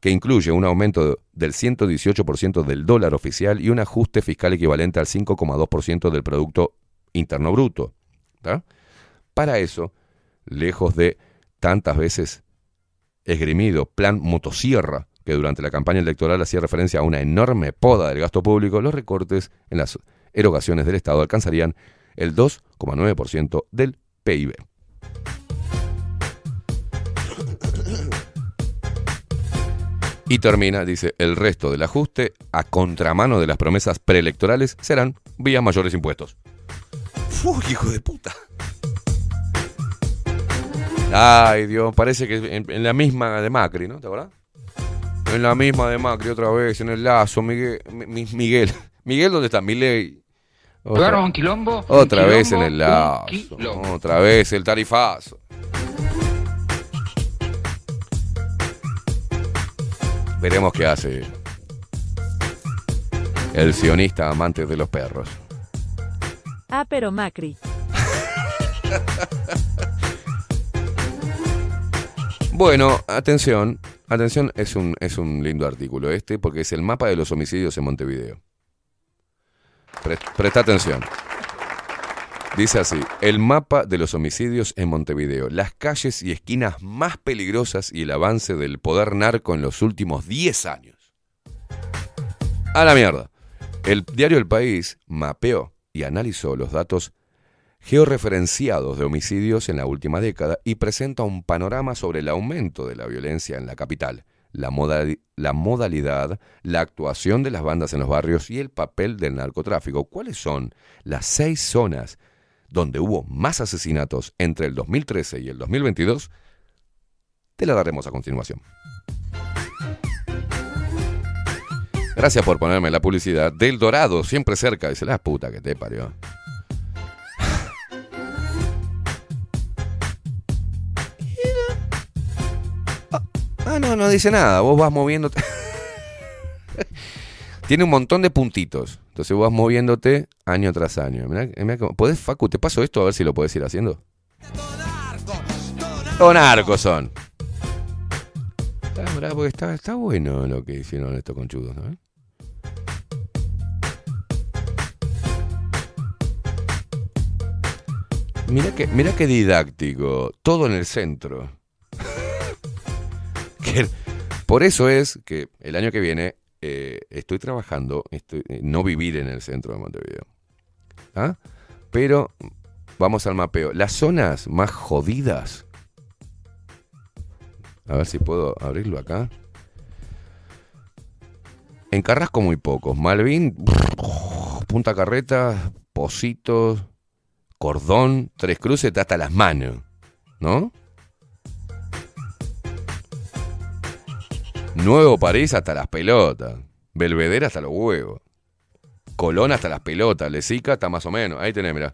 que incluye un aumento del 118% del dólar oficial y un ajuste fiscal equivalente al 5,2% del Producto Interno Bruto. Para eso, lejos de tantas veces esgrimido plan motosierra, que durante la campaña electoral hacía referencia a una enorme poda del gasto público, los recortes en las erogaciones del Estado alcanzarían el 2,9% del PIB. Y termina, dice, el resto del ajuste, a contramano de las promesas preelectorales, serán vía mayores impuestos. ¡Uf, hijo de puta! Ay, Dios, parece que en, en la misma de Macri, ¿no? ¿Te acuerdas? En la misma de Macri otra vez, en el lazo, Miguel. Mi- mi- Miguel, (laughs) Miguel ¿dónde está? Milei. Pegaron un quilombo, un Otra vez en quilombo, el un lazo. quilombo. Otra vez el tarifazo. Veremos qué hace el sionista amante de los perros. Ah, pero Macri. (laughs) Bueno, atención, atención, es un, es un lindo artículo este porque es el mapa de los homicidios en Montevideo. Pre- presta atención. Dice así, el mapa de los homicidios en Montevideo, las calles y esquinas más peligrosas y el avance del poder narco en los últimos 10 años. A la mierda. El diario El País mapeó y analizó los datos georreferenciados de homicidios en la última década y presenta un panorama sobre el aumento de la violencia en la capital, la, moda- la modalidad, la actuación de las bandas en los barrios y el papel del narcotráfico. ¿Cuáles son las seis zonas donde hubo más asesinatos entre el 2013 y el 2022? Te la daremos a continuación. Gracias por ponerme la publicidad del Dorado, siempre cerca. Dice la puta que te parió. Ah, no, no dice nada. Vos vas moviéndote. (laughs) Tiene un montón de puntitos. Entonces vos vas moviéndote año tras año. Mirá, mirá cómo- ¿Podés, Facu? Te paso esto a ver si lo podés ir haciendo. Todo narcos son. Está, mirá, porque está, está bueno lo que hicieron estos conchudos, ¿no? Mira que, mira qué didáctico. Todo en el centro. (laughs) Por eso es que el año que viene eh, estoy trabajando, estoy, eh, no vivir en el centro de Montevideo. ¿Ah? Pero vamos al mapeo. Las zonas más jodidas. A ver si puedo abrirlo acá. En Carrasco muy pocos. Malvin, Punta Carreta, Positos, Cordón, Tres Cruces, hasta las manos. ¿No? Nuevo París hasta las pelotas. Belvedere hasta los huevos. Colón hasta las pelotas. Lesica está más o menos. Ahí tenés, mirá.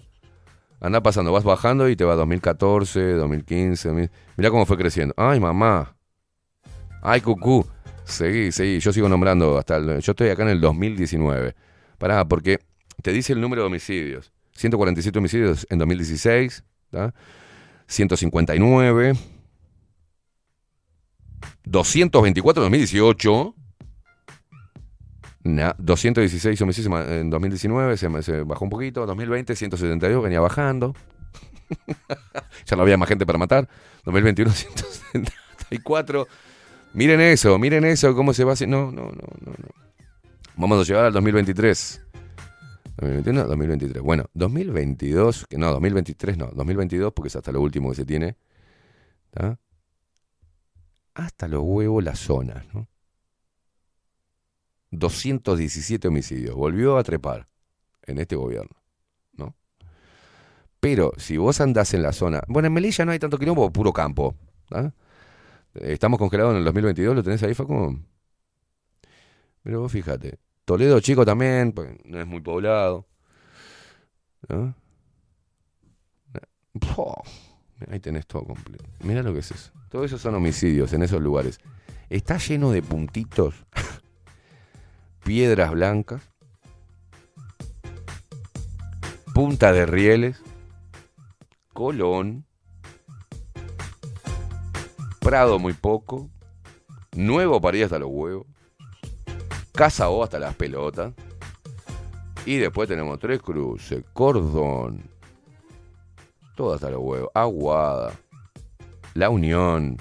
Anda pasando, vas bajando y te va 2014, 2015. 2000. Mirá cómo fue creciendo. Ay, mamá. Ay, cucú. Seguí, seguí. Yo sigo nombrando hasta el. Yo estoy acá en el 2019. Pará, porque te dice el número de homicidios. 147 homicidios en 2016. ¿tá? 159. 224 en 2018. Na- 216 homicidios en 2019, se, se bajó un poquito. 2020, 172, venía bajando. ya no había más gente para matar. 2021, 174. Miren eso, miren eso, cómo se va haciendo. No, no, no, no, no. Vamos a llegar al 2023. 2021, 2023. Bueno, 2022, que no, 2023 no, 2022 porque es hasta lo último que se tiene. ¿tá? Hasta los huevos las zonas, ¿no? 217 homicidios. Volvió a trepar en este gobierno, ¿no? Pero si vos andás en la zona. Bueno, en Melilla no hay tanto quilombo, puro campo. ¿tá? Estamos congelados en el 2022, lo tenés ahí, Facu. Pero vos fíjate. Toledo chico también, pues, no es muy poblado. Ahí tenés todo completo. Mira lo que es eso. Todo eso son homicidios en esos lugares. Está lleno de puntitos, (laughs) piedras blancas, punta de rieles, Colón, Prado muy poco, Nuevo París hasta los huevos, Casa O hasta las pelotas. Y después tenemos Tres Cruces, Cordón, todo hasta los huevos, Aguada, La Unión,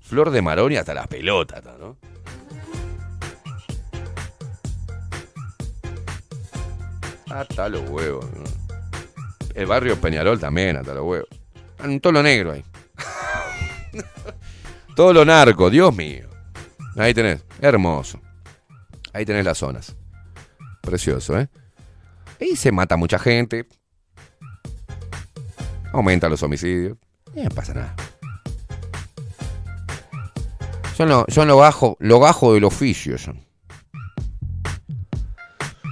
Flor de Marón y hasta las pelotas, ¿no? Hasta los huevos, ¿no? El barrio Peñarol también, hasta los huevos. Todo lo negro ahí. (laughs) todo lo narco, Dios mío. Ahí tenés, hermoso. Ahí tenés las zonas. Precioso, ¿eh? Y se mata mucha gente. Aumenta los homicidios. Y no pasa nada. Son lo, lo bajo, lo bajo del oficio. Son.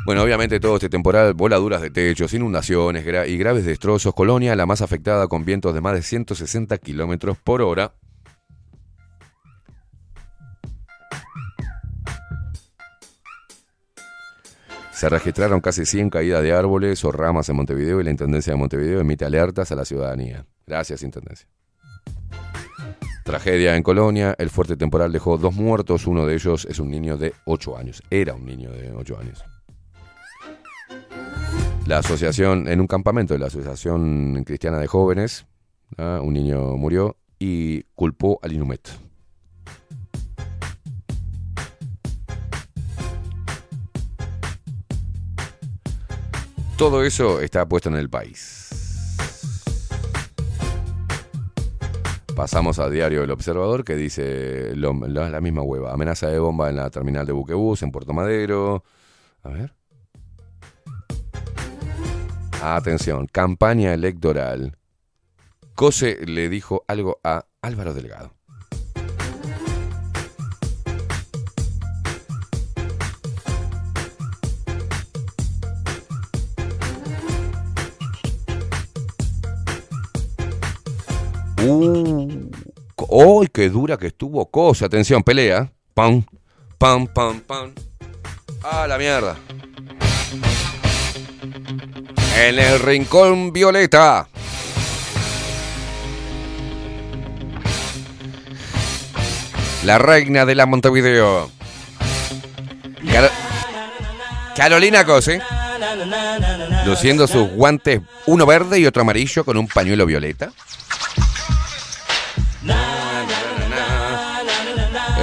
Bueno, obviamente todo este temporal, voladuras de techos, inundaciones y graves destrozos. Colonia, la más afectada con vientos de más de 160 kilómetros por hora. Se registraron casi 100 caídas de árboles o ramas en Montevideo y la Intendencia de Montevideo emite alertas a la ciudadanía. Gracias, Intendencia. Tragedia en Colonia. El fuerte temporal dejó dos muertos. Uno de ellos es un niño de 8 años. Era un niño de 8 años. La asociación, en un campamento de la Asociación Cristiana de Jóvenes, ¿ah? un niño murió y culpó al Inumet. Todo eso está puesto en el país. Pasamos a Diario El Observador que dice la, la misma hueva. Amenaza de bomba en la terminal de buquebús en Puerto Madero. A ver. Atención, campaña electoral. Cose le dijo algo a Álvaro Delgado. Uh, ¡Ay, qué dura que estuvo Cosa! Atención, pelea. Pam, pam, pam, pam. ¡Ah, la mierda! En el rincón violeta. La reina de la Montevideo. Caro- Carolina Cose. Luciendo sus guantes, uno verde y otro amarillo con un pañuelo violeta.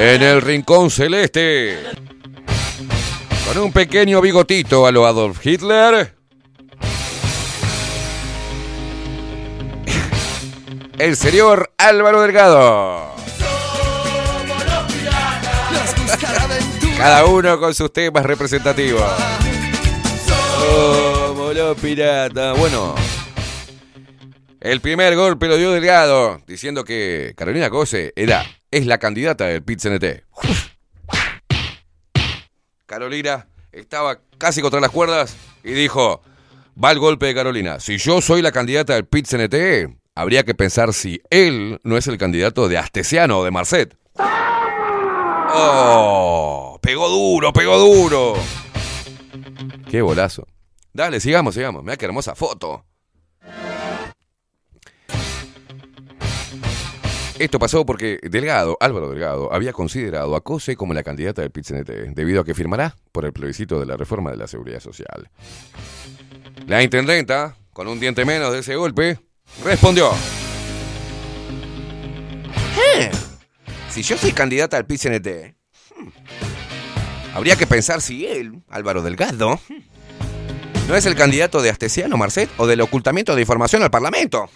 En el rincón celeste. Con un pequeño bigotito a lo Adolf Hitler. El señor Álvaro Delgado. Cada uno con sus temas representativos. Somos los piratas. Bueno, el primer golpe lo dio Delgado, diciendo que Carolina Cose era, es la candidata del pit -CNT. Carolina estaba casi contra las cuerdas y dijo, va el golpe de Carolina. Si yo soy la candidata del pit -CNT, habría que pensar si él no es el candidato de Astesiano o de Marcet. ¡Oh! Pegó duro, pegó duro. Qué bolazo. Dale, sigamos, sigamos. Mira qué hermosa foto. Esto pasó porque Delgado, Álvaro Delgado, había considerado a Cose como la candidata del PIT-CNT, debido a que firmará por el plebiscito de la reforma de la seguridad social. La intendenta, con un diente menos de ese golpe, respondió. "Eh, Si yo soy candidata al PIT-CNT, hmm, habría que pensar si él, Álvaro Delgado, hmm, ¿No es el candidato de Astesiano, Marcet? ¿O del ocultamiento de información al Parlamento?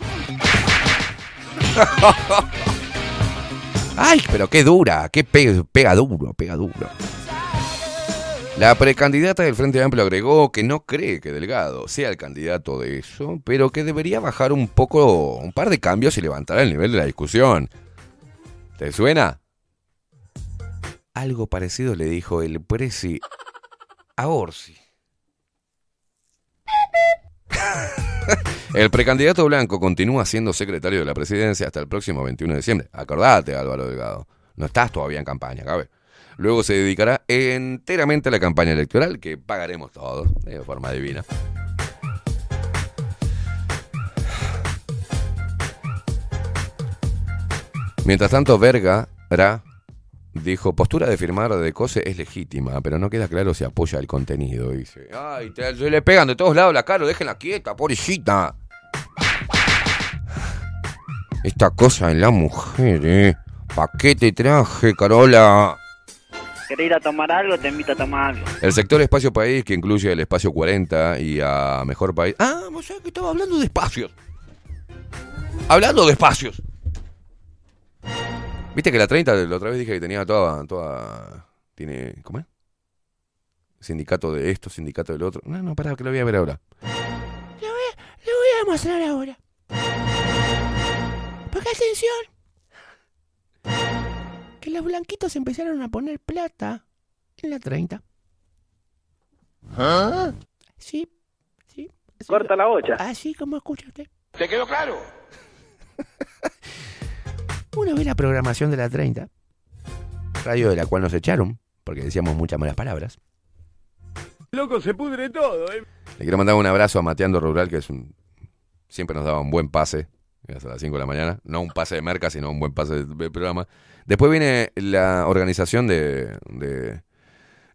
(laughs) Ay, pero qué dura, qué pe- pega duro, pega duro. La precandidata del Frente Amplio agregó que no cree que Delgado sea el candidato de eso, pero que debería bajar un poco, un par de cambios y levantar el nivel de la discusión. ¿Te suena? Algo parecido le dijo el presi a Orsi. (laughs) El precandidato blanco continúa siendo secretario de la presidencia hasta el próximo 21 de diciembre. Acordate, Álvaro Delgado. No estás todavía en campaña, cabe. Luego se dedicará enteramente a la campaña electoral que pagaremos todos de forma divina. Mientras tanto, Verga Ra, dijo, postura de firmar de Cose es legítima, pero no queda claro si apoya el contenido. Dice, ay, te, se le pegan de todos lados la cara, déjenla quieta, pobrecita. Esta cosa en la mujer, eh. ¿Pa' qué te traje, Carola? ¿Querés ir a tomar algo? Te invito a tomar algo. El sector Espacio País, que incluye el Espacio 40 y a Mejor País. Ah, vos sabés que estaba hablando de espacios. Hablando de espacios. Viste que la 30, la otra vez dije que tenía toda. toda tiene. ¿Cómo es? Sindicato de esto, sindicato del otro. No, no, pará, que lo voy a ver ahora. Le voy a mostrar ahora. Porque atención. Que los blanquitos empezaron a poner plata en la 30. ¿Ah? Sí, sí. así- Corta la bocha. Así como escucha usted. ¿Te quedó claro? (laughs) Uno ve la programación de la 30, radio de la cual nos echaron, porque decíamos muchas malas palabras. Loco, se pudre todo, ¿eh? Le quiero mandar un abrazo a Mateando Rural, que es un. Siempre nos daba un buen pase. Hasta las 5 de la mañana. No un pase de merca, sino un buen pase de, de programa. Después viene la organización de, de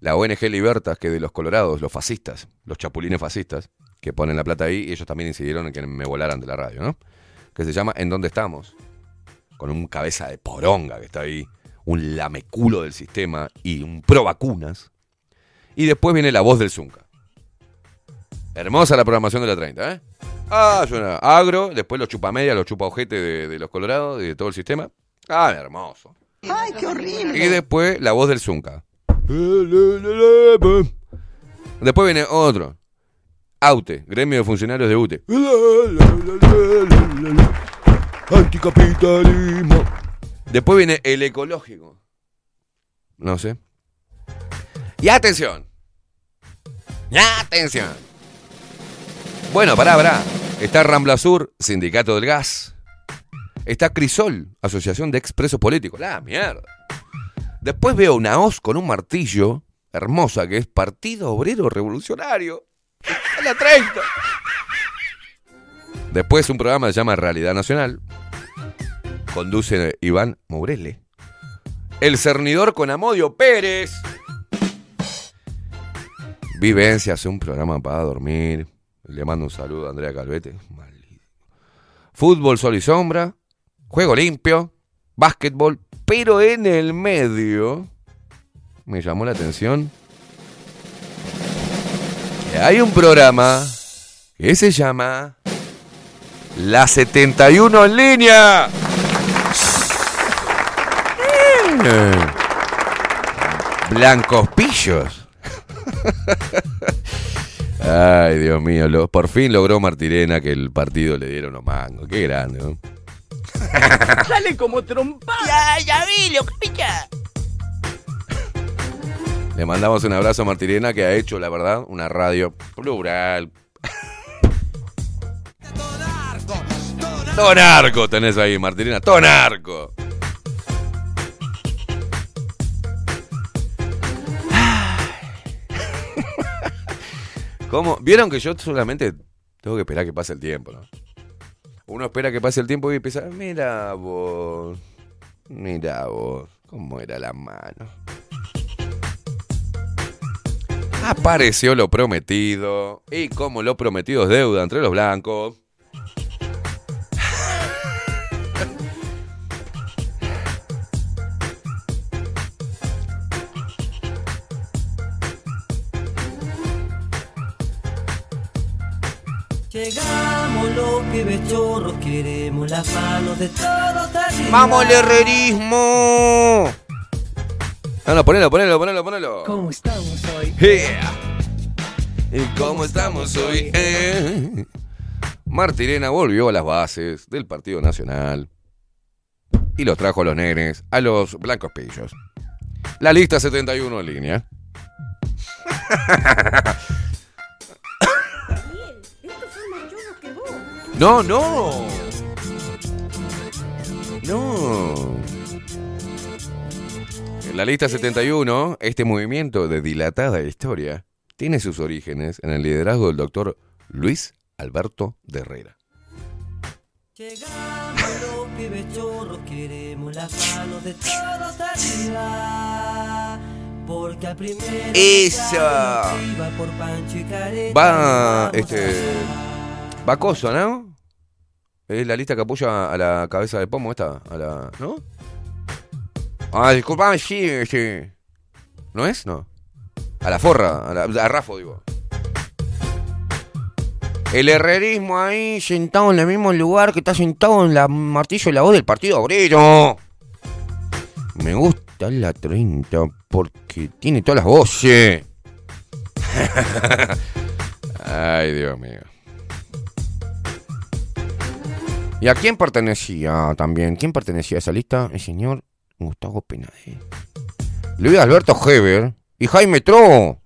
la ONG Libertas, que de los colorados, los fascistas, los chapulines fascistas, que ponen la plata ahí, y ellos también incidieron en que me volaran de la radio, ¿no? Que se llama ¿En dónde estamos? Con un cabeza de poronga que está ahí, un lameculo del sistema y un pro vacunas. Y después viene la voz del Zunca. Hermosa la programación de la 30, ¿eh? Ah, suena agro, después los chupamedia, los chupaojete de, de los colorados y de todo el sistema. Ah, hermoso. ¡Ay, qué horrible! Y después la voz del Zunca. Después viene otro. AUTE, gremio de funcionarios de UTE. Anticapitalismo. Después viene el ecológico. No sé. Y atención. Y atención. Bueno, pará, pará. Está Rambla Sur, Sindicato del Gas. Está Crisol, Asociación de Expresos Políticos. La mierda. Después veo una hoz con un martillo, hermosa, que es Partido Obrero Revolucionario. A (laughs) la 30. Después un programa se llama Realidad Nacional. Conduce Iván Mourele. El cernidor con Amodio Pérez. Vivencias, un programa para dormir. Le mando un saludo a Andrea Calvete. Fútbol, sol y sombra. Juego limpio. Básquetbol. Pero en el medio me llamó la atención que hay un programa que se llama La 71 en línea. Eh, Blancos pillos. (laughs) Ay, Dios mío, lo- por fin logró Martirena que el partido le diera unos mangos. Qué grande, ¿no? (laughs) Sale como trompa. Ya, ya vi, lo picha. Le mandamos un abrazo a Martirena que ha hecho, la verdad, una radio plural. Todo narco tenés ahí, Martirena. Todo narco. ¿Cómo? Vieron que yo solamente tengo que esperar que pase el tiempo, ¿no? Uno espera que pase el tiempo y empieza, mira vos, mira vos, cómo era la mano. Apareció lo prometido. Y como lo prometido es deuda entre los blancos. Pibes chorros, queremos las manos de todos arriba. ¡Vamos, el herrerismo! No, no, ponelo, ponelo, ponelo, ponelo. ¿Cómo estamos hoy? Yeah. ¿Y cómo estamos hoy? Eh. Martirena volvió a las bases del Partido Nacional y los trajo a los nenes, a los blancos pillos. La lista 71 en línea. (laughs) No, no. No. En la lista 71, este movimiento de dilatada historia tiene sus orígenes en el liderazgo del doctor Luis Alberto de Herrera. Llegamos los pibes chorros, queremos las manos de todos arriba. Porque al primero Esa. Va, este. Va Coso, ¿no? Es la lista que apoya a la cabeza de pomo esta, a la. ¿No? Ah, disculpame, sí, sí. ¿No es? No. A la forra, a, la, a Rafo, digo. El herrerismo ahí sentado en el mismo lugar que está sentado en la martillo de la voz del Partido Obrero. Me gusta la 30 porque tiene todas las voces. (laughs) Ay, Dios mío. ¿Y a quién pertenecía también? ¿Quién pertenecía a esa lista? El señor Gustavo Penade. Luis Alberto Heber y Jaime Tro.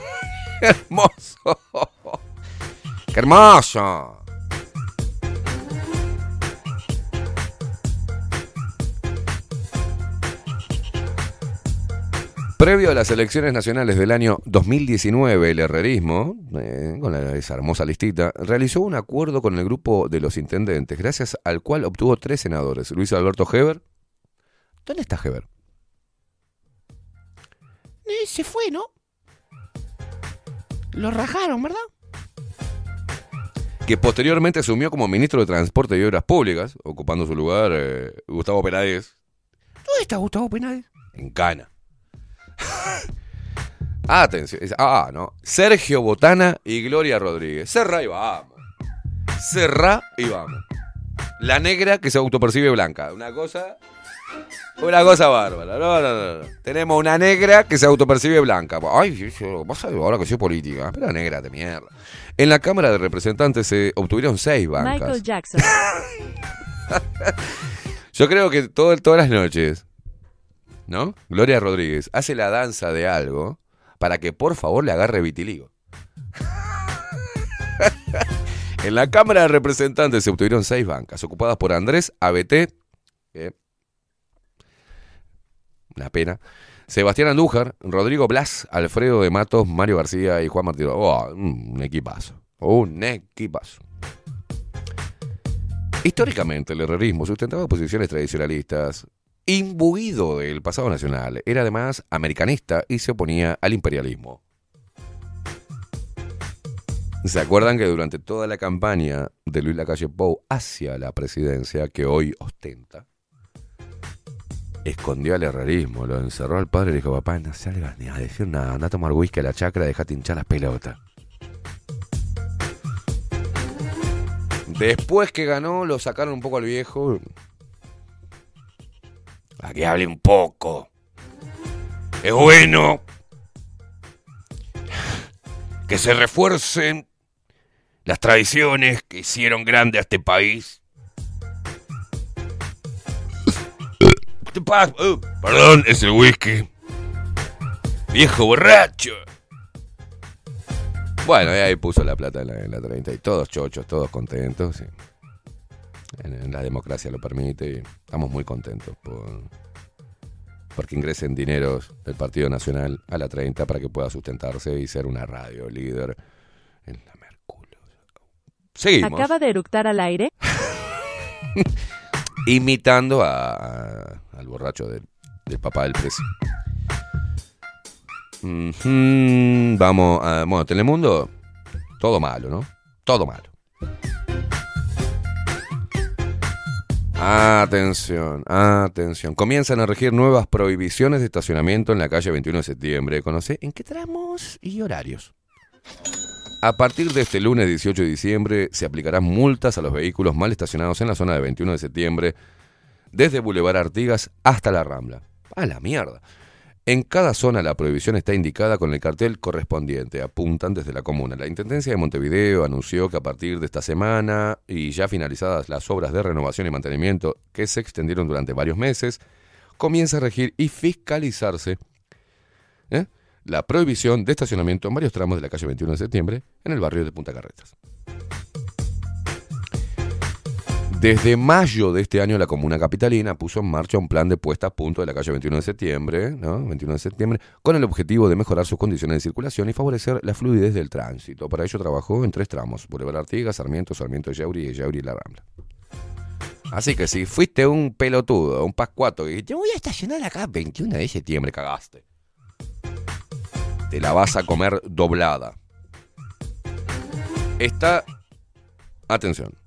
(laughs) hermoso. ¡Qué hermoso! Previo a las elecciones nacionales del año 2019, el herrerismo, eh, con la- esa hermosa listita, realizó un acuerdo con el grupo de los intendentes, gracias al cual obtuvo tres senadores. Luis Alberto Heber. ¿Dónde está Heber? Eh, se fue, ¿no? Lo rajaron, ¿verdad? Que posteriormente asumió como ministro de Transporte y Obras Públicas, ocupando su lugar eh, Gustavo Penades ¿Dónde está Gustavo Penades? en Cana. (laughs) Atención. es- Ah, no. Sergio Botana y Gloria Rodríguez. Cerrá y vamos. Cerrá y vamos. La negra que se autopercibe blanca. Una cosa. Una cosa bárbara. No, no, no, no. Tenemos una negra que se autopercibe blanca. Ay, yo- yo- vas a ver ahora que soy política. Pero negra de mierda. En la Cámara de Representantes se obtuvieron seis bancas. Michael Jackson. (laughs) Yo creo que todo- todas las noches, ¿no? Gloria Rodríguez hace la danza de algo para que por favor le agarre vitiligo. (laughs) en la Cámara de Representantes se obtuvieron seis bancas, ocupadas por Andrés ABT, eh, una pena, Sebastián Andújar, Rodrigo Blas, Alfredo de Matos, Mario García y Juan Martínez. Oh, un equipazo, un equipazo. Históricamente, el herrerismo sustentaba posiciones tradicionalistas, imbuido del pasado nacional. Era además americanista y se oponía al imperialismo. ¿Se acuerdan que durante toda la campaña de Luis Lacalle Pou hacia la presidencia que hoy ostenta, escondió al herrerismo, lo encerró al padre y le dijo, papá, no salgas ni a decir nada, anda a tomar whisky a la chacra, dejate hinchar las pelotas. Después que ganó, lo sacaron un poco al viejo. A que hable un poco. Es bueno que se refuercen las tradiciones que hicieron grande a este país. ¿Qué te pasa? Oh, perdón, es el whisky. Viejo borracho. Bueno, y ahí puso la plata en la, en la 30 y todos chochos, todos contentos. En, la democracia lo permite y estamos muy contentos por, porque ingresen dineros del Partido Nacional a la 30 para que pueda sustentarse y ser una radio líder en la Mercurio. Seguimos. Acaba de eructar al aire. (laughs) imitando a, a- al borracho del, del papá del. Ujú, Vamos a. Bueno, Telemundo, todo malo, ¿no? Todo malo. Atención, atención. Comienzan a regir nuevas prohibiciones de estacionamiento en la calle 21 de septiembre. Conoce en qué tramos y horarios. A partir de este lunes 18 de diciembre se aplicarán multas a los vehículos mal estacionados en la zona de 21 de septiembre, desde Boulevard Artigas hasta la Rambla. A la mierda. En cada zona la prohibición está indicada con el cartel correspondiente, apuntan desde la comuna. La Intendencia de Montevideo anunció que a partir de esta semana y ya finalizadas las obras de renovación y mantenimiento que se extendieron durante varios meses, comienza a regir y fiscalizarse ¿eh? la prohibición de estacionamiento en varios tramos de la calle 21 de septiembre en el barrio de Punta Carretas. Desde mayo de este año, la comuna capitalina puso en marcha un plan de puesta a punto de la calle 21 de septiembre, ¿no? 21 de septiembre, con el objetivo de mejorar sus condiciones de circulación y favorecer la fluidez del tránsito. Para ello trabajó en tres tramos: Boulevard Artigas, Sarmiento, Sarmiento Yauri y Yauri La Rambla. Así que si fuiste un pelotudo, un pascuato, y yo voy a estacionar acá 21 de septiembre, cagaste. Te la vas a comer doblada. Está. Atención.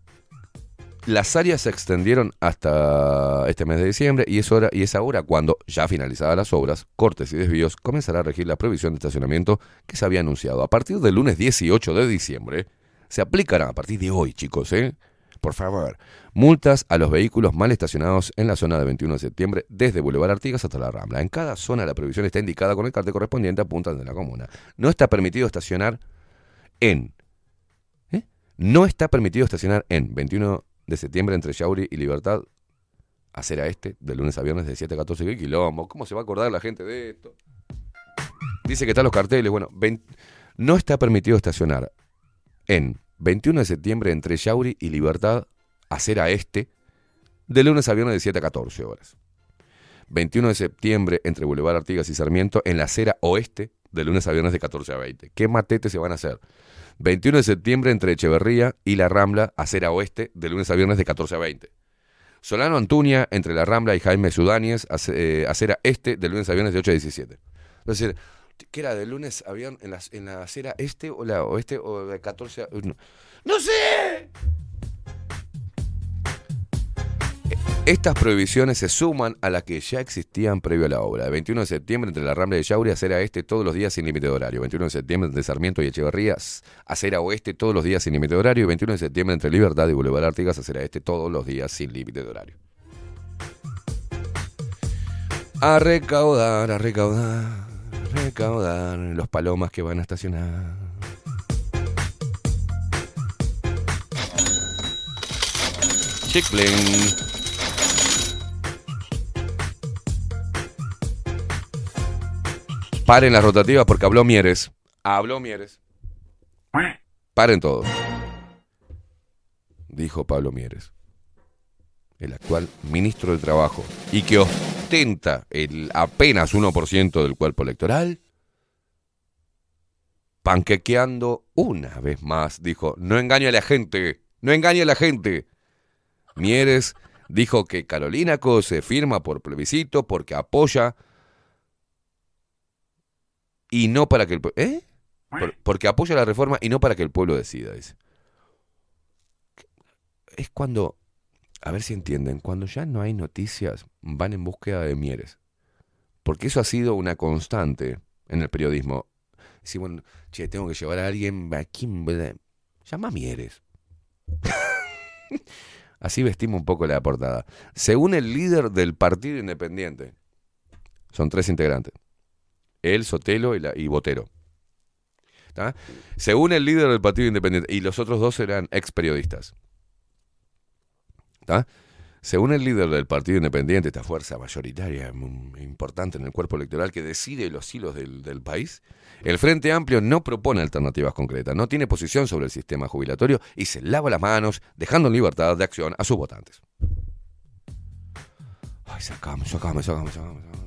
Las áreas se extendieron hasta este mes de diciembre y es, hora, y es ahora cuando, ya finalizadas las obras, cortes y desvíos, comenzará a regir la prohibición de estacionamiento que se había anunciado. A partir del lunes 18 de diciembre, se aplicará, a partir de hoy, chicos, ¿eh? Por favor, multas a los vehículos mal estacionados en la zona de 21 de septiembre, desde Boulevard Artigas hasta la Rambla. En cada zona la prohibición está indicada con el cartel correspondiente a puntas de la comuna. No está permitido estacionar en. ¿eh? No está permitido estacionar en 21 de septiembre entre Yauri y Libertad, acera este, de lunes a viernes de 7 a 14. ¿Qué quilombo? ¿Cómo se va a acordar la gente de esto? Dice que están los carteles. Bueno, no está permitido estacionar en 21 de septiembre entre Yauri y Libertad, acera este, de lunes a viernes de 7 a 14 horas. 21 de septiembre entre Boulevard Artigas y Sarmiento en la acera oeste, de lunes a viernes de 14 a 20. ¿Qué matete se van a hacer? 21 de septiembre entre Echeverría y La Rambla, acera oeste, de lunes a viernes de 14 a 20. Solano Antuña, entre La Rambla y Jaime Sudáñez, eh, acera este, de lunes a viernes de 8 a 17. Es decir, ¿qué era? ¿De lunes a viernes en la, en la acera este o la oeste o de 14 a... No, ¡No sé! Estas prohibiciones se suman a las que ya existían previo a la obra. El 21 de septiembre entre la Rambla de Yauri, acera este todos los días sin límite de horario. 21 de septiembre entre Sarmiento y Echeverría, acera oeste todos los días sin límite de horario. Y 21 de septiembre entre Libertad y Boulevard Artigas, acera este todos los días sin límite de horario. A recaudar, a recaudar, a recaudar los palomas que van a estacionar. Chickling. Paren las rotativas porque habló Mieres. Habló Mieres. Paren todos. Dijo Pablo Mieres, el actual ministro del Trabajo, y que ostenta el apenas 1% del cuerpo electoral, panquequeando una vez más, dijo, no engañe a la gente, no engañe a la gente. Mieres dijo que Carolina Co se firma por plebiscito porque apoya y no para que el pue- ¿eh? Por- porque apoya la reforma y no para que el pueblo decida, dice. Es cuando, a ver si entienden, cuando ya no hay noticias, van en búsqueda de Mieres. Porque eso ha sido una constante en el periodismo. Si bueno, che, tengo que llevar a alguien, ¿a quién? Llama a Mieres. (laughs) Así vestimos un poco la portada. Según el líder del Partido Independiente, son tres integrantes. Él, Sotelo y, Botero. Según el líder del Partido Independiente, y los otros dos eran ex periodistas. Según el líder del Partido Independiente, esta fuerza mayoritaria importante en el cuerpo electoral que decide los hilos del, del país, el Frente Amplio no propone alternativas concretas, no tiene posición sobre el sistema jubilatorio y se lava las manos, dejando en libertad de acción a sus votantes. Ay, sacame, sacame, sacame, sacame. sacame.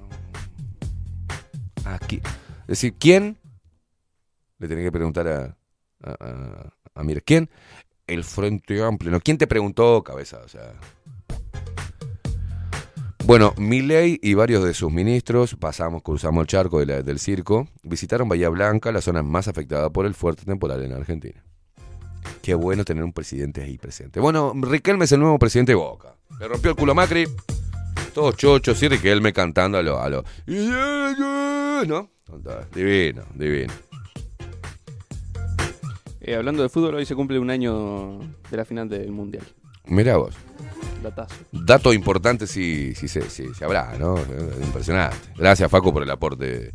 Aquí. Es decir, ¿quién? Le tenía que preguntar a, a, a, a Mire, ¿quién? El Frente Amplio. ¿no? ¿Quién te preguntó, cabeza? O sea. Bueno, Milei y varios de sus ministros, pasamos, cruzamos el charco de la- del circo, visitaron Bahía Blanca, la zona más afectada por el fuerte temporal en Argentina. Qué bueno tener un presidente ahí presente. Bueno, Riquelme es el nuevo presidente de Boca. Le rompió el culo Macri. Todos chochos y Riquelme cantando a lo... A lo ¿No? Divino, divino. Eh, hablando de fútbol, hoy se cumple un año de la final del Mundial. Mirá vos. Datazo. Dato importante si, si, se, si se habrá, ¿no? Impresionante. Gracias, Facu, por el aporte.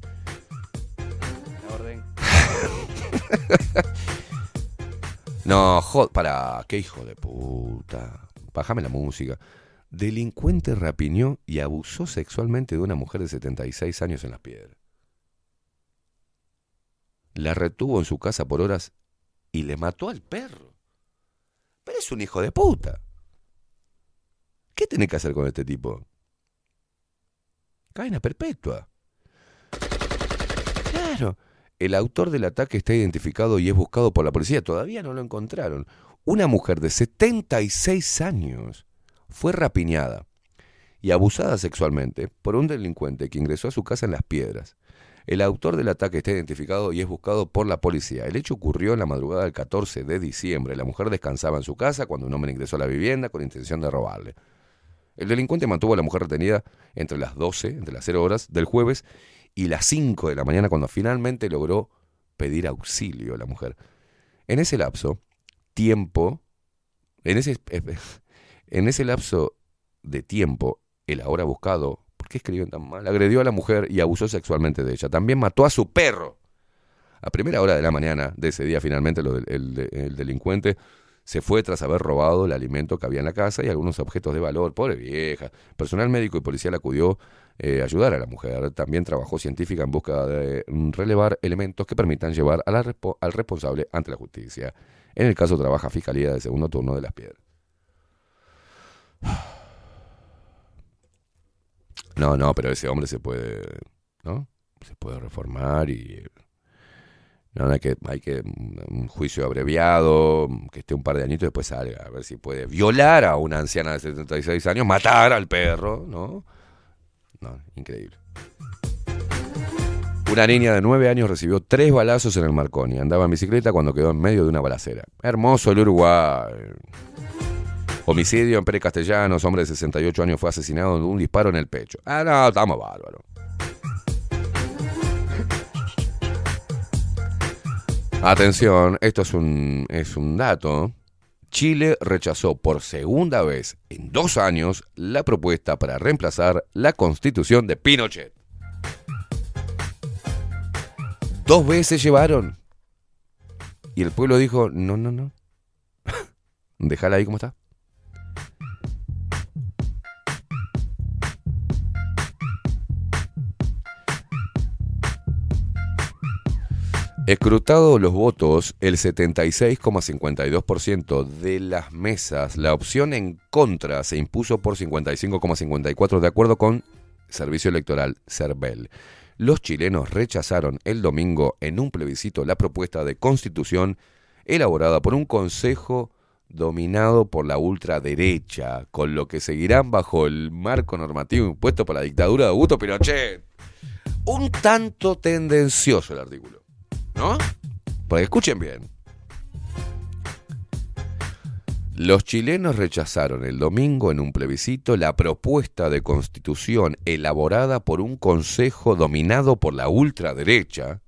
La orden. (laughs) No, jod, para, qué hijo de puta. Bájame la música. Delincuente rapiñó y abusó sexualmente de una mujer de 76 años en las piedras. La retuvo en su casa por horas y le mató al perro. Pero es un hijo de puta. ¿Qué tiene que hacer con este tipo? Cadena perpetua. Claro. El autor del ataque está identificado y es buscado por la policía. Todavía no lo encontraron. Una mujer de 76 años fue rapiñada y abusada sexualmente por un delincuente que ingresó a su casa en Las Piedras. El autor del ataque está identificado y es buscado por la policía. El hecho ocurrió en la madrugada del 14 de diciembre. La mujer descansaba en su casa cuando un hombre ingresó a la vivienda con intención de robarle. El delincuente mantuvo a la mujer retenida entre las 12, entre las 0 horas del jueves y las 5 de la mañana cuando finalmente logró pedir auxilio a la mujer. En ese lapso, tiempo, en ese, en ese lapso de tiempo, el ahora buscado, ¿por qué escriben tan mal? Agredió a la mujer y abusó sexualmente de ella. También mató a su perro. A primera hora de la mañana de ese día, finalmente, lo del- el, el delincuente se fue tras haber robado el alimento que había en la casa y algunos objetos de valor. Pobre vieja. Personal médico y policial acudió eh, a ayudar a la mujer. También trabajó científica en busca de relevar elementos que permitan llevar al responsable ante la justicia. En el caso trabaja Fiscalía de Segundo Turno de Las Piedras. No, no, pero ese hombre se puede, ¿no? Se puede reformar y hay que, hay que mm, un juicio abreviado, que esté un par de añitos y después salga, a ver si puede violar a una anciana de 76 años, matar al perro, ¿no? No, increíble. Una niña de 9 años recibió tres balazos en el Marconi. Andaba en bicicleta cuando quedó en medio de una balacera. Hermoso el Uruguay. Homicidio en Pérez Castellanos. Hombre de 68 años fue asesinado de un disparo en el pecho. Ah, no, estamos bárbaros. Atención, esto es un, es un dato. Chile rechazó por segunda vez en dos años la propuesta para reemplazar la constitución de Pinochet. Dos veces llevaron. Y el pueblo dijo, no, no, no. (laughs) Déjala ahí como está. Escrutado los votos, el 76,52% de las mesas, la opción en contra se impuso por 55,54% de acuerdo con Servicio Electoral CERVEL. Los chilenos rechazaron el domingo en un plebiscito la propuesta de constitución elaborada por un consejo dominado por la ultraderecha, con lo que seguirán bajo el marco normativo impuesto por la dictadura de Augusto Pinochet. Un tanto tendencioso el artículo. ¿No? Porque escuchen bien. Los chilenos rechazaron el domingo en un plebiscito la propuesta de constitución elaborada por un consejo dominado por la ultraderecha,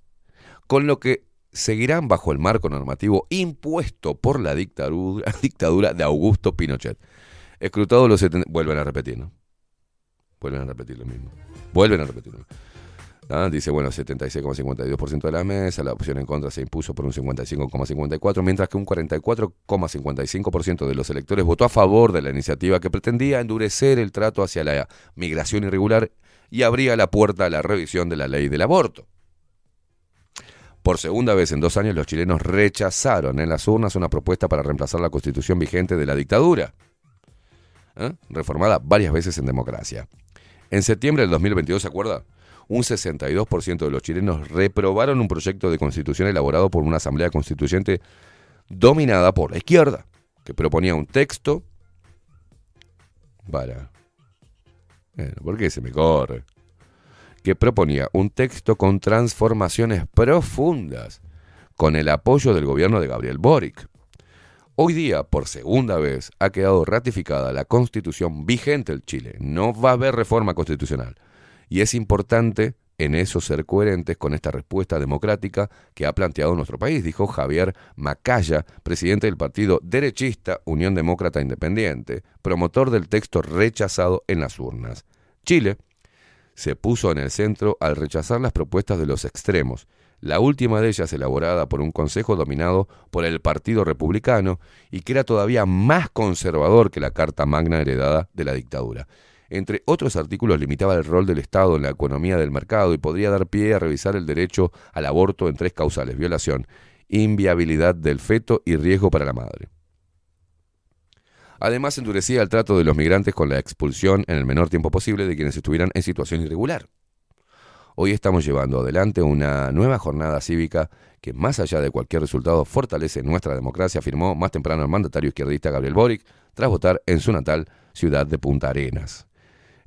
con lo que seguirán bajo el marco normativo impuesto por la dictadura, (laughs) dictadura de Augusto Pinochet. Escrutados los 70... Vuelven a repetir, ¿no? Vuelven a repetir lo mismo. Vuelven a repetirlo. Dice, bueno, 76,52% de la mesa, la opción en contra se impuso por un 55,54%, mientras que un 44,55% de los electores votó a favor de la iniciativa que pretendía endurecer el trato hacia la migración irregular y abría la puerta a la revisión de la ley del aborto. Por segunda vez en dos años, los chilenos rechazaron en las urnas una propuesta para reemplazar la constitución vigente de la dictadura, ¿eh? reformada varias veces en democracia. En septiembre del 2022, ¿se acuerda? Un 62% de los chilenos reprobaron un proyecto de constitución elaborado por una asamblea constituyente dominada por la izquierda, que proponía un texto para... Bueno, ¿Por qué se me corre? Que proponía un texto con transformaciones profundas, con el apoyo del gobierno de Gabriel Boric. Hoy día, por segunda vez, ha quedado ratificada la constitución vigente del Chile. No va a haber reforma constitucional. Y es importante en eso ser coherentes con esta respuesta democrática que ha planteado nuestro país, dijo Javier Macaya, presidente del partido derechista Unión Demócrata Independiente, promotor del texto rechazado en las urnas. Chile se puso en el centro al rechazar las propuestas de los extremos, la última de ellas elaborada por un consejo dominado por el Partido Republicano y que era todavía más conservador que la Carta Magna heredada de la dictadura. Entre otros artículos limitaba el rol del Estado en la economía del mercado y podría dar pie a revisar el derecho al aborto en tres causales, violación, inviabilidad del feto y riesgo para la madre. Además, endurecía el trato de los migrantes con la expulsión en el menor tiempo posible de quienes estuvieran en situación irregular. Hoy estamos llevando adelante una nueva jornada cívica que, más allá de cualquier resultado, fortalece nuestra democracia, afirmó más temprano el mandatario izquierdista Gabriel Boric, tras votar en su natal ciudad de Punta Arenas.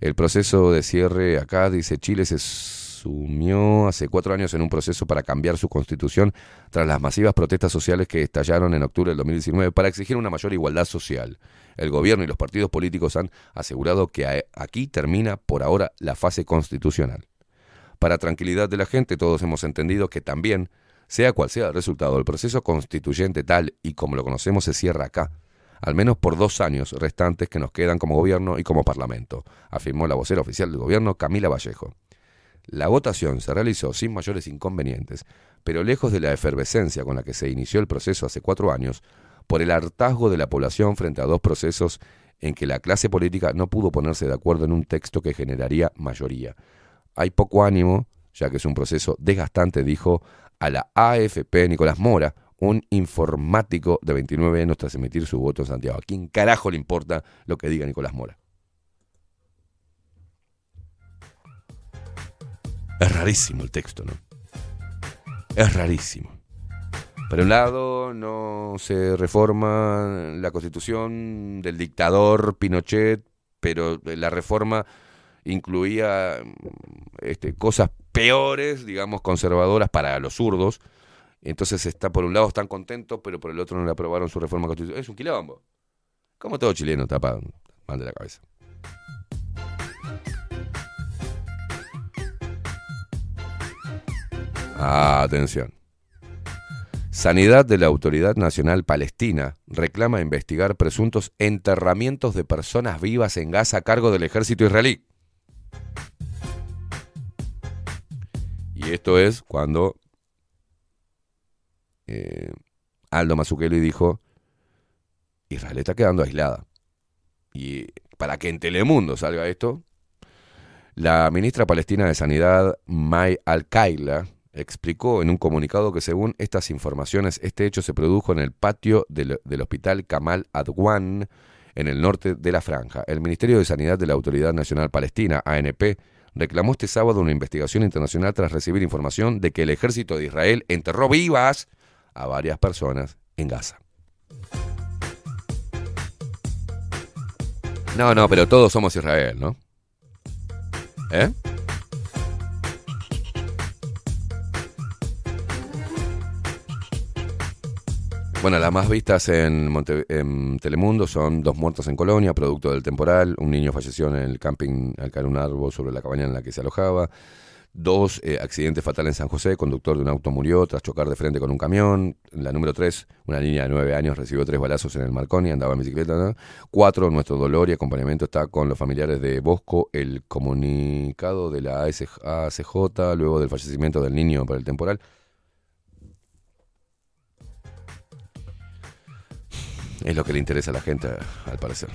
El proceso de cierre acá, dice Chile, se sumió hace cuatro años en un proceso para cambiar su constitución tras las masivas protestas sociales que estallaron en octubre del 2019 para exigir una mayor igualdad social. El gobierno y los partidos políticos han asegurado que aquí termina por ahora la fase constitucional. Para tranquilidad de la gente, todos hemos entendido que también, sea cual sea el resultado, el proceso constituyente tal y como lo conocemos se cierra acá, al menos por dos años restantes que nos quedan como gobierno y como parlamento, afirmó la vocera oficial del gobierno, Camila Vallejo. La votación se realizó sin mayores inconvenientes, pero lejos de la efervescencia con la que se inició el proceso hace cuatro años, por el hartazgo de la población frente a dos procesos en que la clase política no pudo ponerse de acuerdo en un texto que generaría mayoría. Hay poco ánimo, ya que es un proceso desgastante, dijo a la AFP Nicolás Mora, un informático de 29 años tras emitir su voto en Santiago. ¿A quién carajo le importa lo que diga Nicolás Mora? Es rarísimo el texto, ¿no? Es rarísimo. Por un lado, no se reforma la constitución del dictador Pinochet, pero la reforma incluía este, cosas peores, digamos, conservadoras para los zurdos. Entonces está por un lado están contentos, pero por el otro no le aprobaron su reforma constitucional. Es un quilombo. Como todo chileno tapa mal de la cabeza. Atención. Sanidad de la Autoridad Nacional Palestina reclama investigar presuntos enterramientos de personas vivas en Gaza a cargo del ejército israelí. Y esto es cuando eh, Aldo Mazzucchelli dijo, Israel está quedando aislada. Y para que en Telemundo salga esto, la ministra palestina de Sanidad, May Al-Kaila, explicó en un comunicado que según estas informaciones, este hecho se produjo en el patio del, del hospital Kamal Adwan, en el norte de la franja. El Ministerio de Sanidad de la Autoridad Nacional Palestina, ANP, reclamó este sábado una investigación internacional tras recibir información de que el ejército de Israel enterró vivas a varias personas en Gaza. No, no, pero todos somos Israel, ¿no? ¿Eh? Bueno, las más vistas en, Monte- en Telemundo son dos muertos en Colonia, producto del temporal. Un niño falleció en el camping al caer un árbol sobre la cabaña en la que se alojaba. Dos eh, accidentes fatales en San José. Conductor de un auto murió tras chocar de frente con un camión. La número tres, una niña de nueve años recibió tres balazos en el Marconi, andaba en bicicleta. Cuatro, nuestro dolor y acompañamiento está con los familiares de Bosco. El comunicado de la ACJ luego del fallecimiento del niño por el temporal. Es lo que le interesa a la gente, al parecer.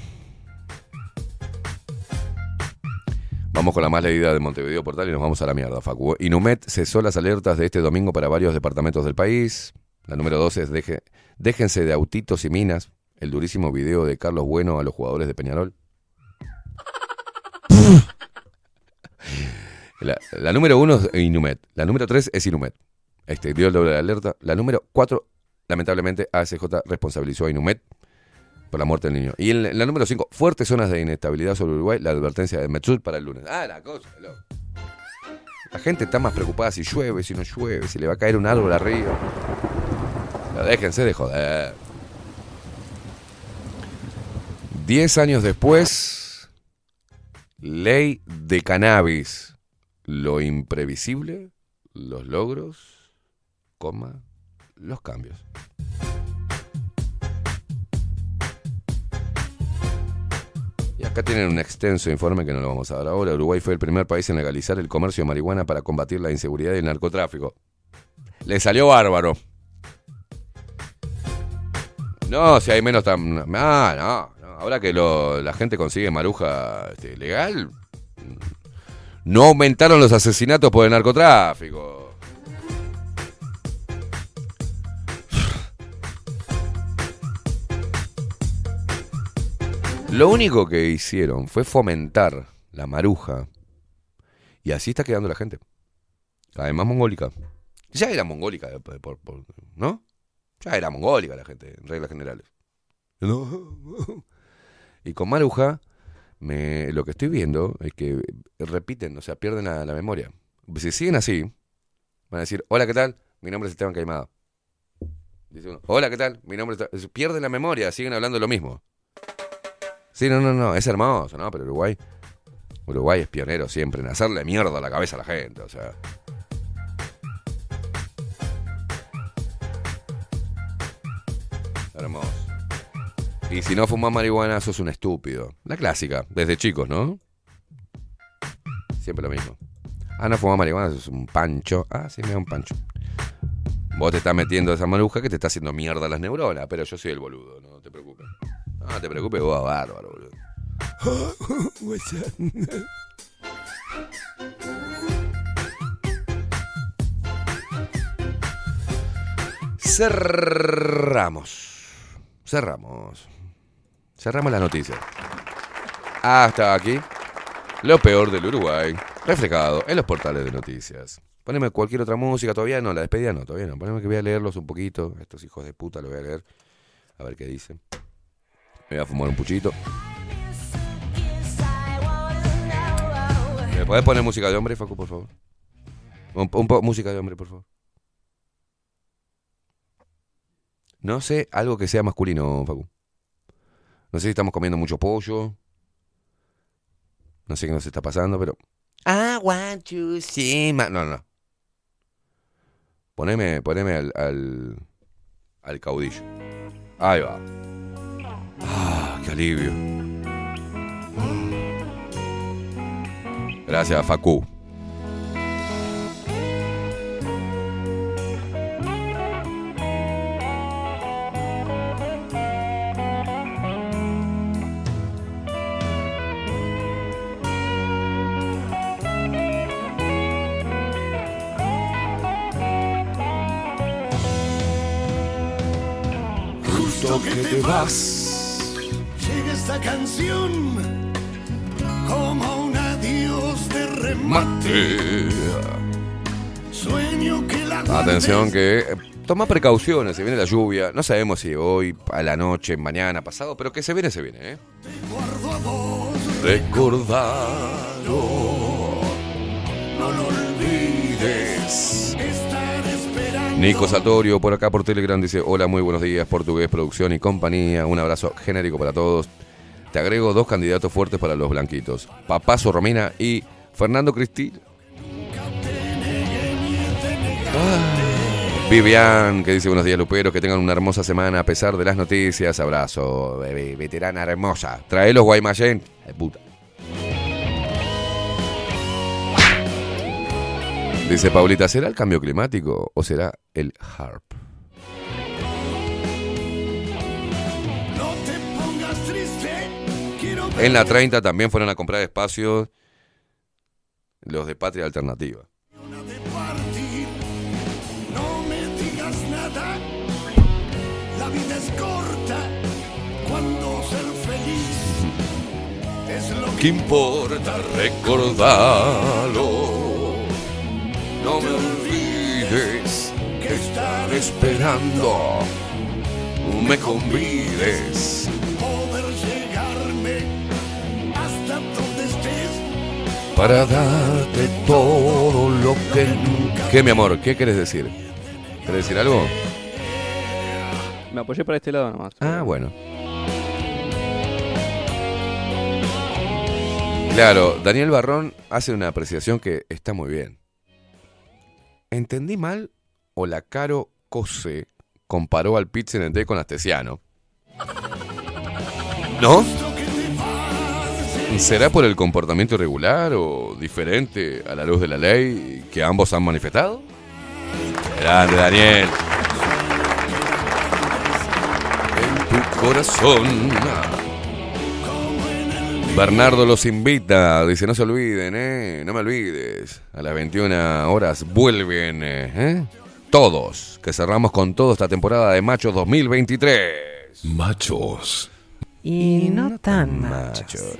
Vamos con la más leída de Montevideo Portal y nos vamos a la mierda, Facu. Inumet cesó las alertas de este domingo para varios departamentos del país. La número 12 es deje, déjense de autitos y minas. El durísimo video de Carlos Bueno a los jugadores de Peñarol. La, número 1 es Inumet. La número 3 es Inumet. Este dio el doble de alerta. La número 4, lamentablemente, ASJ responsabilizó a Inumet por la muerte del niño. Y en la, número 5, fuertes zonas de inestabilidad sobre Uruguay, la advertencia de Metsud para el lunes. Ah, la cosa. La gente está más preocupada si llueve, si no llueve, si le va a caer un árbol arriba. Déjense de joder. Diez años después, ley de cannabis. lo imprevisible, los logros, coma, los cambios. Y acá tienen un extenso informe que no lo vamos a dar ahora. Uruguay fue el primer país en legalizar el comercio de marihuana para combatir la inseguridad y el narcotráfico. Le salió bárbaro. No, si hay menos tan... Ah, no. Ahora que lo- la gente consigue maruja este, legal, no aumentaron los asesinatos por el narcotráfico. Lo único que hicieron fue fomentar la maruja. Y así está quedando la gente. Cada vez más mongólica. Ya era mongólica, eh, por- ¿no? Ya era mongólica la gente, en reglas generales. Y con maruja, me, lo que estoy viendo es que repiten, o sea, pierden la, la memoria. Si siguen así, van a decir, hola, ¿qué tal? Mi nombre es Esteban Caimada. Dice uno, hola, ¿qué tal? Mi nombre es... Pierden la memoria, siguen hablando lo mismo. Sí, no, no, no, es hermoso, ¿no? Pero Uruguay, Uruguay es pionero siempre en hacerle mierda a la cabeza a la gente, o sea. Hermoso. Y si no fumas marihuana, sos un estúpido. La clásica, desde chicos, ¿no? Siempre lo mismo. Ah, no fumas marihuana, sos un pancho. Ah, sí, me da un pancho. Vos te estás metiendo esa maruja que te está haciendo mierda las neuronas, pero yo soy el boludo, no te preocupes. No te preocupes, vos bárbaro, boludo. Cerramos. Cerramos. Cerramos la noticia. Hasta aquí. Lo peor del Uruguay. Reflejado en los portales de noticias. Poneme cualquier otra música. Todavía no, la despedida no, todavía no. Poneme que voy a leerlos un poquito. Estos hijos de puta lo voy a leer. A ver qué dicen. Me voy a fumar un puchito. ¿Me podés poner música de hombre, Facu, por favor? Un, un po- música de hombre, por favor. No sé, algo que sea masculino, Facu. No sé si estamos comiendo mucho pollo. No sé qué nos está pasando, pero. I want you see my- No, no. Poneme, poneme al, al, al caudillo. Ahí va. Qué alivio. Gracias, Facu. Que te vas, esta canción como un adiós de remate. Sueño que la Atención que toma precauciones, se viene la lluvia. No sabemos si hoy, a la noche, mañana, pasado, pero que se viene, se viene, ¿eh? guardo a vos. Recordalo, No lo olvides. Nico Satorio por acá por Telegram dice, hola, muy buenos días, Portugués Producción y compañía. Un abrazo genérico para todos. Te agrego dos candidatos fuertes para los blanquitos. Papazo Romina y Fernando Cristina. Ah. Vivian, que dice buenos días, Lupero, que tengan una hermosa semana a pesar de las noticias. Abrazo, bebé, veterana hermosa. Trae los Guaymallén. Puta. Dice Paulita, ¿será el cambio climático o será el HARP? En la 30 también fueron a comprar espacios los de Patria Alternativa. ¿Qué importa recordarlo? No me olvides que estar esperando. Me convides. Para darte todo lo que nunca. ¿Qué, mi amor? ¿Qué quieres decir? ¿Quieres decir algo? Me apoyé para este lado nomás. Ah, bueno. Claro, Daniel Barrón hace una apreciación que está muy bien. ¿Entendí mal o la Caro Cose comparó al pit con Astesiano? ¿No? ¿Será por el comportamiento irregular o diferente a la luz de la ley que ambos han manifestado? Grande, Daniel. En tu corazón. Bernardo los invita, dice, no se olviden, ¿eh? No me olvides. A las 21 horas vuelven, ¿eh? Todos, que cerramos con todo esta temporada de Machos 2023. Machos. Y no tan machos.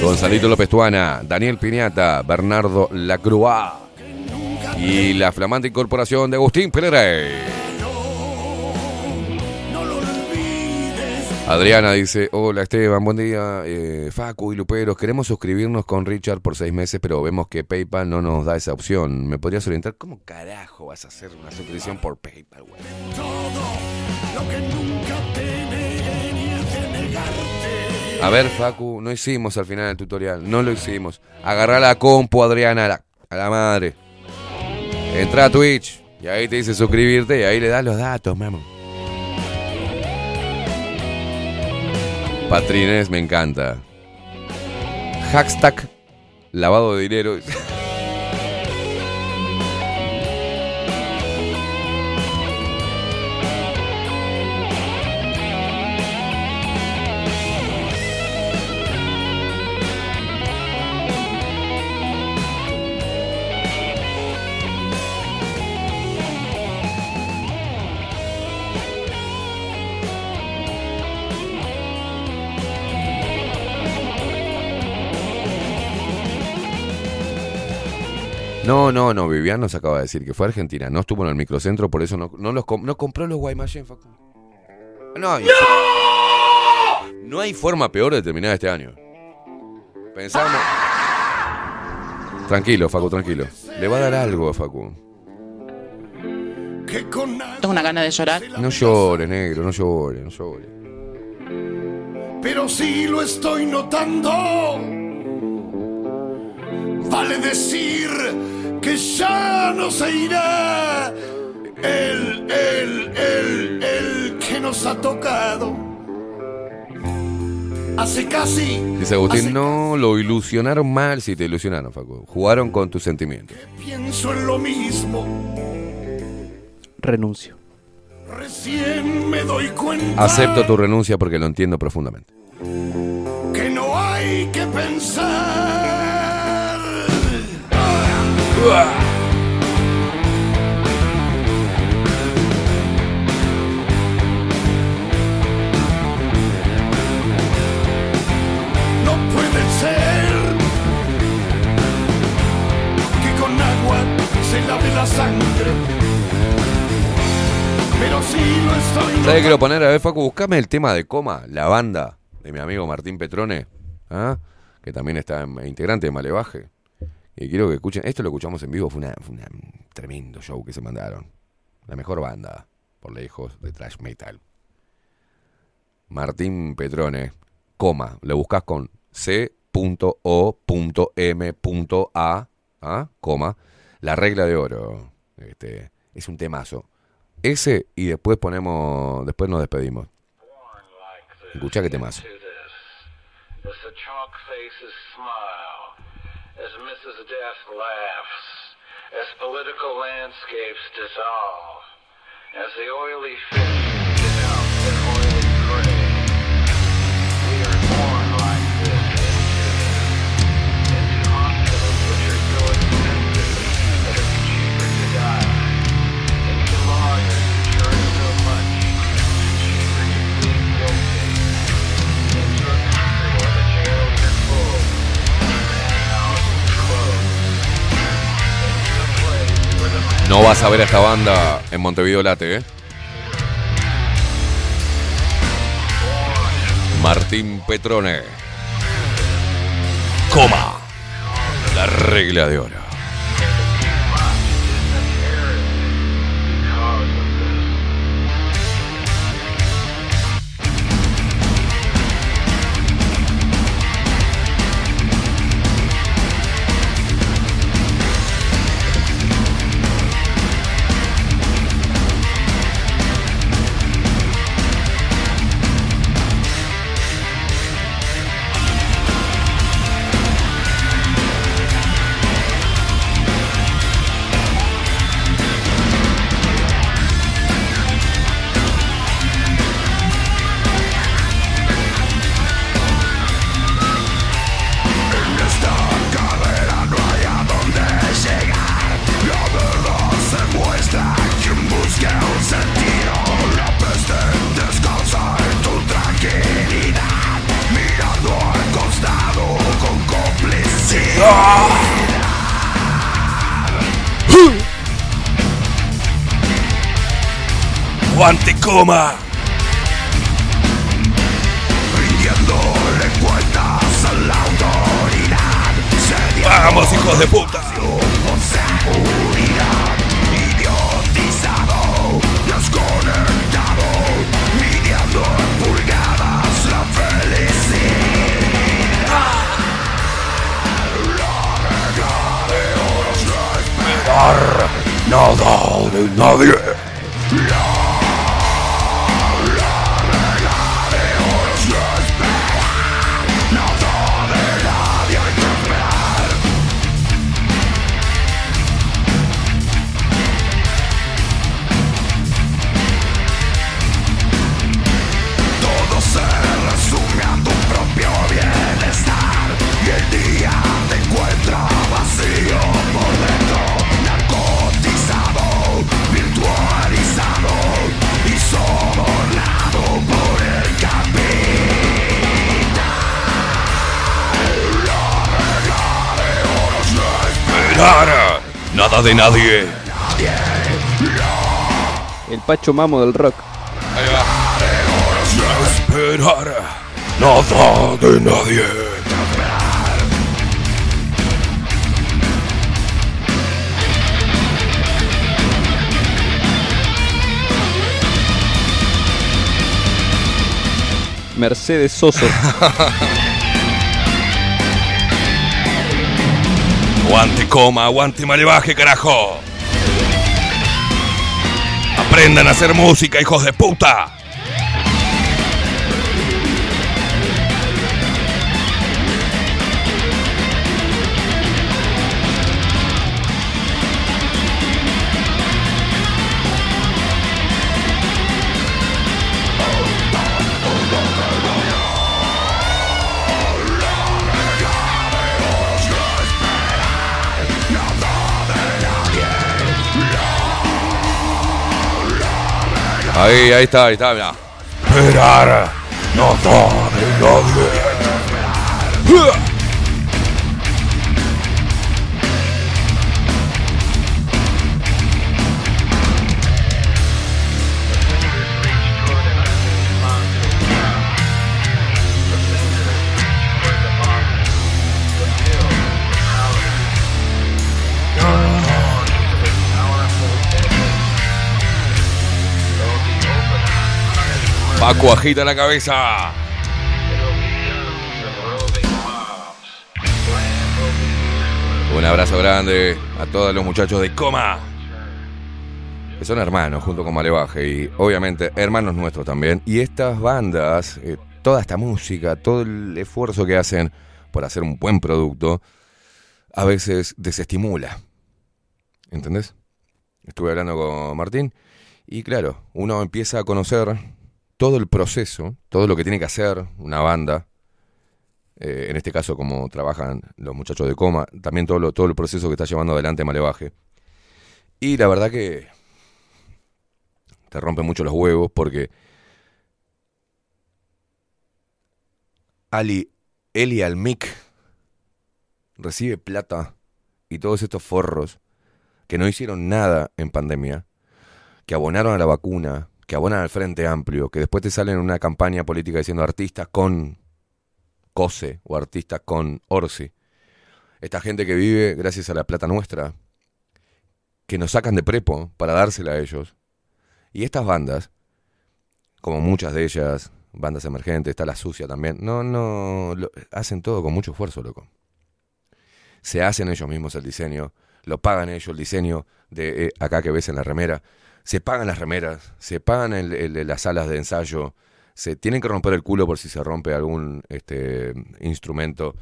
Gonzalito López Tuana, Daniel Piñata, Bernardo Lacroix y la flamante incorporación de Agustín Pereira. Adriana dice, hola Esteban, buen día. Eh, Facu y Luperos, queremos suscribirnos con Richard por seis meses, pero vemos que PayPal no nos da esa opción. ¿Me podrías orientar? ¿Cómo carajo vas a hacer una suscripción por PayPal, güey? A ver, Facu, no hicimos al final del tutorial, no lo hicimos. Agarrá la compu, Adriana, a la, a la madre. Entra a Twitch y ahí te dice suscribirte y ahí le das los datos, mamá. Patrines, me encanta. Hashtag lavado de dinero. (laughs) No, no, no, Vivian nos acaba de decir que fue a Argentina, no estuvo en el microcentro, por eso no, no los com- no compró los Guaymallén, Facu. No, hay- no hay forma peor de terminar este año. Pensamos. Tranquilo, Facu, tranquilo. Le va a dar algo a Facu. Tengo una gana de llorar. No llore, negro, no llore, no llore. Pero sí lo estoy notando. Vale decir que ya no se irá el, el, el, el que nos ha tocado. Hace casi Dice Agustín, no lo ilusionaron mal si te ilusionaron, Facu. Jugaron con tus sentimientos. pienso en lo mismo. Renuncio. Recién me doy cuenta Acepto tu renuncia porque lo entiendo profundamente. que no hay que pensar. ¿Sabes qué quiero poner? A ver, Facu, buscame el tema de Coma, la banda de mi amigo Martín Petrone, ¿ah? que también está integrante de Malevaje. Y quiero que escuchen, esto lo escuchamos en vivo, fue, una, un tremendo show que se mandaron. La mejor banda, por lejos, de thrash metal. Martín Petrone, coma, lo buscas con C.O.M.A, ¿ah? coma, la regla de oro. Este, es un temazo. Ese y después ponemos, después nos despedimos. Escucha qué temazo. As Mrs. Death laughs, as political landscapes dissolve, as the oily fish No vas a ver a esta banda en Montevideo Late, ¿eh? Martín Petrone. Coma. La regla de oro. Guante coma. Rindiéndole cuentas a la autoridad. Vamos, hijos de puta. Seguridad, idiotizado, desconectado, midiendo en pulgadas la felicidad. La regla de oro es esperar Nada de nadie. De nadie. El Pacho Mamo del rock. Esperar. Nada de nadie. Mercedes Soso. (laughs) Aguante coma, aguante malevaje, carajo. Aprendan a hacer música, hijos de puta. Ahí, ahí está, ahí está, mirá. Esperar. Nada de Paco agita la cabeza. Un abrazo grande a todos los muchachos de Coma. Que son hermanos junto con Malevaje y obviamente hermanos nuestros también. Y estas bandas, eh, toda esta música, todo el esfuerzo que hacen por hacer un buen producto, a veces desestimula. ¿Entendés? Estuve hablando con Martín y claro, uno empieza a conocer todo el proceso, todo lo que tiene que hacer una banda, eh, en este caso como trabajan los muchachos de coma, también todo, lo- todo el proceso que está llevando adelante Malevaje. Y la verdad que te rompe mucho los huevos porque Ali, Eli Almic recibe plata y todos estos forros que no hicieron nada en pandemia, que abonaron a la vacuna, que abonan al Frente Amplio, que después te salen en una campaña política diciendo artistas con COSE o artistas con ORSI. Esta gente que vive gracias a la plata nuestra, que nos sacan de prepo para dársela a ellos. Y estas bandas, como muchas de ellas, bandas emergentes, está la sucia también, no, no, lo- hacen todo con mucho esfuerzo, loco. Se hacen ellos mismos el diseño, lo pagan ellos el diseño de eh, acá que ves en la remera, se pagan las remeras, se pagan el- las salas de ensayo, se tienen que romper el culo por si se rompe algún este, instrumento,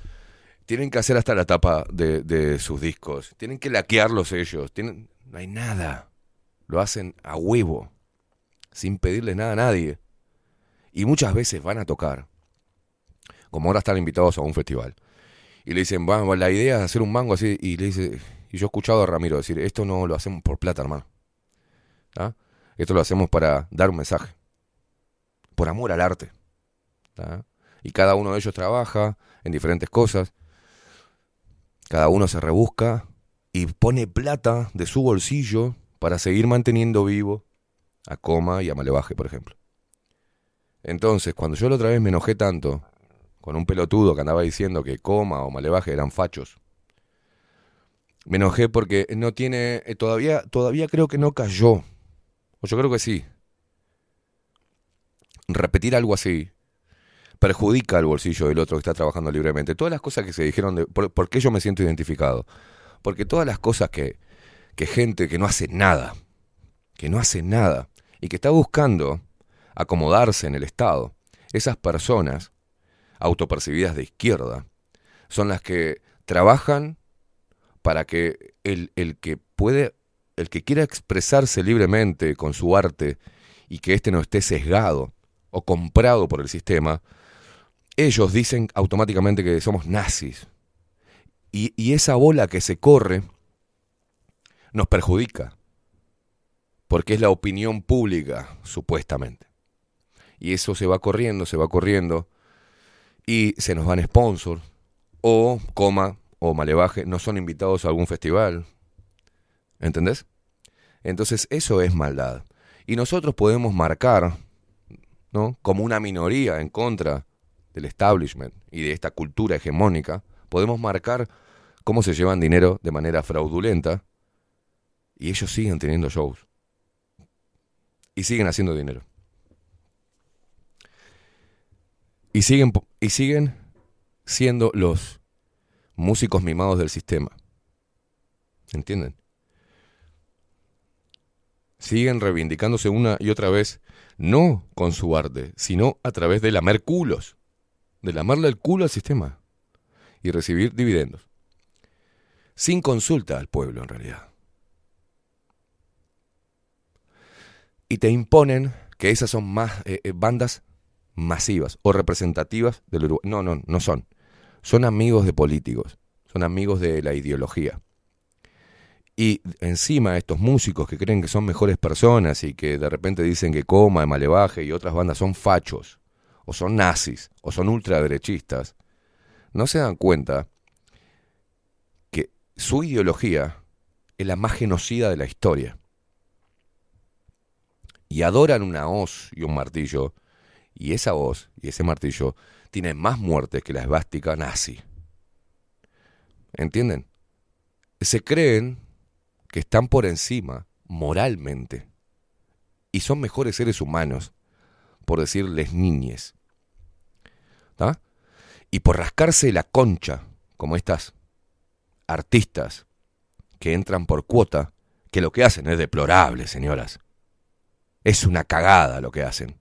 tienen que hacer hasta la tapa de, sus discos, tienen que laquearlos ellos, tienen, no hay nada, lo hacen a huevo, sin pedirle nada a nadie. Y muchas veces van a tocar, como ahora están invitados a un festival, y le dicen, vamos, la idea es hacer un mango así, y le dice, y yo he escuchado a Ramiro decir, esto no lo hacemos por plata, hermano. Esto lo hacemos para dar un mensaje, por amor al arte. Y cada uno de ellos trabaja en diferentes cosas, cada uno se rebusca y pone plata de su bolsillo para seguir manteniendo vivo a Coma y a Malevaje, por ejemplo. Entonces, cuando yo la otra vez me enojé tanto con un pelotudo que andaba diciendo que Coma o Malevaje eran fachos, me enojé porque no tiene, eh, todavía, todavía creo que no cayó, yo creo que sí. Repetir algo así perjudica al bolsillo del otro que está trabajando libremente. Todas las cosas que se dijeron, de, por, ¿por qué yo me siento identificado? Porque todas las cosas que, que gente que no hace nada, que no hace nada y que está buscando acomodarse en el Estado, esas personas autopercibidas de izquierda, son las que trabajan para que el, el que puede, el que quiera expresarse libremente con su arte y que éste no esté sesgado o comprado por el sistema, ellos dicen automáticamente que somos nazis. Y, esa bola que se corre nos perjudica, porque es la opinión pública, supuestamente. Y eso se va corriendo, se va corriendo, y se nos van sponsors, o coma, o malevaje, no son invitados a algún festival. ¿Entendés? Entonces eso es maldad. Y nosotros podemos marcar, ¿no? Como una minoría en contra del establishment y de esta cultura hegemónica, podemos marcar cómo se llevan dinero de manera fraudulenta y ellos siguen teniendo shows. Y siguen haciendo dinero. Y siguen, y siguen siendo los músicos mimados del sistema. ¿Entienden? Siguen reivindicándose una y otra vez, no con su arte, sino a través de lamer culos. De lamarle el culo al sistema. Y recibir dividendos. Sin consulta al pueblo, en realidad. y te imponen que esas son más eh, eh, bandas masivas o representativas del Uruguay. No, no, no son. Son amigos de políticos, son amigos de la ideología. Y encima estos músicos que creen que son mejores personas y que de repente dicen que Coma, Malevaje y otras bandas son fachos, o son nazis, o son ultraderechistas, no se dan cuenta que su ideología es la más genocida de la historia y adoran una hoz y un martillo, y esa hoz y ese martillo tienen más muertes que la esvástica nazi. ¿Entienden? Se creen que están por encima moralmente y son mejores seres humanos, por decirles niñes. ¿tá? Y por rascarse la concha, como estas artistas que entran por cuota, que lo que hacen es deplorable, señoras. Es una cagada lo que hacen.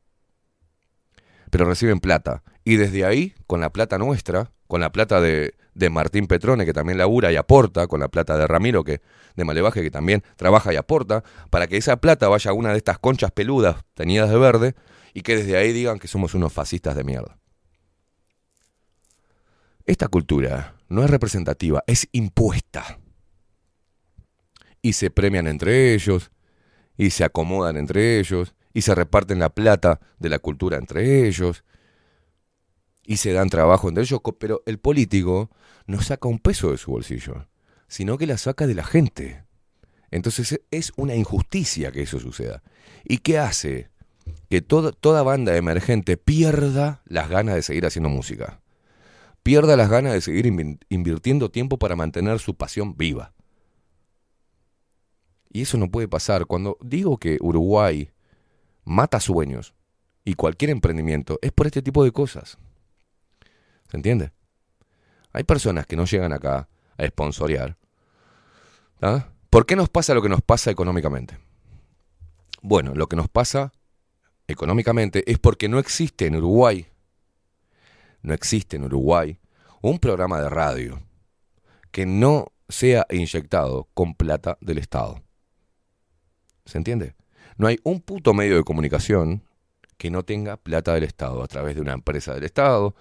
Pero reciben plata. Y desde ahí, con la plata nuestra, con la plata de, de Martín Petrone, que también labura y aporta, con la plata de Ramiro, que de Malevaje, que también trabaja y aporta, para que esa plata vaya a una de estas conchas peludas teñidas de verde y que desde ahí digan que somos unos fascistas de mierda. Esta cultura no es representativa, es impuesta. Y se premian entre ellos, y se acomodan entre ellos, y se reparten la plata de la cultura entre ellos, y se dan trabajo entre ellos, pero el político no saca un peso de su bolsillo, sino que la saca de la gente. Entonces e- es una injusticia que eso suceda. ¿Y qué hace? Que toda, banda emergente pierda las ganas de seguir haciendo música. Pierda las ganas de seguir invi- invirtiendo tiempo para mantener su pasión viva. Y eso no puede pasar. Cuando digo que Uruguay mata sueños y cualquier emprendimiento, es por este tipo de cosas. ¿Se entiende? Hay personas que no llegan acá a sponsorear. ¿ah? ¿Por qué nos pasa lo que nos pasa económicamente? Bueno, lo que nos pasa económicamente es porque no existe en Uruguay, no existe en Uruguay un programa de radio que no sea inyectado con plata del Estado. ¿Se entiende? No hay un puto medio de comunicación que no tenga plata del Estado a través de una empresa del Estado,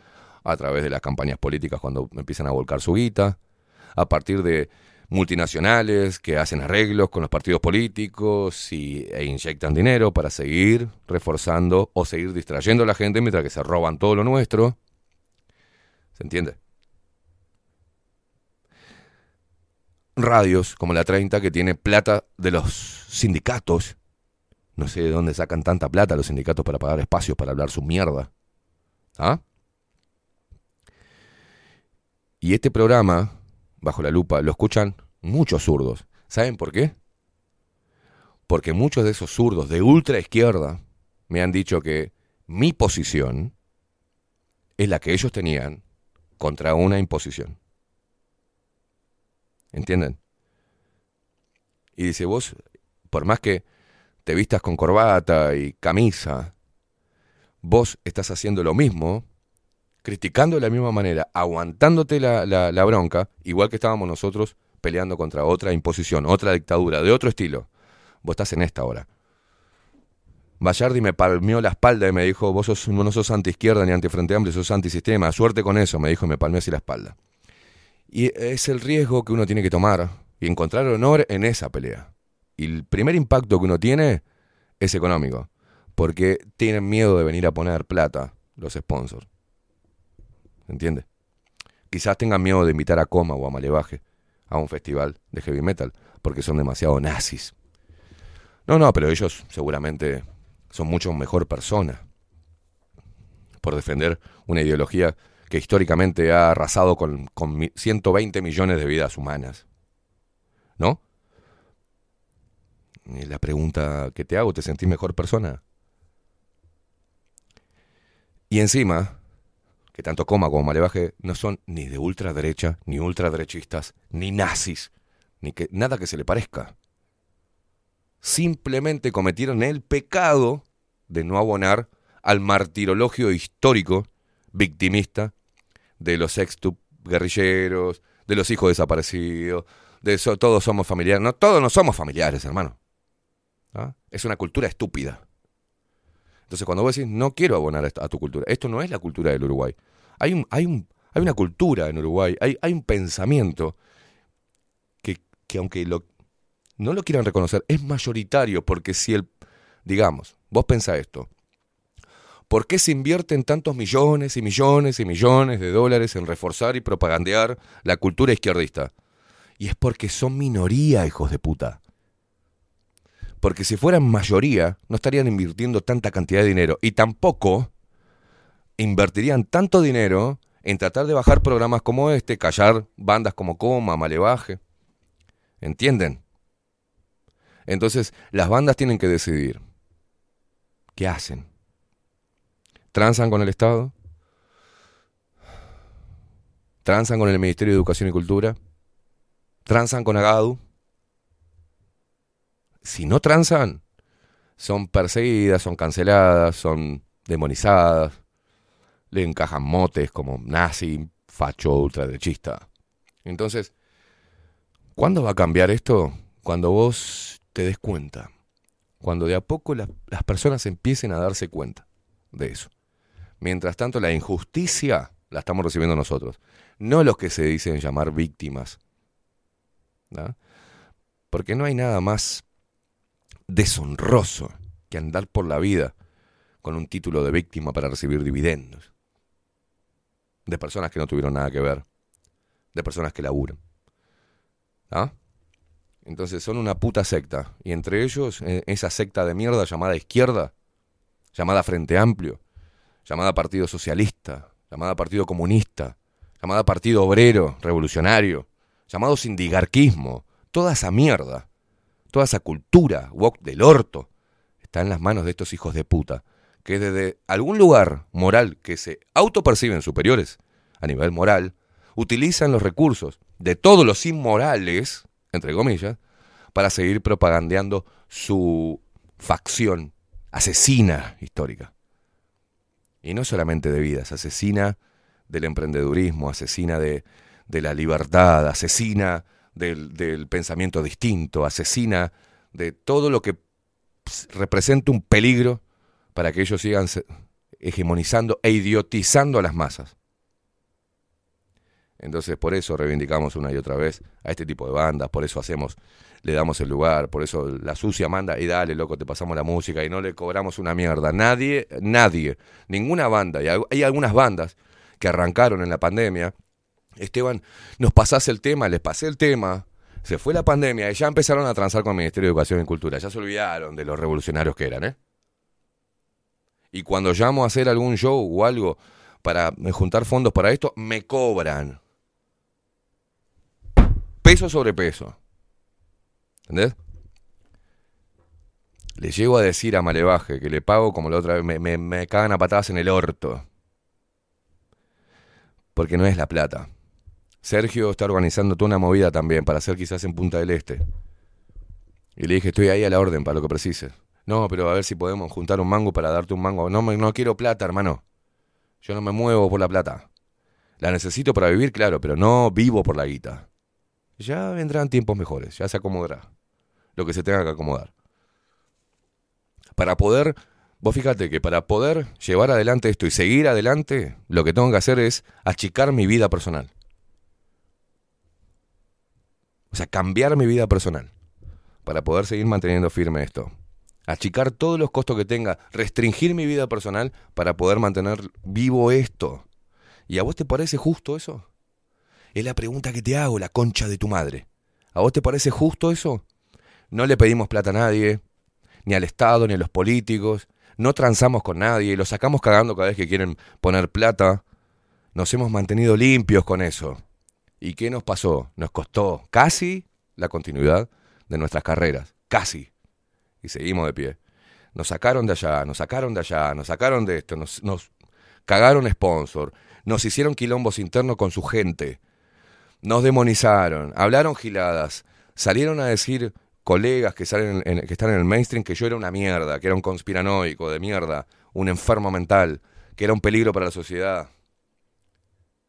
a través de las campañas políticas cuando empiezan a volcar su guita, a partir de multinacionales que hacen arreglos con los partidos políticos y, e inyectan dinero para seguir reforzando o seguir distrayendo a la gente mientras que se roban todo lo nuestro. ¿Se entiende? Radios como la 30 que tiene plata de los sindicatos No sé de dónde sacan tanta plata los sindicatos para pagar espacios para hablar su mierda. ¿Ah? Y este programa, bajo la lupa, lo escuchan muchos zurdos. ¿Saben por qué? Porque muchos de esos zurdos de ultra izquierda me han dicho que mi posición es la que ellos tenían contra una imposición. ¿Entienden? Y dice, vos, por más que te vistas con corbata y camisa, vos estás haciendo lo mismo, criticando de la misma manera, aguantándote la, la- bronca, igual que estábamos nosotros peleando contra otra imposición, otra dictadura, de otro estilo. Vos estás en esta hora. Bayardi me palmeó la espalda y me dijo, vos sos, no sos anti-izquierda ni anti-frente amplio, sos antisistema, suerte con eso, me dijo y me palmeó así la espalda. Y es el riesgo que uno tiene que tomar y encontrar honor en esa pelea. Y el primer impacto que uno tiene es económico, porque tienen miedo de venir a poner plata los sponsors. ¿Entiendes? Quizás tengan miedo de invitar a Coma o a Malevaje a un festival de heavy metal, porque son demasiado nazis. No, no, pero ellos seguramente son mucho mejor personas por defender una ideología que históricamente ha arrasado con, con mi- 120 millones de vidas humanas. ¿No? Y la pregunta que te hago, ¿te sentís mejor persona? Y encima, que tanto Coma como Malevaje no son ni de ultraderecha, ni ultraderechistas, ni nazis, ni que nada que se le parezca. Simplemente cometieron el pecado de no abonar al martirologio histórico victimista de los ex guerrilleros, de los hijos desaparecidos, de eso, todos somos familiares. No, todos no somos familiares, hermano. ¿Ah? Es una cultura estúpida. Entonces, cuando vos decís, no quiero abonar a, tu cultura, esto no es la cultura del Uruguay. Hay, un, hay, un, hay una cultura en Uruguay, hay, hay un pensamiento que, que aunque no lo quieran reconocer, es mayoritario, porque si el, digamos, vos pensá esto, ¿por qué se invierten tantos millones y millones y millones de dólares en reforzar y propagandear la cultura izquierdista? Y es porque son minoría, hijos de puta. Porque si fueran mayoría, no estarían invirtiendo tanta cantidad de dinero. Y tampoco invertirían tanto dinero en tratar de bajar programas como este, callar bandas como Coma, Malevaje. ¿Entienden? Entonces, las bandas tienen que decidir. ¿Qué hacen? ¿Transan con el Estado? ¿Transan con el Ministerio de Educación y Cultura? ¿Transan con Agadu? Si no transan, son perseguidas, son canceladas, son demonizadas, le encajan motes como nazi, facho, ultraderechista. Entonces, ¿cuándo va a cambiar esto? Cuando vos te des cuenta. Cuando de a poco la- las personas empiecen a darse cuenta de eso. Mientras tanto, la injusticia la estamos recibiendo nosotros, no los que se dicen llamar víctimas. ¿no? Porque no hay nada más deshonroso que andar por la vida con un título de víctima para recibir dividendos. De personas que no tuvieron nada que ver. De personas que laburan. ¿Ah? Entonces son una puta secta. Y entre ellos, eh, esa secta de mierda llamada izquierda, llamada Frente Amplio, llamada Partido Socialista, llamada Partido Comunista, llamada Partido Obrero Revolucionario, llamado sindigarquismo, toda esa mierda, toda esa cultura woke del orto, está en las manos de estos hijos de puta, que desde algún lugar moral que se autoperciben superiores a nivel moral, utilizan los recursos de todos los inmorales, entre comillas, para seguir propagandeando su facción asesina histórica. Y no solamente de vidas, asesina del emprendedurismo, asesina de, de la libertad, asesina del, del pensamiento distinto, asesina de todo lo que representa un peligro para que ellos sigan hegemonizando e idiotizando a las masas. Entonces por eso reivindicamos una y otra vez a este tipo de bandas, por eso hacemos, le damos el lugar, por eso la sucia manda y dale, loco, te pasamos la música y no le cobramos una mierda. Nadie, nadie, ninguna banda, y hay algunas bandas que arrancaron en la pandemia. Esteban, nos pasás el tema, les pasé el tema, Se fue la pandemia y ya empezaron a transar con el Ministerio de Educación y Cultura. Ya se olvidaron de los revolucionarios que eran, ¿eh? Y cuando llamo a hacer algún show o algo para eh, juntar fondos para esto, me cobran. Peso sobre peso. ¿Entendés? Le llego a decir a Malevaje que le pago como la otra vez, me, me, me cagan a patadas en el orto. Porque no es la plata. Sergio está organizando toda una movida también para hacer quizás en Punta del Este. Y le dije, estoy ahí a la orden para lo que precises. No, pero a ver si podemos juntar un mango para darte un mango. No, no quiero plata, hermano. Yo no me muevo por la plata. La necesito para vivir, claro, pero no vivo por la guita. Ya vendrán tiempos mejores, ya se acomodará. Lo que se tenga que acomodar. Para poder, vos fíjate que para poder llevar adelante esto y seguir adelante, lo que tengo que hacer es achicar mi vida personal. O sea, cambiar mi vida personal para poder seguir manteniendo firme esto. Achicar todos los costos que tenga, restringir mi vida personal para poder mantener vivo esto. ¿Y a vos te parece justo eso? Es la pregunta que te hago, la concha de tu madre. ¿A vos te parece justo eso? No le pedimos plata a nadie, ni al Estado, ni a los políticos. No transamos con nadie, los sacamos cagando cada vez que quieren poner plata. Nos hemos mantenido limpios con eso. ¿Y qué nos pasó? Nos costó casi la continuidad de nuestras carreras. Casi. Y seguimos de pie. Nos sacaron de allá, nos sacaron de allá, nos sacaron de esto, nos, cagaron sponsor, nos hicieron quilombos internos con su gente, nos demonizaron, hablaron giladas, salieron a decir colegas que, salen en- que están en el mainstream que yo era una mierda, que era un conspiranoico de mierda, un enfermo mental, que era un peligro para la sociedad,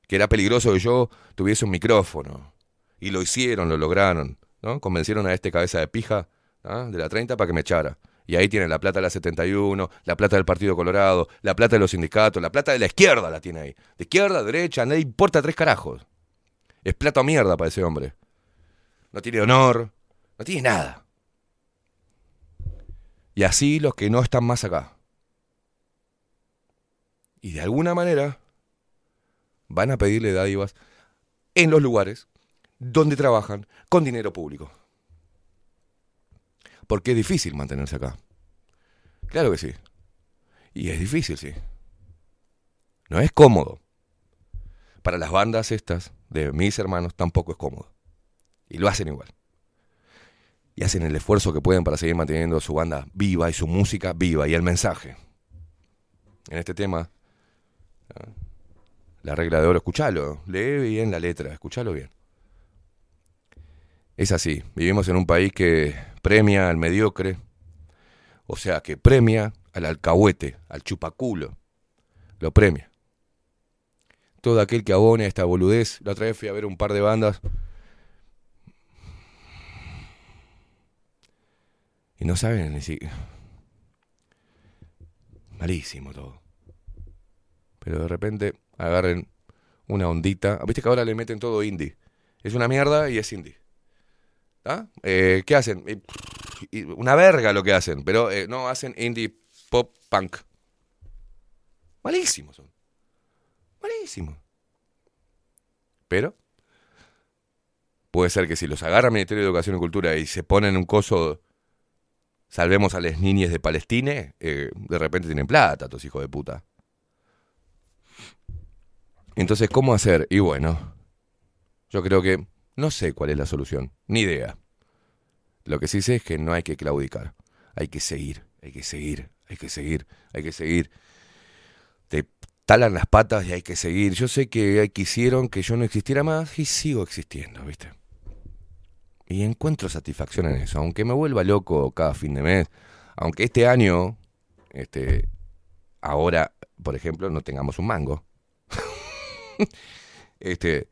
que era peligroso que yo tuviese un micrófono. Y lo hicieron, lo lograron, ¿no? Convencieron a este cabeza de pija ¿ah? de la 30 para que me echara. Y ahí tienen la plata de la 71, la plata del Partido Colorado, la plata de los sindicatos, la plata de la izquierda la tiene ahí. De izquierda, derecha, no le importa tres carajos. Es plata mierda para ese hombre. No tiene honor, no tiene nada. Y así los que no están más acá. Y de alguna manera van a pedirle dádivas en los lugares donde trabajan con dinero público. Porque es difícil mantenerse acá. Claro que sí. Y es difícil, sí. No es cómodo. Para las bandas estas de mis hermanos tampoco es cómodo. Y lo hacen igual. Y hacen el esfuerzo que pueden para seguir manteniendo su banda viva y su música viva y el mensaje. En este tema, ¿ah? la regla de oro, escuchalo, lee bien la letra, escuchalo bien. Es así, vivimos en un país que premia al mediocre, o sea, que premia al alcahuete, al chupaculo, lo premia. Todo aquel que abone a esta boludez, la otra vez fui a ver un par de bandas y no saben ni si... Malísimo todo. Pero de repente agarren una ondita. Viste que ahora le meten todo indie. Es una mierda y es indie. ¿Ah? Eh, ¿Qué hacen? Una verga lo que hacen, pero eh, no hacen indie pop punk. Malísimos son. Malísimos. Pero puede ser que si los agarra el Ministerio de Educación y Cultura y se ponen un coso, salvemos a las niñas de Palestina, eh, de repente tienen plata, estos hijos de puta. Entonces, ¿cómo hacer? Y bueno, yo creo que no sé cuál es la solución, ni idea. Lo que sí sé es que no hay que claudicar, hay que seguir, hay que seguir, hay que seguir, hay que seguir. Te talan las patas y hay que seguir. Yo sé que quisieron que yo no existiera más y sigo existiendo, ¿viste? Y encuentro satisfacción en eso, aunque me vuelva loco cada fin de mes, aunque este año, este, ahora, por ejemplo, no tengamos un mango. (laughs) este,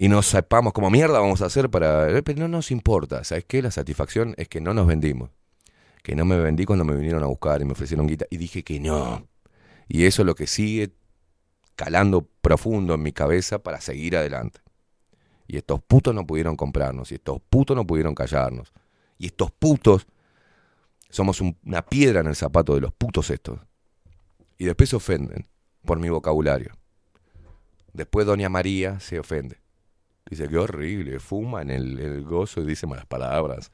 y no sepamos cómo mierda vamos a hacer para... eh, Pero no nos importa, ¿sabes qué? La satisfacción es que no nos vendimos. Que no me vendí cuando me vinieron a buscar y me ofrecieron guita. Y dije que no. Y eso es lo que sigue calando profundo en mi cabeza para seguir adelante. Y estos putos no pudieron comprarnos. Y estos putos no pudieron callarnos. Y estos putos somos un- una piedra en el zapato de los putos estos. Y después se ofenden por mi vocabulario. Después Doña María se ofende. Dice, qué horrible, fuma en el, el gozo y dice malas palabras.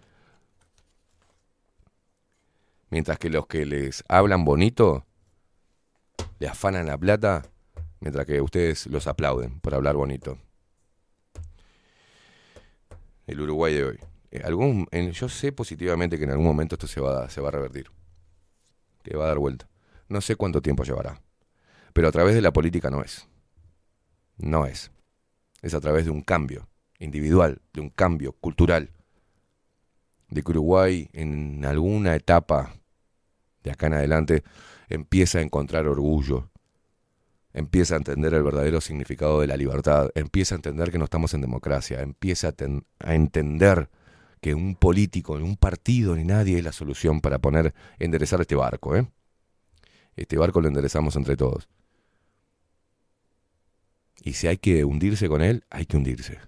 Mientras que los que les hablan bonito, le afanan la plata, mientras que ustedes los aplauden por hablar bonito. El Uruguay de hoy. Eh, algún, yo sé positivamente que en algún momento esto se va, se va a revertir. Que va a dar vuelta. No sé cuánto tiempo llevará. Pero a través de la política no es. No es. Es a través de un cambio individual, de un cambio cultural. De que Uruguay en alguna etapa de acá en adelante empieza a encontrar orgullo, empieza a entender el verdadero significado de la libertad, empieza a entender que no estamos en democracia, empieza a, a entender que un político, ni un partido, ni nadie es la solución para poner, enderezar este barco, ¿eh? Este barco lo enderezamos entre todos. Y si hay que hundirse con él, hay que hundirse.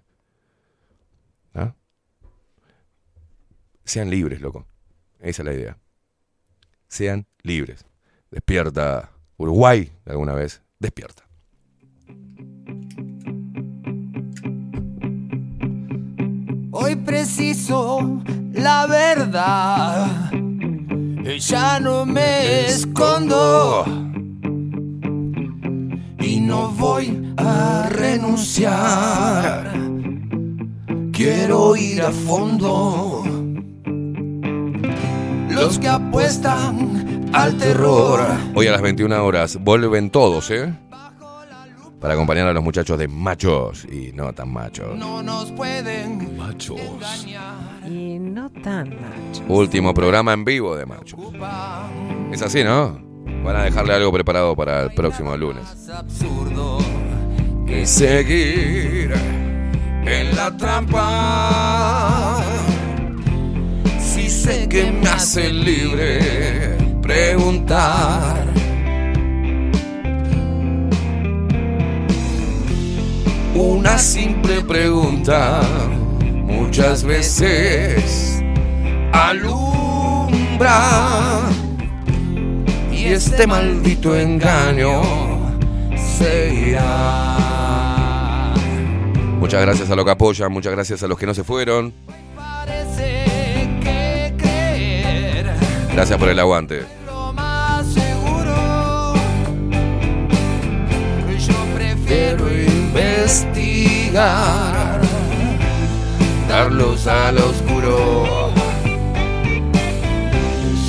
¿Ah? Sean libres, loco. Esa es la idea. Sean libres. Despierta Uruguay de alguna vez. Despierta. Hoy preciso la verdad. Ya no me escondo. No voy a renunciar. Quiero ir a fondo. Los que apuestan al terror. Hoy a las 21 horas vuelven todos, ¿eh? Para acompañar a los muchachos de machos y no tan machos. No nos pueden Machos. Y no tan macho. Último programa en vivo de machos. Es así, ¿no? Van a dejarle algo preparado para el próximo lunes. absurdo que seguir en la trampa. Si sé que me hace libre preguntar. Una simple pregunta muchas veces alumbra y este maldito engaño se irá. Muchas gracias a los que apoyan, muchas gracias a los que no se fueron. Parece que creer Gracias por el aguante. lo más seguro. Yo prefiero investigar, darlos al oscuro.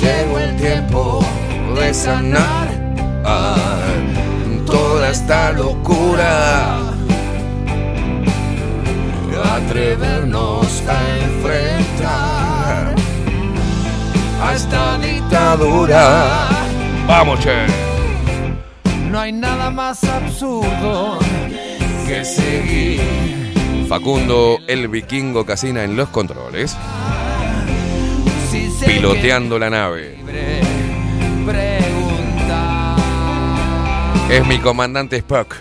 Llegó el tiempo de sanar ah, toda esta locura. Atrevernos a enfrentar a esta dictadura. Vamos, che. No hay nada más absurdo que seguir. Facundo, el vikingo Casina en los controles. Piloteando la nave. Es mi comandante Spock.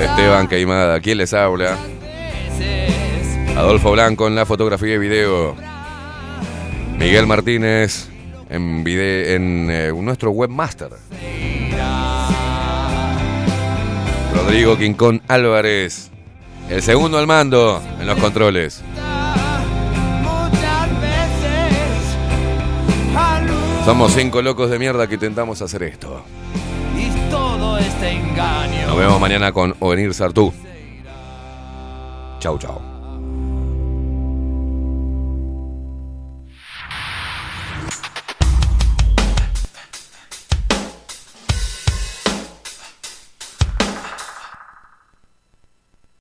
Esteban Queimada, ¿quién les habla? Adolfo Blanco en la fotografía y video. Miguel Martínez en, vide- en eh, nuestro webmaster. Rodrigo Quincón Álvarez, el segundo al mando en los controles. Somos cinco locos de mierda que intentamos hacer esto. y todo este engaño. Nos vemos mañana con Ovenir Sartú. Chau, chau.